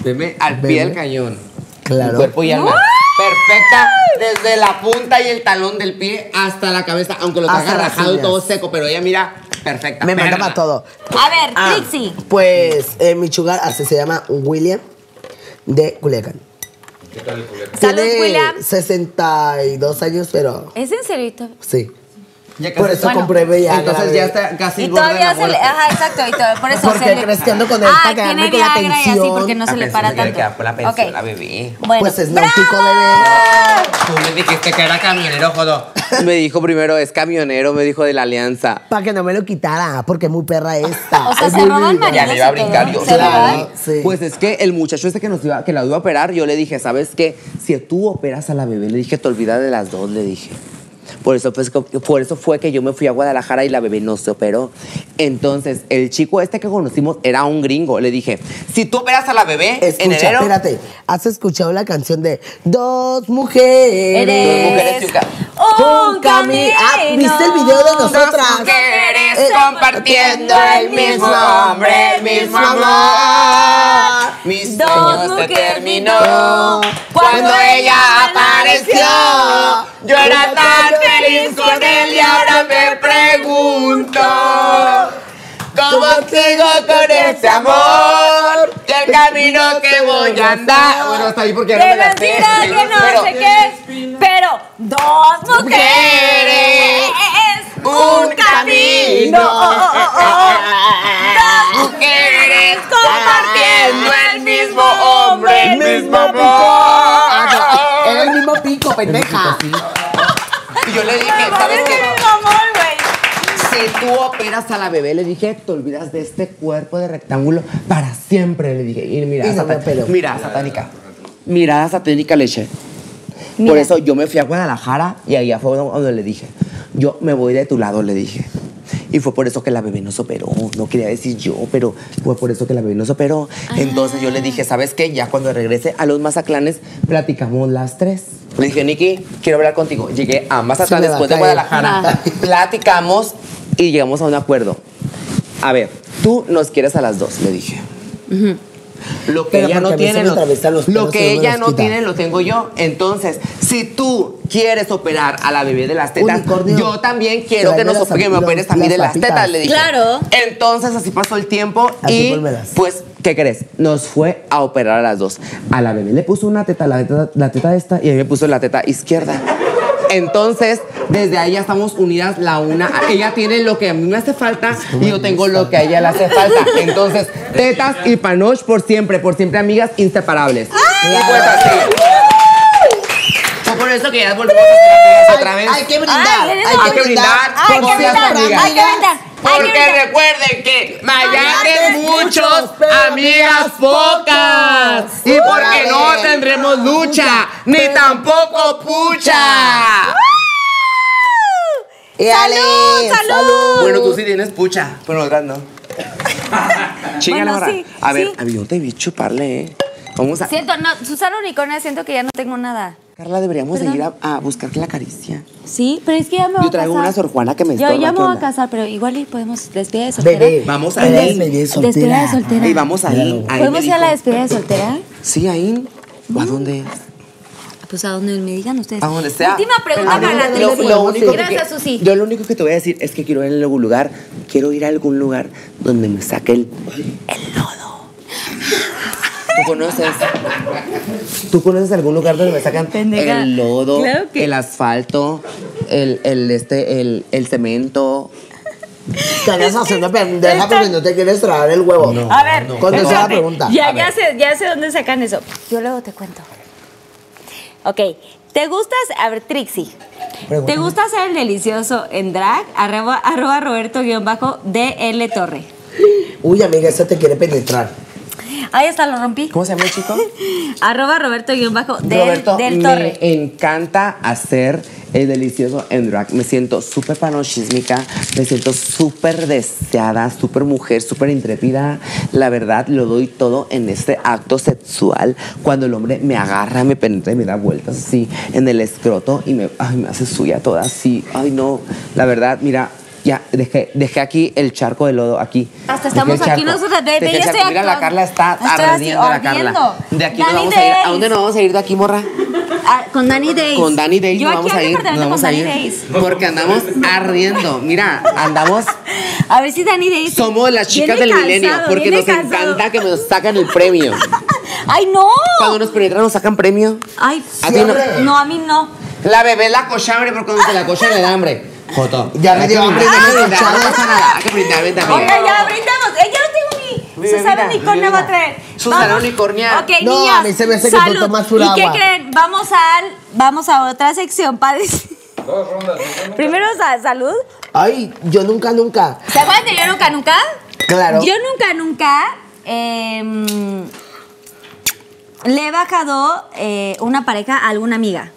Veme al Veme. pie del cañón. Claro. Cuerpo y alma. Perfecta desde la punta y el talón del pie hasta la cabeza, aunque lo traiga rajado y todo seco, pero ella mira perfecta. Me manda para todo. A ver, Ah, Trixie. Pues eh, mi sugar así se llama William de Culiacán. Salud, Tiene William. 62 años, pero ¿Es en serio? sí. Ya Por eso Bueno, compré Viagra. Entonces ya está casi Y todavía se le. Ajá, exacto. Y todo, por eso Porque se le. crees que ando con él ah, para quedarme tiene con la y así porque no se le para tanto. quedar por la pensión, Ok. la bebé. Bueno, Pues es náutico, bebé. Tú me dijiste que era camionero, jodo. *laughs* Me dijo primero, es camionero, me dijo de la alianza. Para que no me lo quitara, porque es muy perra esta. O sea, Es se roban maridos Ya le iba a brincar yo. ¿Se Claro. Sí. Pues es que el muchacho este que nos iba, que la iba a operar, yo le dije, ¿sabes qué? Si tú operas a la bebé, le dije, te olvidas de las dos, le dije. Por eso, pues, por eso fue que yo me fui a Guadalajara y la bebé no se operó. Entonces, el chico este que conocimos era un gringo. Le dije, si tú operas a la bebé en Escucha, enero... espérate. ¿Has escuchado la canción de Dos mujeres? Eres mujeres y un ca- un camino. Ah, ¿viste el video de nosotras? Dos mujeres Eh, compartiendo el mismo hombre, el mismo amor. Mi Dos sueño se terminó cuando ella apareció. Yo era tan feliz con él y ahora me pregunto. ¿Cómo sigo con ese amor? Y el camino que voy a andar. Bueno, hasta ahí porque no me la sé. que no Pero- sé qué. Pero dos mujeres. un camino. Dos Mujeres compartiendo el mismo hombre, el mismo amor. Mismo pico, pendeja. Y yo le dije, ¿sabes qué? Si tú operas a la bebé, le dije, te olvidas de este cuerpo de rectángulo para siempre, le dije. Y mira, operó. mira, satánica. Mirada satánica leche. Por eso yo me fui a Guadalajara y allá fue donde le dije, yo me voy de tu lado, le dije. Y fue por eso que la bebé nos operó. No quería decir yo, pero fue por eso que la bebé nos operó. Entonces yo le dije, ¿sabes qué? Ya cuando regrese a los Mazaclanes, platicamos las tres. Le dije, Nikki, quiero hablar contigo. Llegué a Mazatlán después de. Guadalajara. Platicamos y llegamos a un acuerdo. A ver, tú nos quieres a las dos, le dije. Lo que Pero ella no tiene, lo, que ella no quita. tiene, lo tengo yo. Entonces, si tú quieres operar a la bebé de las tetas, Unicornio, yo también quiero que, nos, las que me operes a mí de las papitas. tetas, le dije. Claro. Entonces, así pasó el tiempo Así y, pónmelas. pues, ¿qué crees? Nos fue a operar a las dos. A la bebé le puso una teta, la teta, la teta esta, y a mí me puso la teta izquierda. Entonces, desde ahí ya estamos unidas la una. Ella tiene lo que a mí me hace falta y yo tengo lo que a ella le hace falta. Entonces, tetas y panoch por siempre, por siempre amigas inseparables. Y pues así. Fue por eso que ya volvemos a ser amigas otra vez. Hay que brindar. Ay, hay, Hay que brindar Hay que brindar, hay que brindar, hay que Porque recuerden que Mayate muchos, amigas pocas. Y porque no tendremos lucha, ni tampoco pucha. ¡Salud, salud! Bueno, tú sí tienes pucha, pero nosotras no. *laughs* Bueno, ahora. A ver, sí. a mí yo te vi chuparle, ¿eh? Vamos a. Siento, no, Susana Unicornia, siento que ya no tengo nada. Carla, deberíamos de Perdón. ir a, a buscar la caricia. Sí, pero es que ya me voy Yo traigo a casar. una Sor Juana que me Yo estorba, ya me ¿qué voy a casar, pero igual y podemos despedida de soltera. Bebé. Vamos a ir. Despedida soltera. de soltera. Y vamos ahí me ¿Podemos ir a la despedida de soltera? Sí, ahí. ¿O a dónde? Pues a donde me digan ustedes. A donde sea. Última pregunta A para la lo- único que- Gracias, Susi. Yo lo único que te voy a decir es que quiero ir a algún lugar, quiero ir a algún lugar donde me saque el, el lodo. *laughs* ¿Tú conoces? ¿Tú conoces algún lugar donde me sacan Pendeja. el lodo, Claro que- el asfalto, el, el, este, el, el cemento? Te andas haciendo pendeja porque no te quieres tragar el huevo. A ver, Contesta la pregunta. Ya, sé, ya sé dónde sacan eso. Yo luego te cuento. Ok, ¿te gusta, a ver, Trixie, ¿te gusta hacer el delicioso en drag? Arroba, arroba Roberto-DL Torre. Uy, amiga, eso te quiere penetrar. Ahí está, lo rompí. ¿Cómo se llama el chico? *laughs* Arroba Roberto-del Roberto, del me Torre. encanta hacer el delicioso en drag. Me siento súper panosísmica, me siento súper deseada, súper mujer, súper intrépida. La verdad, lo doy todo en este acto sexual. Cuando el hombre me agarra, me penetra y me da vueltas así en el escroto y me, ay, me hace suya toda así. Ay, no. La verdad, mira. Ya, dejé, dejé aquí el charco de lodo, aquí. Hasta estamos aquí el yo charco. estoy Mira, la. Carla está ardiendo, la Carla. De aquí nos vamos a ir. ¿A dónde nos vamos a ir de aquí, morra? Ah, con Danny Days. Con Danny Days nos vamos a ir. Nos vamos a ir. Porque andamos ardiendo. Mira, andamos. A ver si Danny Days. Somos las chicas del milenio. Porque nos encanta que nos sacan el premio. *laughs* ¡Ay, no! Cuando nos penetran, nos sacan premio. Ay, ti no. a mí no. La bebé la cocha hambre porque cuando se la cocha le da hambre. Joto. Ya me dio hambre. Oiga, ya brindamos. Eh, ya no tengo mi. Mi Susana Unicornia va a traer. Susana Vamos. Unicornia. Ok, No, niñas. a mí se me hace que tú salud. tomas pura ¿Y qué agua. creen? Vamos a, vamos a otra sección, padres. Primero, sa- salud. Ay, yo nunca, nunca. ¿Se acuerdan de Yo Nunca Nunca? Claro. Yo nunca, nunca em, le he bajado eh, una pareja a alguna amiga.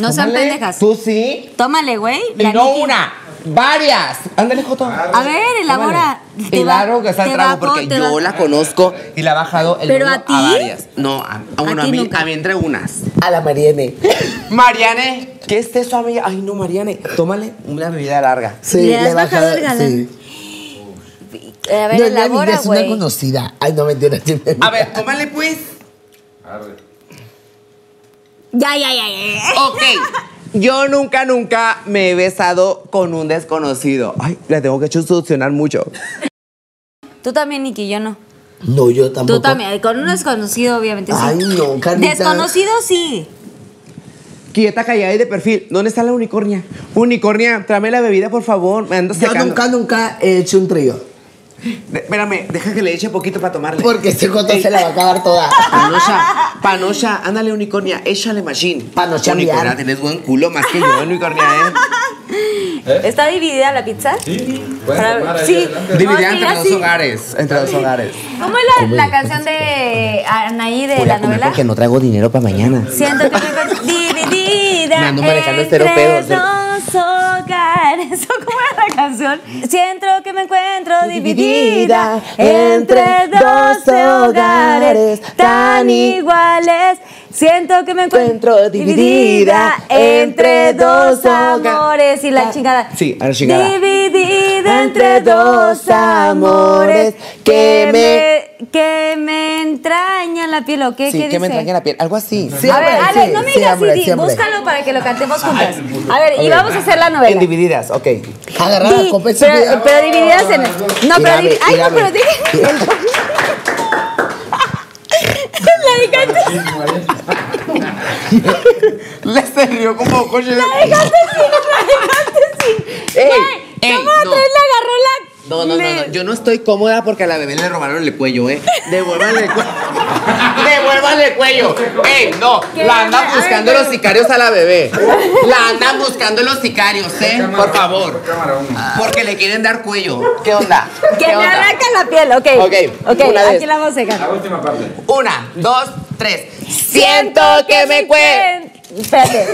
No sean Tómale. pendejas. ¿Tú sí? Tómale, güey. Y la no Nikki. una, varias. Ándale, Joto. A ver, elabora. Te va- claro que está el te trago bajo, porque te yo la conozco y la ha bajado el ¿Pero a ti? varias. No, a, a, bueno, a, ti mí, nunca. a mí entre unas. A la Mariene. Mariane, ¿qué es eso, amiga? Ay, no, Mariane, tómale una bebida larga. Sí, ¿Le has he bajado el galán? Sí. A ver, no es mi amiga, elabora, es una güey. conocida. Ay, no, me- A ver, tómale pues. Ya, ya, ya, ya. Ok. Yo nunca, nunca me he besado con un desconocido. Ay, le tengo que solucionar mucho. Tú también, Nicky, yo no. No, yo tampoco. Tú también, con un desconocido, obviamente. sí. Ay, no, Carlita. Desconocido, sí. Quieta, callada y de perfil. ¿Dónde está la unicornia? Unicornia, tráeme la bebida, por favor. Me ando Yo secando. nunca, nunca he hecho un trío. De- espérame, deja que le eche poquito para tomarle. Porque este coto Ey, se la va a acabar toda. Panocha, Panocha, ándale, unicornia, échale machine. Panocha, Unicornia, tienes buen culo más que yo, unicornia, ¿eh? ¿Está dividida la pizza? Sí, Para- tomar ahí sí. Dividida No, entre dos hogares, entre dos hogares. ¿Cómo es la, la canción de Anaí de Voy la a comer novela? porque no traigo dinero para mañana. Siento que me dividida Me ando manejando este entre dos *laughs* hogares. ¿Cómo era la canción? Siento que me encuentro dividida entre dos hogares tan iguales. Siento que me encuentro dividida entre dos amores y la chingada. Sí, a la chingada. Dividida entre dos amores que me que me entrañan la piel o qué, Sí, ¿qué que me entraña la piel, algo así. Sí. a ver, Ale, sí, no me digas di- siempre. búscalo para que lo cantemos juntas. A ver, y vamos a hacer la novela. En divididas, ok. Agarrar la Di- pero, pero divididas en el. No, pero Ay, no, pero di- La dejaste, *laughs* Le se rió como coche. la dejaste sin, la dejaste sin. Ey, ey, ¿Cómo no. le agarró la. No, no, no, le- no, yo no estoy cómoda porque a la bebé le robaron el cuello, ¿eh? Devuélvanle el cuello. *laughs* Devuélvanle el cuello. ¡Ey, no! La andan buscando los sicarios a la bebé. La andan buscando los sicarios, ¿eh? Por favor. Cámara uno. Porque le quieren dar cuello. ¿Qué onda? Que ¿Qué me onda? arranca la piel, ok. Ok, Ok, una aquí la vamos a dejar. La última parte. Una, dos, tres. Siento que me cuento. Espérate.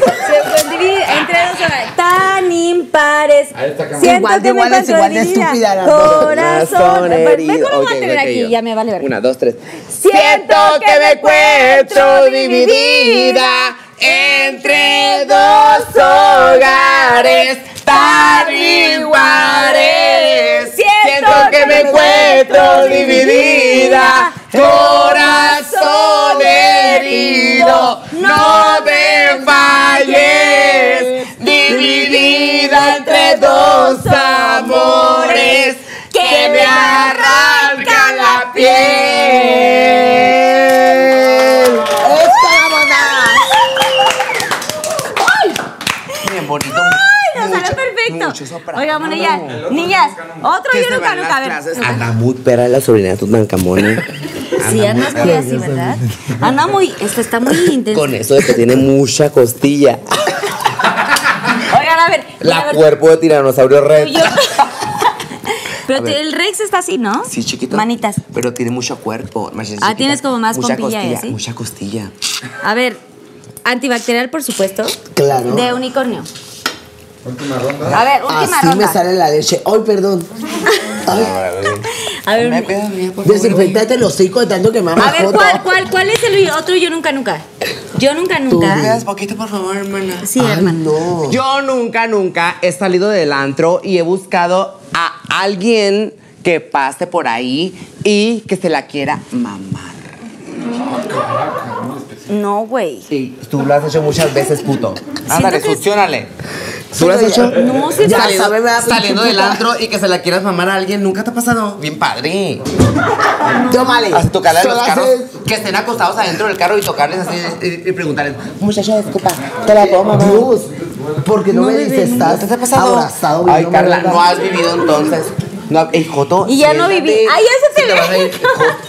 Dividida entre dos hogares tan impares. Siento Igual que me iguales, encuentro igual de dividida. estúpida dos. Corazón. Herido. lo voy a tener aquí, yo. ya me vale ver. Una, dos, tres. Siento que me encuentro dividida entre dos hogares tan iguales. Siento que me encuentro dividida, corazón herido, no dos amores que me arrancan la piel. Bien bonito. Ay, nos Mucho- salió perfecto. Oigan, bueno, ya. Niñas, otro las A ver. Anda muy pera la sobrina de Tutankamón. ¿eh? Sí, andas muy así, ¿verdad? Anda muy, esto está muy intenso. *laughs* Con eso de que tiene mucha costilla. A La ver, cuerpo de tiranosaurio rex. *laughs* Pero el Rex está así, ¿no? Sí, chiquito. Manitas. Pero tiene mucho cuerpo. chiquita. Ah, tienes como más mucha pompilla costilla. así. Mucha costilla. A ver, antibacterial, por supuesto. Claro. De unicornio. Última ronda. A ver, última Así ronda. me sale la leche. Ay, perdón. *laughs* A ver, favor, desinfectate el hocico de tanto que me a ver. ¿cuál, cuál, ¿cuál es el otro yo nunca, nunca? Yo nunca, nunca. ¿Me das poquito, por favor, hermana? Sí, Ay, hermano. no. Yo nunca, nunca he salido del antro y he buscado a alguien que pase por ahí y que se la quiera mamar. No, güey. Sí, tú lo has hecho muchas veces, puto. Ándale, que- succionale. ¿Tú lo has hecho? No, sí, Ya saliendo, sabe, me da pinche saliendo del puta. antro y que se la quieras mamar a alguien, ¿nunca te ha pasado? Bien padre. Tómale. Así tocarle a los Solo carros, haces- que estén acostados adentro del carro y tocarles así y, y preguntarles, muchacha, disculpa, ¿te la puedo mamar? Dios, porque no, No, me bebé, dices, no. estás ¿Te ha pasado? abrazado. Ay, Carla, no has vivido entonces. No, Joto, Y ya no viví. Ay, ya se te va a ve.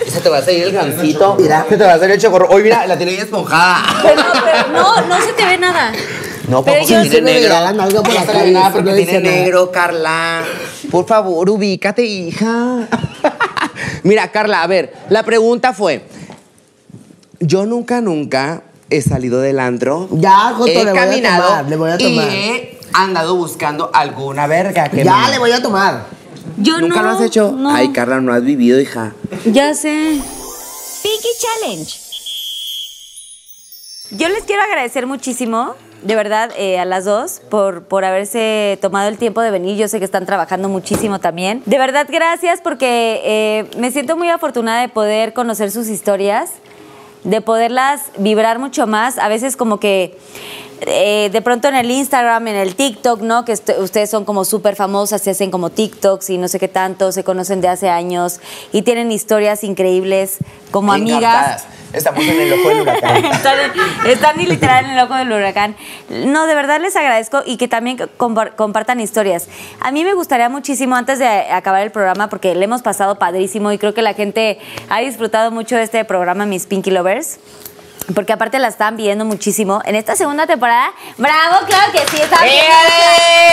Se te va a salir el gancito. *laughs* Mira. Se te va a salir el chocorro. Hoy mira, la tiene bien esponjada. Pero no, pero no, no se te ve nada. No, Pero porque tiene Sí, negro. regalan algo por No nada porque no tiene negro, Carla. Por favor, ubícate, hija. *laughs* Mira, Carla, a ver, la pregunta fue: Yo nunca, nunca he salido del antro. Ya, Joto, he le voy a caminado tomar, le voy a tomar. Y he andado buscando alguna verga que Ya me- le voy a tomar. Yo ¿Nunca no. lo has hecho? No. Ay, Carla, no has vivido, hija. Ya sé. Pinky Challenge. Yo les quiero agradecer muchísimo, de verdad, eh, a las dos por, por haberse tomado el tiempo de venir. Yo sé que están trabajando muchísimo también. De verdad, gracias porque eh, me siento muy afortunada de poder conocer sus historias, de poderlas vibrar mucho más. A veces como que eh, de pronto en el Instagram, en el TikTok, ¿no? Que ustedes son como súper famosas, se hacen como TikToks y no sé qué tanto, se conocen de hace años y tienen historias increíbles como amigas. Estamos en el ojo del huracán. *laughs* están, están literal en el ojo del huracán. No, de verdad les agradezco y que también compar- compartan historias. A mí me gustaría muchísimo, antes de acabar el programa, porque le hemos pasado padrísimo y creo que la gente ha disfrutado mucho de este programa, mis Pinky Lovers. Porque aparte la están viendo muchísimo. En esta segunda temporada, ¡bravo! Claro que sí, estaban pidiendo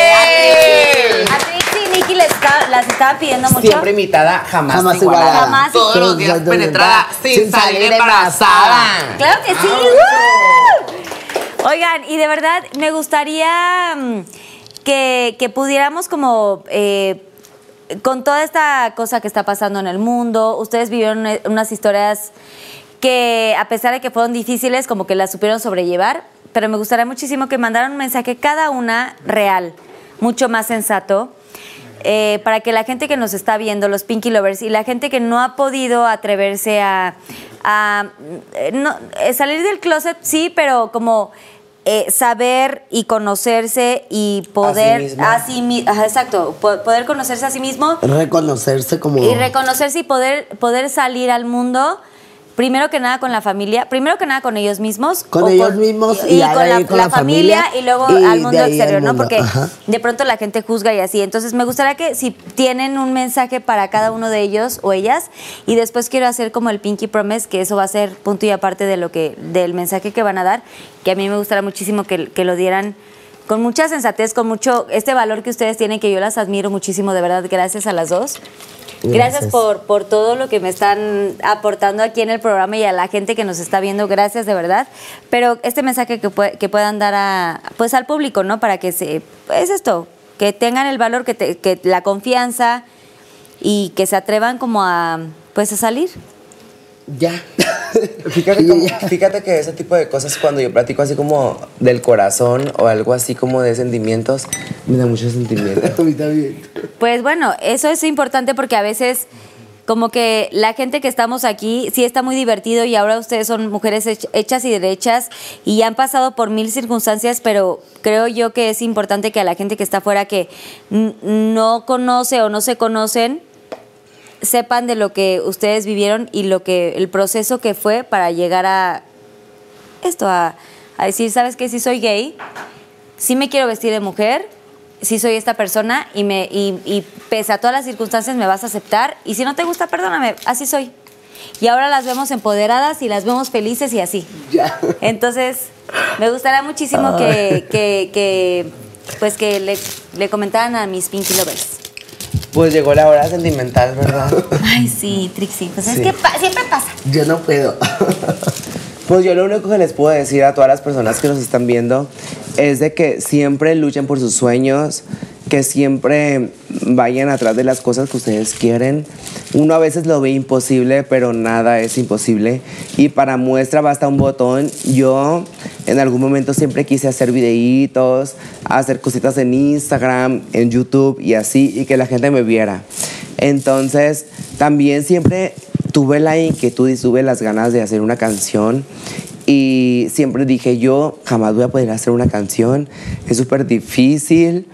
¡Eh! A Trixie y Nicky les está- las estaban pidiendo mucho. Siempre imitada, jamás, Jamás igualada. igualada. Jamás Todos los días penetrada sin, Sin salir salir embarazada. Claro que sí. ¡Woo! Oigan, y de verdad me gustaría mm, que, que pudiéramos como... eh, con toda esta cosa que está pasando en el mundo, ustedes vivieron eh, unas historias que a pesar de que fueron difíciles, como que las supieron sobrellevar, pero me gustaría muchísimo que mandaran un mensaje cada una real, mucho más sensato, eh, para que la gente que nos está viendo, los Pinky Lovers, y la gente que no ha podido atreverse a, a, eh, no, eh, salir del closet, sí, pero como eh, saber y conocerse y poder... mismo. a sí mi- ajá, exacto, po- poder conocerse a sí mismo Reconocerse como. y reconocerse y poder, poder salir al mundo. Primero que nada con la familia, primero que nada con ellos mismos. Con ellos mismos y de ahí con la familia y luego y al mundo al exterior, ¿no? Porque ajá. de pronto la gente juzga y así. Entonces me gustaría que si tienen un mensaje para cada uno de ellos o ellas y después quiero hacer como el Pinky Promise, que eso va a ser punto y aparte de lo que del mensaje que van a dar, que a mí me gustaría muchísimo que, que lo dieran con mucha sensatez, con mucho este valor que ustedes tienen que yo las admiro muchísimo, de verdad, gracias a las dos. Gracias, Gracias. por, por todo lo que me están aportando aquí en el programa y a la gente que nos está viendo, gracias de verdad. Pero este mensaje que, que puedan dar a, pues al público, ¿no? Para que se, es esto, que tengan el valor, que, te- que la confianza y que se atrevan como a, pues a salir. Ya. *laughs* Fíjate, como- fíjate que ese tipo de cosas cuando yo platico así como del corazón o algo así como de sentimientos, me da mucho sentimiento. *laughs* A mí también. Pues bueno, eso es importante porque a veces como que la gente que estamos aquí sí está muy divertido y ahora ustedes son mujeres hech- hechas y derechas y han pasado por mil circunstancias, pero creo yo que es importante que a la gente que está afuera que no conoce o no se conocen sepan de lo que ustedes vivieron y lo que el proceso que fue para llegar a esto a, a decir, ¿sabes qué? Si soy gay, sí me quiero vestir de mujer, sí soy esta persona y, me, y, y pese a todas las circunstancias me vas a aceptar y si no te gusta, perdóname, así soy. Y ahora las vemos empoderadas y las vemos felices y así. Ya. Entonces, me gustaría muchísimo que, que, que, pues que le, le comentaran a mis Pinky Lovers. Pues llegó la hora sentimental, ¿verdad? *laughs* Ay, sí, Trixie. Pues es que pa- siempre pasa. Yo no puedo. *laughs* Pues yo lo único que les puedo decir a todas las personas que nos están viendo es de que siempre luchen por sus sueños, que siempre vayan atrás de las cosas que ustedes quieren. Uno a veces lo ve imposible, pero nada es imposible. Y para muestra basta un botón. Yo en algún momento siempre quise hacer videitos, hacer cositas en Instagram, en YouTube y así, y que la gente me viera. Entonces, también siempre tuve la inquietud y tuve las ganas de hacer una canción. Y siempre dije, yo jamás voy a poder hacer una canción. Es súper difícil.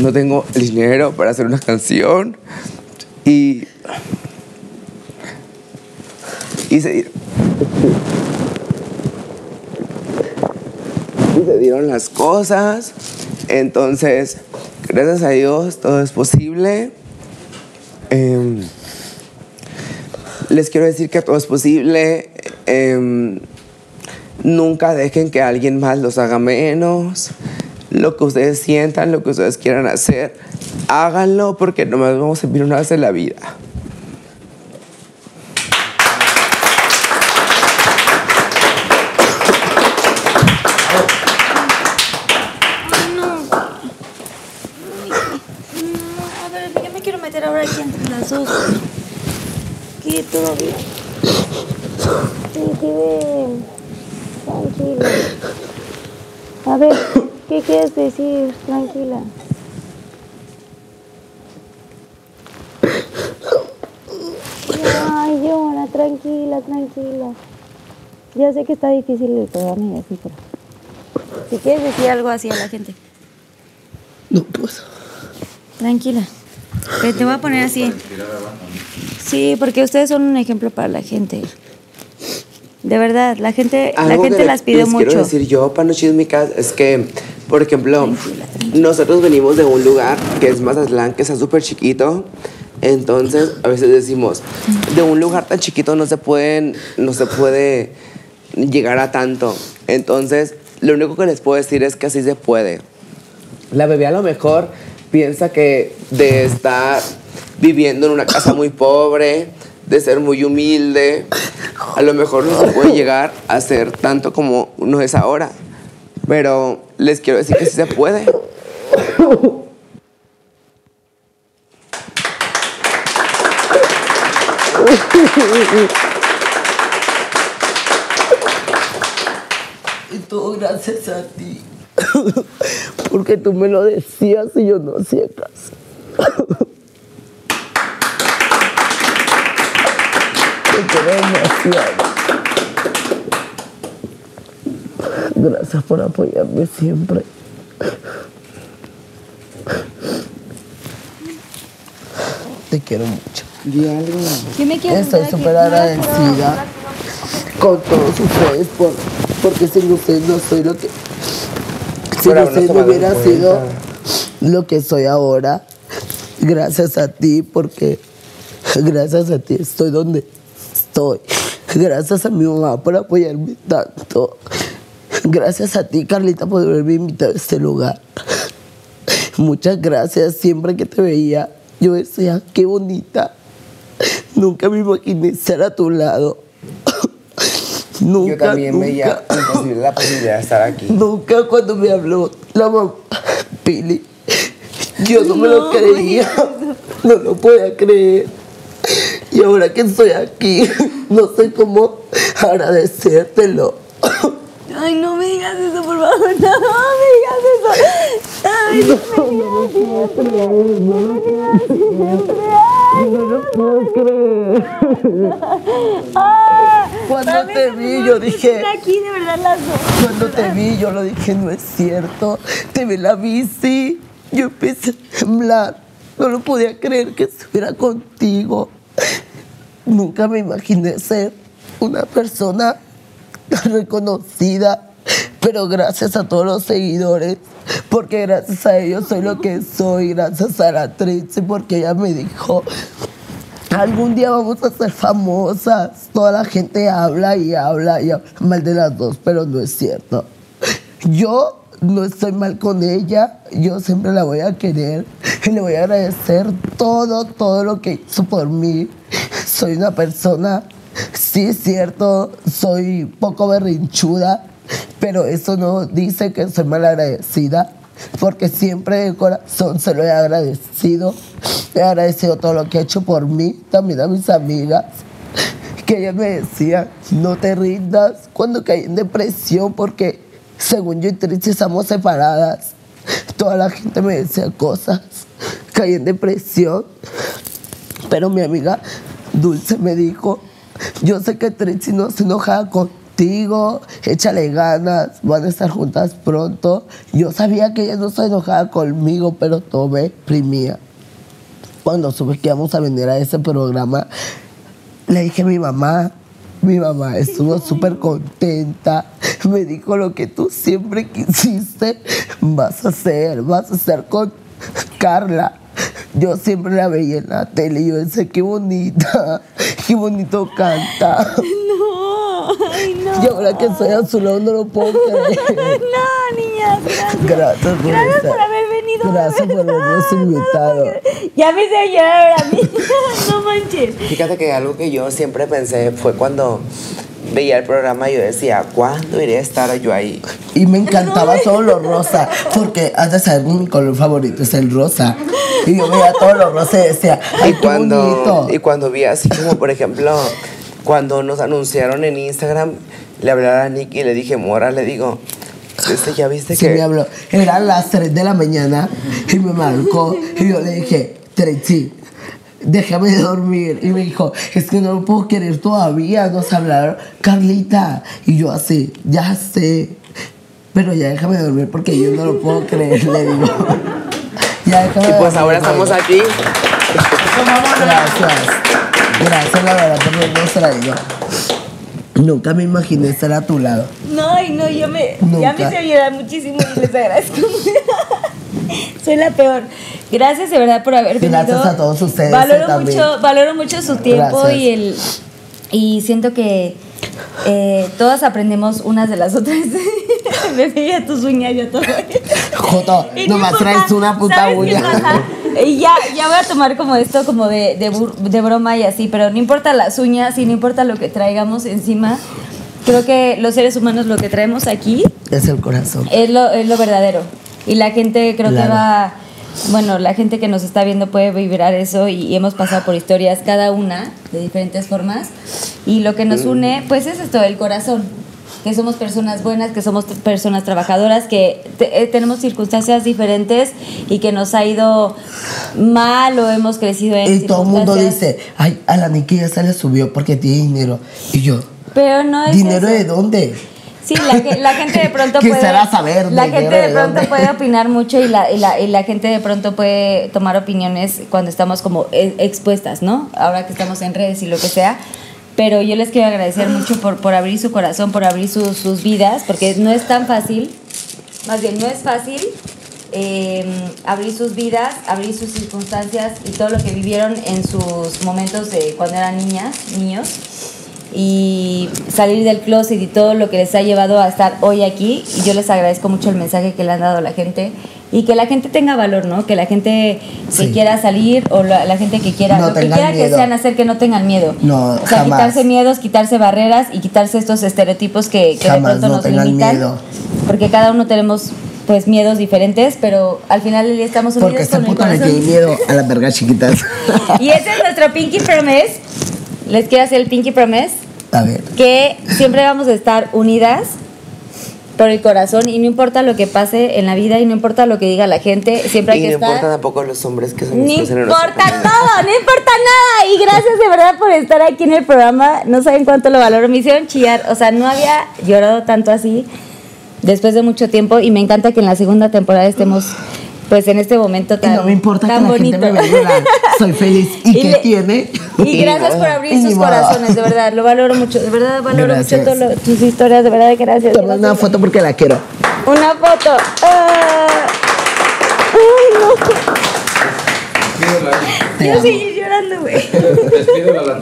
No tengo el dinero para hacer una canción. Y. Y se, y se dieron las cosas. Entonces, gracias a Dios, todo es posible. Em, les quiero decir que todo es posible. Em, nunca dejen que alguien más los haga menos. Lo que ustedes sientan, lo que ustedes quieran hacer, háganlo porque nomás vamos a vivir una vez en la vida. A ver, yo me quiero meter ahora aquí entre las dos. ¿Qué todavía? Sí, sí, ven. Tranquila. A ver, ¿qué quieres decir? Tranquila. Ay, llora, tranquila, tranquila. Ya sé que está difícil el programa y así, pero... Si quieres decir algo así a la gente. No puedo. Tranquila. Pero te voy a poner así. Sí, porque ustedes son un ejemplo para la gente. De verdad, la gente, la gente las pide les mucho. Quiero decir yo, para no chismicas, es que, por ejemplo, nosotros venimos de un lugar que es Mazatlán, que está súper chiquito. Entonces, a veces decimos, de un lugar tan chiquito no se pueden, no se puede llegar a tanto. Entonces, lo único que les puedo decir es que así se puede. La bebé a lo mejor piensa que de estar viviendo en una casa muy pobre, de ser muy humilde, a lo mejor no se puede llegar a ser tanto como uno es ahora. Pero les quiero decir que sí se puede. *laughs* todo gracias a ti. *coughs* Porque tú me lo decías y yo no hacía caso. *coughs* Te quiero demasiado. Gracias por apoyarme siempre. Te quiero mucho. ¿Qué me quieres Estoy súper agradecida con todos ustedes por, porque sin ustedes no soy lo que si Por habernos ustedes no hubiera sido lo que soy ahora gracias a ti porque gracias a ti estoy donde estoy. Gracias a mi mamá por apoyarme tanto. Gracias a ti Carlita por haberme invitado a este lugar. Muchas gracias siempre que te veía yo decía qué bonita Nunca me imaginé estar a tu lado. Nunca, Yo también nunca, veía imposible la posibilidad de estar aquí. Nunca cuando me habló la mamá Pili, yo no, me lo creía, no lo podía creer. Y ahora que estoy aquí, no sé cómo agradecértelo. Ay, no me digas eso, por favor. No, no me digas eso. Ay, no me digas No lo puedo creer. *laughs* Ah, Cuando te vi, yo dije, aquí, de verdad, las dos. Cuando te vi, yo lo dije, no es cierto. Te vi la bici. Yo empecé a temblar. No lo podía creer que estuviera contigo. Nunca me imaginé ser una persona tan reconocida. Pero gracias a todos los seguidores, porque gracias a ellos soy lo que soy, gracias a la Trixie, porque ella me dijo, Algún día vamos a ser famosas. Toda la gente habla y habla y habla mal de las dos, pero no es cierto. Yo no estoy mal con ella. Yo siempre la voy a querer y le voy a agradecer todo, todo lo que hizo por mí. Soy una persona, sí es cierto, soy poco berrinchuda, pero eso no dice que soy mal agradecida porque siempre de corazón se lo he agradecido. He agradecido todo lo que ha hecho por mí, también a mis amigas, que ellas me decían, no te rindas cuando caí en depresión, porque según yo y Trixie estamos separadas. Toda la gente me decía cosas, caí en depresión, pero mi amiga Dulce me dijo, yo sé que Trixie no se enojaba contigo, échale ganas, van a estar juntas pronto. Yo sabía que ella no se enojaba conmigo, pero todo me primía. Cuando supe que íbamos a venir a ese programa, le dije a mi mamá, mi mamá estuvo súper contenta, me dijo lo que tú siempre quisiste, vas a hacer, vas a hacer con Carla. Yo siempre la veía en la tele y yo decía, qué bonita, qué bonito canta. *laughs* No, ay, no. Y ahora que soy a su lado no lo puedo *laughs* creer. No, niñas, gracias. Gracias por, Gracias por haber venido. Gracias por habernos invitado. Ya me hice llorar a mí. *laughs* No manches. Fíjate que algo que yo siempre pensé fue cuando veía el programa y yo decía, ¿cuándo iré a estar yo ahí? Y me encantaba todo lo rosa, porque has de saber mi color favorito es el rosa. Y yo veía todo lo rosa y decía, ay, y qué cuando, bonito. y cuando vi así como, por ejemplo, cuando nos anunciaron en Instagram, le hablé a Nicky y le dije, Mora, le digo, este, ¿ya viste Sí, que...? me habló. Eran las 3 de la mañana y me marcó y yo le dije, Trexi, déjame dormir. Y me dijo, es que no lo puedo querer todavía, nos hablaron, Carlita. Y yo así, ya sé, pero ya déjame dormir porque yo no lo puedo creer, le digo. *laughs* Ya déjame Y pues dormir, ahora estamos aquí. Gracias. Gracias, la verdad, por habernos traído. Nunca me imaginé estar a tu lado. No, y no, yo me, ya me Nunca. hice llorar muchísimo y les agradezco. *laughs* Soy la peor. Gracias de verdad por haber venido. Gracias a todos ustedes, Valoro mucho, valoro mucho su tiempo Gracias. y el y siento que eh, todas aprendemos unas de las otras. *laughs* me veía tus uñas yo todo. Joto, nomás importa, traes una puta ¿sabes qué uña. Y ya, ya voy a tomar como esto como de, de, de broma y así, pero no importa las uñas y no importa lo que traigamos encima. Creo que los seres humanos lo que traemos aquí Es el corazón. es lo, es lo verdadero. Y la gente creo que Claro. va, bueno, la gente que nos está viendo puede vibrar eso y, y hemos pasado por historias cada una de diferentes formas. Y lo que nos une, pues es esto, el corazón. Que somos personas buenas, que somos personas trabajadoras, que te- eh, tenemos circunstancias diferentes y que nos ha ido mal o hemos crecido en Y todo el mundo dice, ay, a la Nikki ya se le subió porque tiene dinero. Y yo, Pero no es ¿dinero eso. de dónde? Sí, la, que- la gente de pronto *laughs* puede. Saber La gente de de pronto dónde. puede opinar mucho y la, y, la, *laughs* y la gente de pronto puede tomar opiniones cuando estamos como e- expuestas, ¿no? Ahora que estamos en redes y lo que sea. Pero yo les quiero agradecer mucho por, por abrir su corazón, por abrir sus- sus vidas, porque no es tan fácil, más bien no es fácil eh, abrir sus vidas, abrir sus circunstancias y todo lo que vivieron en sus momentos de cuando eran niñas, niños y salir del closet y todo lo que les ha llevado a estar hoy aquí. Y yo les agradezco mucho el mensaje que le han dado a la gente y que la gente tenga valor, ¿no? Que la gente que Sí. quiera salir o la, la gente que quiera, No lo que quiera que sean hacer que no tengan miedo. No, o sea, jamás. quitarse miedos, quitarse barreras y quitarse estos estereotipos que, que de Jamás, pronto no nos limitan. miedo. Porque cada uno tenemos pues miedos diferentes, pero al final del día estamos unidos Porque este con el puto le corazón. miedo a las vergas chiquitas. *laughs* Y ese es nuestro Pinky Promise. Les quiero hacer el Pinky Promise A ver. que siempre vamos a estar unidas por el corazón y no importa lo que pase en la vida y no importa lo que diga la gente, siempre hay Y que no estar. importa tampoco los hombres que son No importa todo, no importa nada. Y gracias de verdad por estar aquí en el programa. No saben cuánto lo valoro. Me hicieron chillar. O sea, no había llorado tanto así después de mucho tiempo. Y me encanta que en la segunda temporada estemos, pues, en este momento Y tan, no me importa que tan la bonito. gente me. Soy feliz. *laughs* ¿Y, qué le- tiene? Y gracias por abrir sus corazones, de verdad. Lo valoro mucho. De verdad, valoro Gracias. mucho lo- tus historias. De verdad, gracias. Toma una foto porque la quiero. Una foto. Ah. Despídela. Quiero seguir llorando, güey. Despídela a la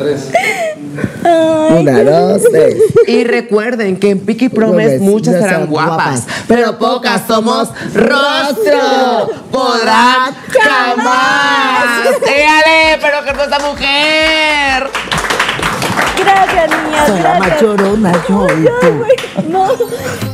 3. Una, dos, tres. Y recuerden que en Promise Promise, muchas serán guapas, pero pocas somos rostro. Podrán jamás. ¡Éale! ¡Pero que no esta mujer! Gracias, niñas. Soy la machorona, yo No.